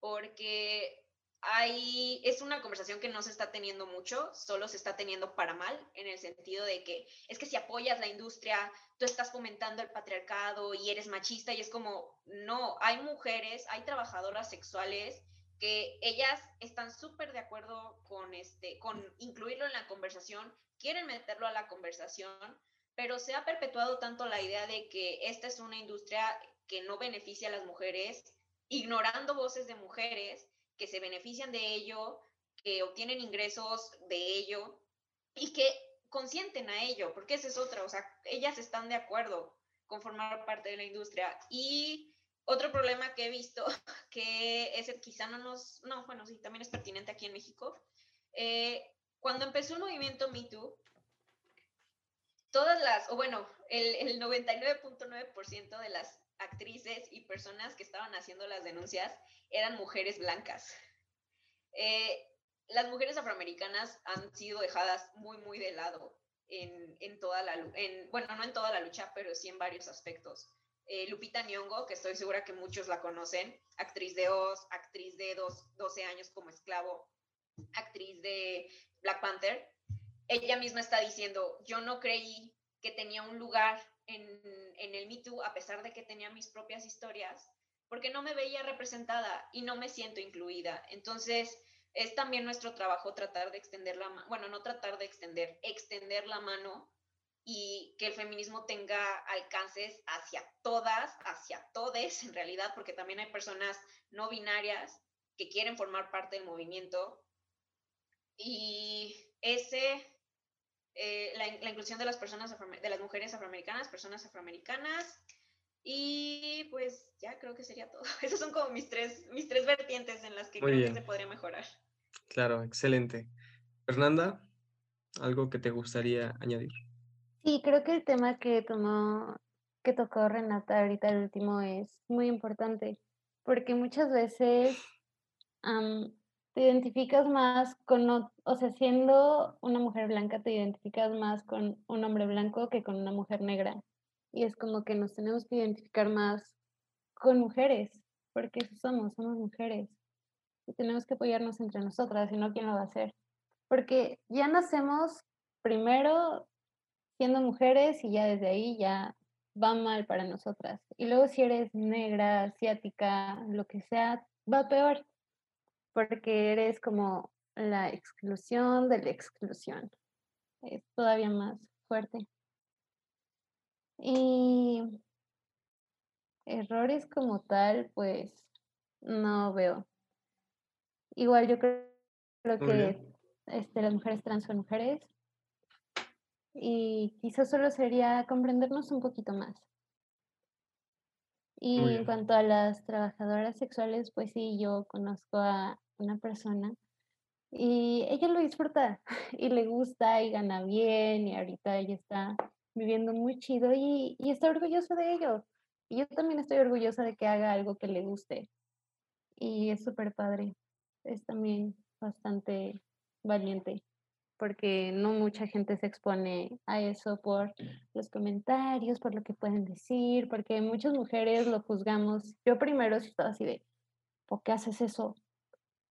porque hay, es una conversación que no se está teniendo mucho, solo se está teniendo para mal, en el sentido de que es que si apoyas la industria, tú estás fomentando el patriarcado y eres machista y es como, no, hay mujeres, hay trabajadoras sexuales que ellas están súper de acuerdo con, este, con incluirlo en la conversación, quieren meterlo a la conversación, pero se ha perpetuado tanto la idea de que esta es una industria que no beneficia a las mujeres, ignorando voces de mujeres que se benefician de ello, que obtienen ingresos de ello y que consienten a ello, porque esa es otra, o sea, ellas están de acuerdo con formar parte de la industria. Y otro problema que he visto, <laughs> que es quizá no nos, no, bueno, sí, también es pertinente aquí en México, eh, cuando empezó el movimiento MeToo, todas las, o bueno, el 99.9% de las actrices y personas que estaban haciendo las denuncias eran mujeres blancas. Eh, las mujeres afroamericanas han sido dejadas muy, muy de lado en, en toda la, en, bueno, no en toda la lucha, pero sí en varios aspectos. Eh, Lupita Nyong'o, que estoy segura que muchos la conocen, actriz de Oz, actriz de dos, 12 años como esclavo, actriz de Black Panther, ella misma está diciendo, yo no creí que tenía un lugar en, en el Me Too, a pesar de que tenía mis propias historias, porque no me veía representada y no me siento incluida. Entonces, es también nuestro trabajo tratar de extender la mano, bueno, no tratar de extender, extender la mano y que el feminismo tenga alcances hacia todas, hacia todes en realidad, porque también hay personas no binarias que quieren formar parte del movimiento. Y ese, eh, la, la, inclusión de las personas, de las mujeres afroamericanas, personas afroamericanas, y pues ya creo que sería todo. <laughs> Esas son como mis tres, mis tres vertientes en las que creo que se podría mejorar. Claro, excelente. Fernanda, ¿algo que te gustaría añadir? Sí, creo que el tema que tomó, que tocó Renata ahorita el último es muy importante, porque muchas veces te identificas más con, o sea, siendo una mujer blanca, te identificas más con un hombre blanco que con una mujer negra y es como que nos tenemos que identificar más con mujeres, porque eso somos, somos mujeres. Y tenemos que apoyarnos entre nosotras, si no, ¿quién lo va a hacer? Porque ya nacemos primero siendo mujeres y ya desde ahí ya va mal para nosotras. Y luego si eres negra, asiática, lo que sea, va peor, porque eres como la exclusión de la exclusión. Es todavía más fuerte. Y errores como tal, pues no veo. Igual yo creo, que este, las mujeres trans son mujeres y quizás solo sería comprendernos un poquito más. Y en cuanto a las trabajadoras sexuales, pues sí, yo conozco a una persona y ella lo disfruta <laughs> y le gusta y gana bien y ahorita ella está viviendo muy chido y, y está orgulloso de ello. Y yo también estoy orgullosa de que haga algo que le guste. Y es súper padre. Es también bastante valiente porque no mucha gente se expone a eso por los comentarios, por lo que pueden decir, porque muchas mujeres lo juzgamos. Yo primero estaba así de, ¿por qué haces eso?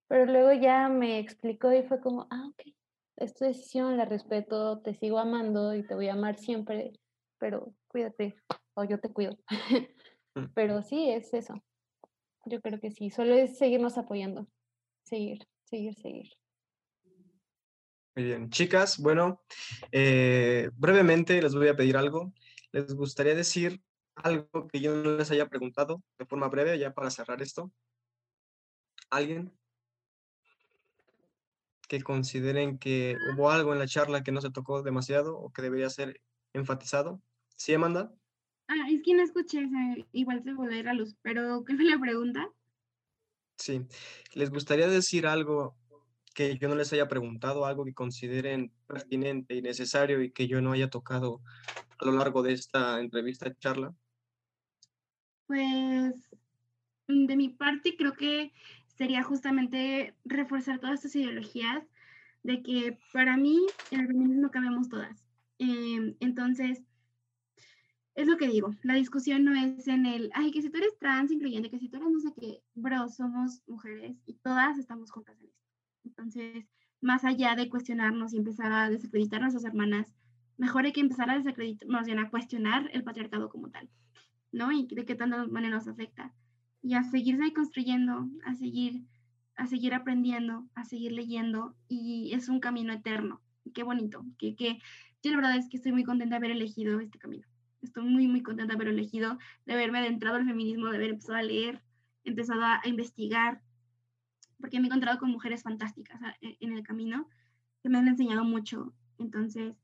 Pero luego ya me explicó y fue como, ah, ok, es tu decisión, la respeto, te sigo amando y te voy a amar siempre, pero cuídate o yo te cuido. <laughs> Pero sí, es eso. Yo creo que sí, solo es seguirnos apoyando, seguir, seguir, seguir. Muy bien, chicas, bueno, eh, brevemente les voy a pedir algo. Les gustaría decir algo que yo no les haya preguntado de forma breve, ya para cerrar esto. ¿Alguien? que consideren que hubo algo en la charla que no se tocó demasiado o que debería ser enfatizado. ¿Sí, Amanda? Ah, es que no escuché, igual se volver la luz, pero ¿qué me la pregunta? Sí, ¿les gustaría decir algo que yo no les haya preguntado, algo que consideren pertinente y necesario y que yo no haya tocado a lo largo de esta entrevista, charla? Pues de mi parte creo que sería justamente reforzar todas estas ideologías de que para mí en el feminismo cabemos todas. Em, entonces, es lo que digo, la discusión no es en el, ay, que si tú eres trans incluyente, que si tú eres no sé qué, bro, somos mujeres y todas estamos juntas en esto. Entonces, más allá de cuestionarnos y empezar a desacreditar a nuestras hermanas, mejor hay que empezar a desacreditar, más bien a cuestionar el patriarcado como tal, ¿no? Y de qué tanta manera nos afecta. Y a seguirse construyendo, a seguir, a seguir aprendiendo, a seguir leyendo. Y es un camino eterno. Qué bonito. Que, que yo la verdad es que estoy muy contenta de haber elegido este camino. Estoy muy, muy contenta de haber elegido, de haberme adentrado al feminismo, de haber empezado a leer, empezado a, investigar, porque me he encontrado con mujeres fantásticas e, en el camino que me han enseñado mucho. Entonces,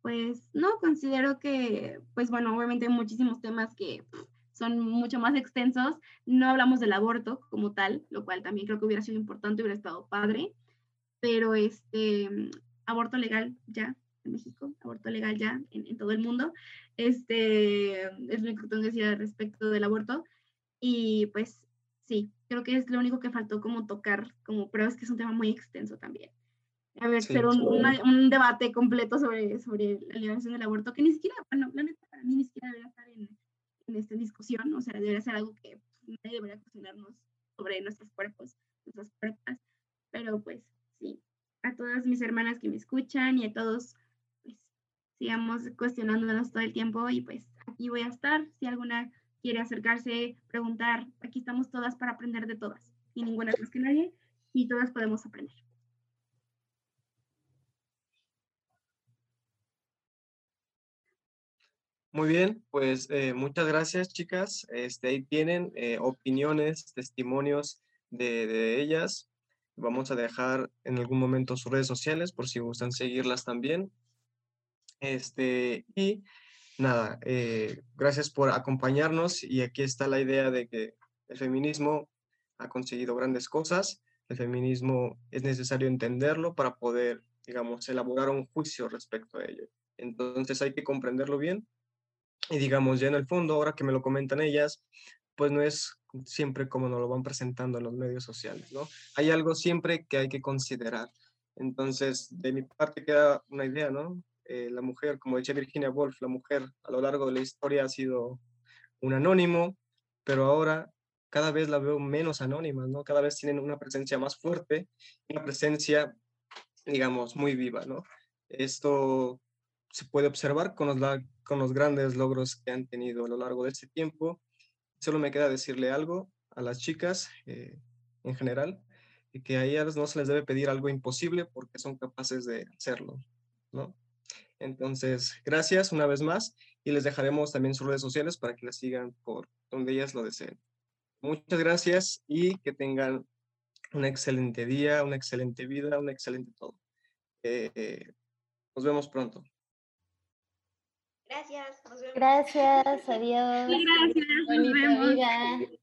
pues no, considero que, pues bueno, obviamente hay muchísimos temas que son mucho más extensos. No hablamos del aborto como tal, lo cual también creo que hubiera sido importante, hubiera estado padre, pero este, aborto legal ya en México, aborto legal ya en, en todo el mundo. Este, es lo que tengo que decir al respecto del aborto. Y pues sí, creo que es lo único que faltó como tocar, como, pero es que es un tema muy extenso también. A ver, ser un, un, debate completo sobre, sobre la liberación del aborto, que ni siquiera, bueno, la neta para mí ni siquiera debería estar en, en esta discusión, o sea, debería ser algo que pues, nadie debería cuestionarnos sobre nuestros cuerpos, nuestras cuerpos, pero pues sí, a todas mis hermanas que me escuchan y a todos, pues sigamos cuestionándonos todo el tiempo y pues aquí voy a estar, si alguna quiere acercarse, preguntar, aquí estamos todas para aprender de todas, y ninguna más que nadie, y todas podemos aprender. Muy bien, pues eh, muchas gracias chicas. Este, ahí tienen eh, opiniones, testimonios de, de, ellas. Vamos a dejar en algún momento sus redes sociales por si gustan seguirlas también. Este, y nada, eh, gracias por acompañarnos y aquí está la idea de que el feminismo ha conseguido grandes cosas. El feminismo es necesario entenderlo para poder, digamos, elaborar un juicio respecto a ello. Entonces hay que comprenderlo bien y digamos, ya en el fondo, ahora que me lo comentan ellas, pues no es siempre como nos lo van presentando en los medios sociales, ¿no? Hay algo siempre que hay que considerar. Entonces, de mi parte queda una idea, ¿no? Eh, la mujer, como decía Virginia Woolf, la mujer a lo largo de la historia ha sido un anónimo, pero ahora cada vez la veo menos anónima, ¿no? Cada vez tienen una presencia más fuerte, una presencia, digamos, muy viva, ¿no? Esto se puede observar con los, con los grandes logros que han tenido a lo largo de este tiempo. Solo me queda decirle algo a las chicas eh, en general, y que a ellas no se les debe pedir algo imposible porque son capaces de hacerlo, ¿no? Entonces, gracias una vez más y les dejaremos también sus redes sociales para que las sigan por donde ellas lo deseen. Muchas gracias y que tengan un excelente día, una excelente vida, un excelente todo. Eh, nos vemos pronto. Gracias. Nos vemos. Gracias, <laughs> adiós. Gracias. Bonita vida.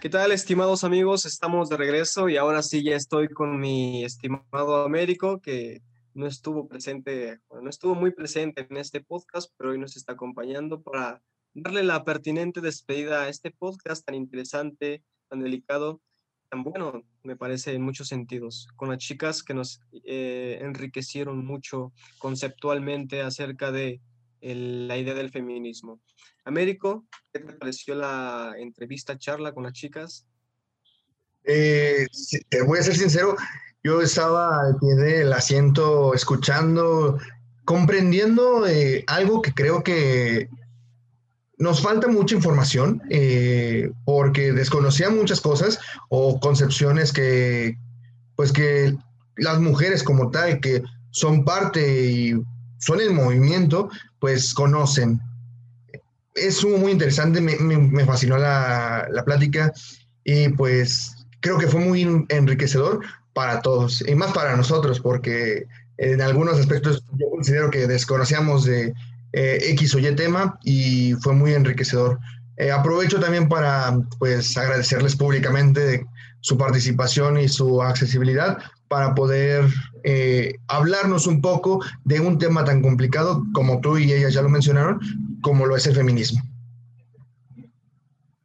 ¿Qué tal, estimados amigos? Estamos de regreso y ahora sí ya estoy con mi estimado Américo, que no estuvo presente, no estuvo muy presente en este podcast, pero hoy nos está acompañando para darle la pertinente despedida a este podcast tan interesante, tan delicado tan bueno, me parece, en muchos sentidos, con las chicas que nos eh, enriquecieron mucho conceptualmente acerca de la idea del feminismo. Américo, ¿qué te pareció la entrevista, charla con las chicas? Eh, te voy a ser sincero, yo estaba al pie del asiento escuchando, comprendiendo eh, algo que creo que nos falta mucha información eh, porque desconocía muchas cosas o concepciones que, pues que las mujeres como tal, que son parte y son el movimiento, pues conocen. Es muy interesante, me, me, fascinó la, la, plática y pues creo que fue muy enriquecedor para todos y más para nosotros porque en algunos aspectos yo considero que desconocíamos de eh, X o Y tema y fue muy enriquecedor. Eh, aprovecho también para pues agradecerles públicamente su participación y su accesibilidad para poder eh, hablarnos un poco de un tema tan complicado como tú y ellas ya lo mencionaron, como lo es el feminismo.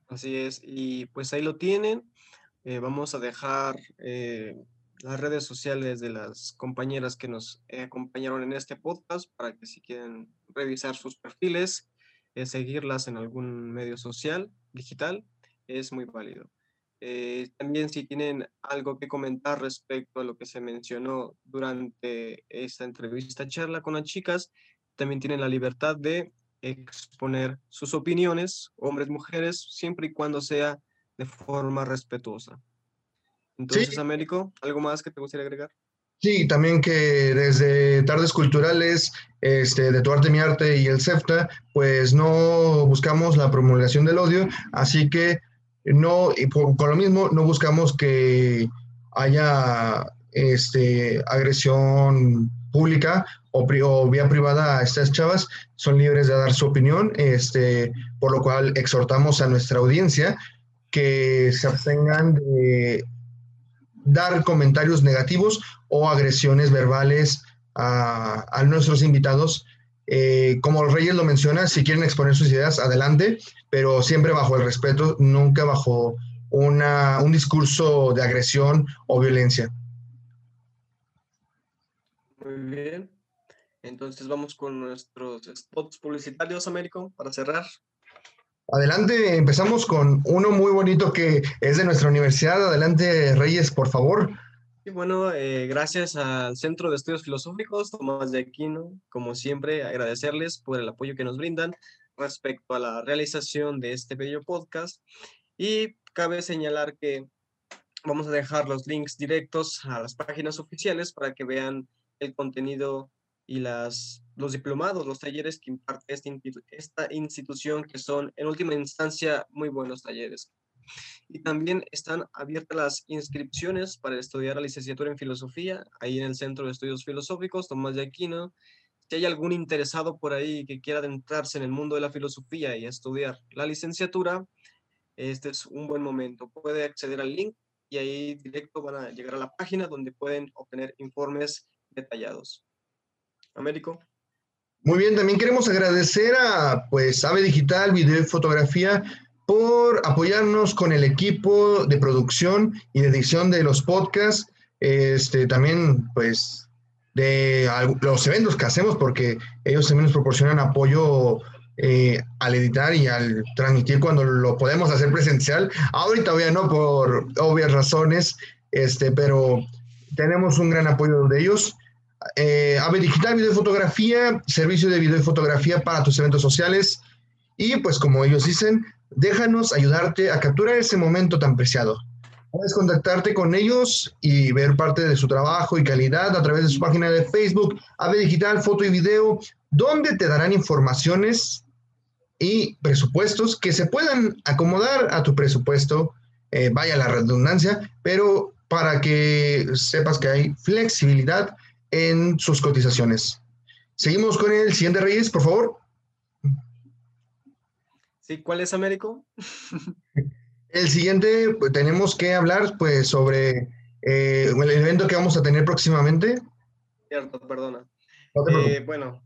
Así es, y pues ahí lo tienen. eh, vamos a dejar eh, las redes sociales de las compañeras que nos acompañaron en este podcast para que si quieren revisar sus perfiles, seguirlas en algún medio social, digital, es muy válido. Eh, también si tienen algo que comentar respecto a lo que se mencionó durante esta entrevista charla con las chicas, también tienen la libertad de exponer sus opiniones, hombres, mujeres, siempre y cuando sea de forma respetuosa. Entonces, Américo, ¿algo más que te gustaría agregar? Sí, también que desde Tardes Culturales, este, de Tu Arte, Mi Arte y el CEFTA, pues no buscamos la promulgación del odio, así que no, y con lo mismo, no buscamos que haya este, agresión pública o, o, vía privada a estas chavas, son libres de dar su opinión, este, por lo cual exhortamos a nuestra audiencia que se abstengan de dar comentarios negativos o agresiones verbales a, a nuestros invitados eh, como Reyes lo menciona, si quieren exponer sus ideas, adelante, pero siempre bajo el respeto, nunca bajo una, un discurso de agresión o violencia. Muy bien. Entonces vamos con nuestros spots publicitarios, Américo, para cerrar. Adelante, empezamos con uno muy bonito que es de nuestra universidad. Adelante, Reyes, por favor. Y bueno, eh, gracias al Centro de Estudios Filosóficos, Tomás de Aquino, como siempre, agradecerles por el apoyo que nos brindan respecto a la realización de este bello podcast. Y cabe señalar que vamos a dejar los links directos a las páginas oficiales para que vean el contenido y las, los diplomados, los talleres que imparte esta institución, que son en última instancia muy buenos talleres. Y también están abiertas las inscripciones para estudiar la licenciatura en filosofía, ahí en el Centro de Estudios Filosóficos, Tomás de Aquino. Si hay algún interesado por ahí que quiera adentrarse en el mundo de la filosofía y estudiar la licenciatura, este es un buen momento. Puede acceder al link y ahí directo van a llegar a la página donde pueden obtener informes detallados. Américo. Muy bien, también queremos agradecer a pues Ave Digital, Video y Fotografía por apoyarnos con el equipo de producción y de edición de los podcasts. Este, también, pues, de los eventos que hacemos, porque ellos también nos proporcionan apoyo eh, al editar y al transmitir cuando lo podemos hacer presencial. Ahorita todavía no, por obvias razones, este, pero tenemos un gran apoyo de ellos. Eh, Ave Digital, Video y Fotografía, servicio de video y fotografía para tus eventos sociales. Y pues como ellos dicen, déjanos ayudarte a capturar ese momento tan preciado. Puedes contactarte con ellos y ver parte de su trabajo y calidad a través de su página de Facebook, AVE Digital, Foto y Video, donde te darán informaciones y presupuestos que se puedan acomodar a tu presupuesto, eh, vaya la redundancia, pero para que sepas que hay flexibilidad en sus cotizaciones. Seguimos con el siguiente Reyes, por favor. ¿Cuál es Américo? El siguiente, pues, tenemos que hablar pues sobre eh, el evento que vamos a tener próximamente. Cierto, perdona. Eh, bueno,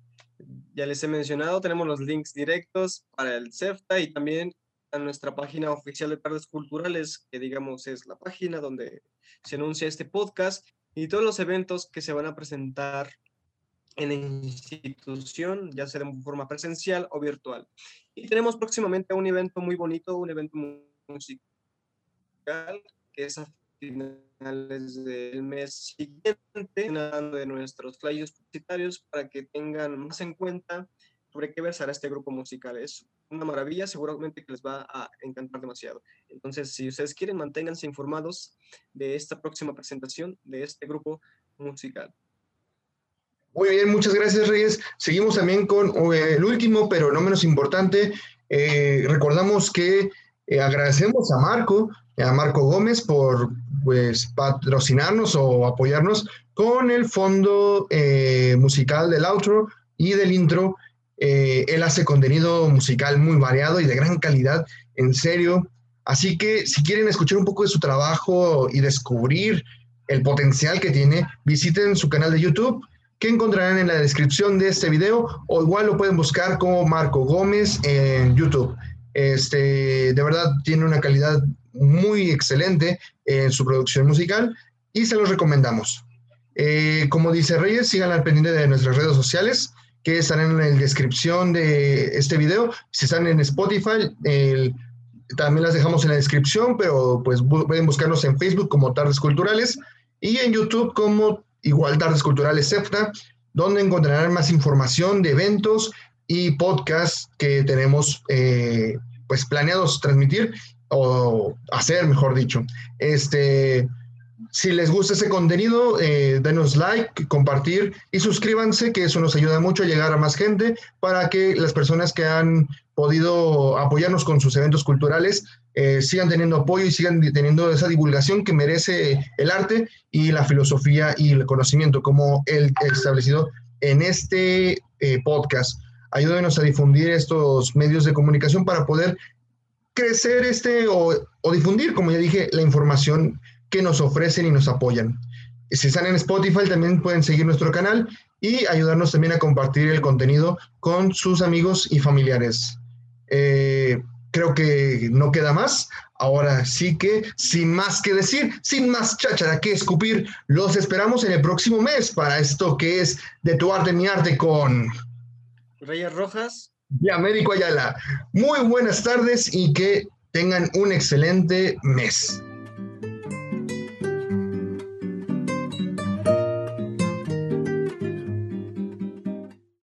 ya les he mencionado, tenemos los links directos para el CEFTA y también a nuestra página oficial de Tardes Culturales, que digamos es la página donde se anuncia este podcast y todos los eventos que se van a presentar en la institución, ya sea de forma presencial o virtual. Y tenemos próximamente un evento muy bonito, un evento musical, que es a finales del mes siguiente, de nuestros flyers publicitarios para que tengan más en cuenta sobre qué versará este grupo musical. Es una maravilla, seguramente que les va a encantar demasiado. Entonces, si ustedes quieren, manténganse informados de esta próxima presentación de este grupo musical. Muy bien, muchas gracias Reyes. Seguimos también con eh, el último, pero no menos importante. Eh, recordamos que eh, agradecemos a Marco, a Marco Gómez por pues, patrocinarnos o apoyarnos con el fondo musical del outro y del intro. él hace contenido musical muy variado y de gran calidad, en serio. Así que si quieren escuchar un poco de su trabajo y descubrir el potencial que tiene, visiten su canal de YouTube que encontrarán en la descripción de este video o igual lo pueden buscar como Marco Gómez en YouTube. Este, de verdad tiene una calidad muy excelente en su producción musical y se los recomendamos. Eh, como dice Reyes, sigan al pendiente de nuestras redes sociales que están en la descripción de este video. Si están en Spotify, también las dejamos en la descripción, pero pues pueden buscarnos en Facebook como Tardes Culturales y en YouTube como igual Tardes Culturales CEFTA, donde encontrarán más información de eventos y podcasts que tenemos eh, pues planeados transmitir o hacer, mejor dicho. Este, si les gusta ese contenido, eh, denos like, compartir y suscríbanse, que eso nos ayuda mucho a llegar a más gente para que las personas que han podido apoyarnos con sus eventos culturales eh, sigan teniendo apoyo y sigan teniendo esa divulgación que merece el arte y la filosofía y el conocimiento, como el establecido en este eh, podcast. Ayúdenos a difundir estos medios de comunicación para poder crecer este o, o difundir, como ya dije, la información que nos ofrecen y nos apoyan. Si están en Spotify, también pueden seguir nuestro canal y ayudarnos también a compartir el contenido con sus amigos y familiares. Eh, creo que no queda más. Ahora sí que, sin más que decir, sin más cháchara que escupir, los esperamos en el próximo mes para esto que es de tu arte, mi arte con Reyes Rojas y Américo Ayala. Muy buenas tardes y que tengan un excelente mes.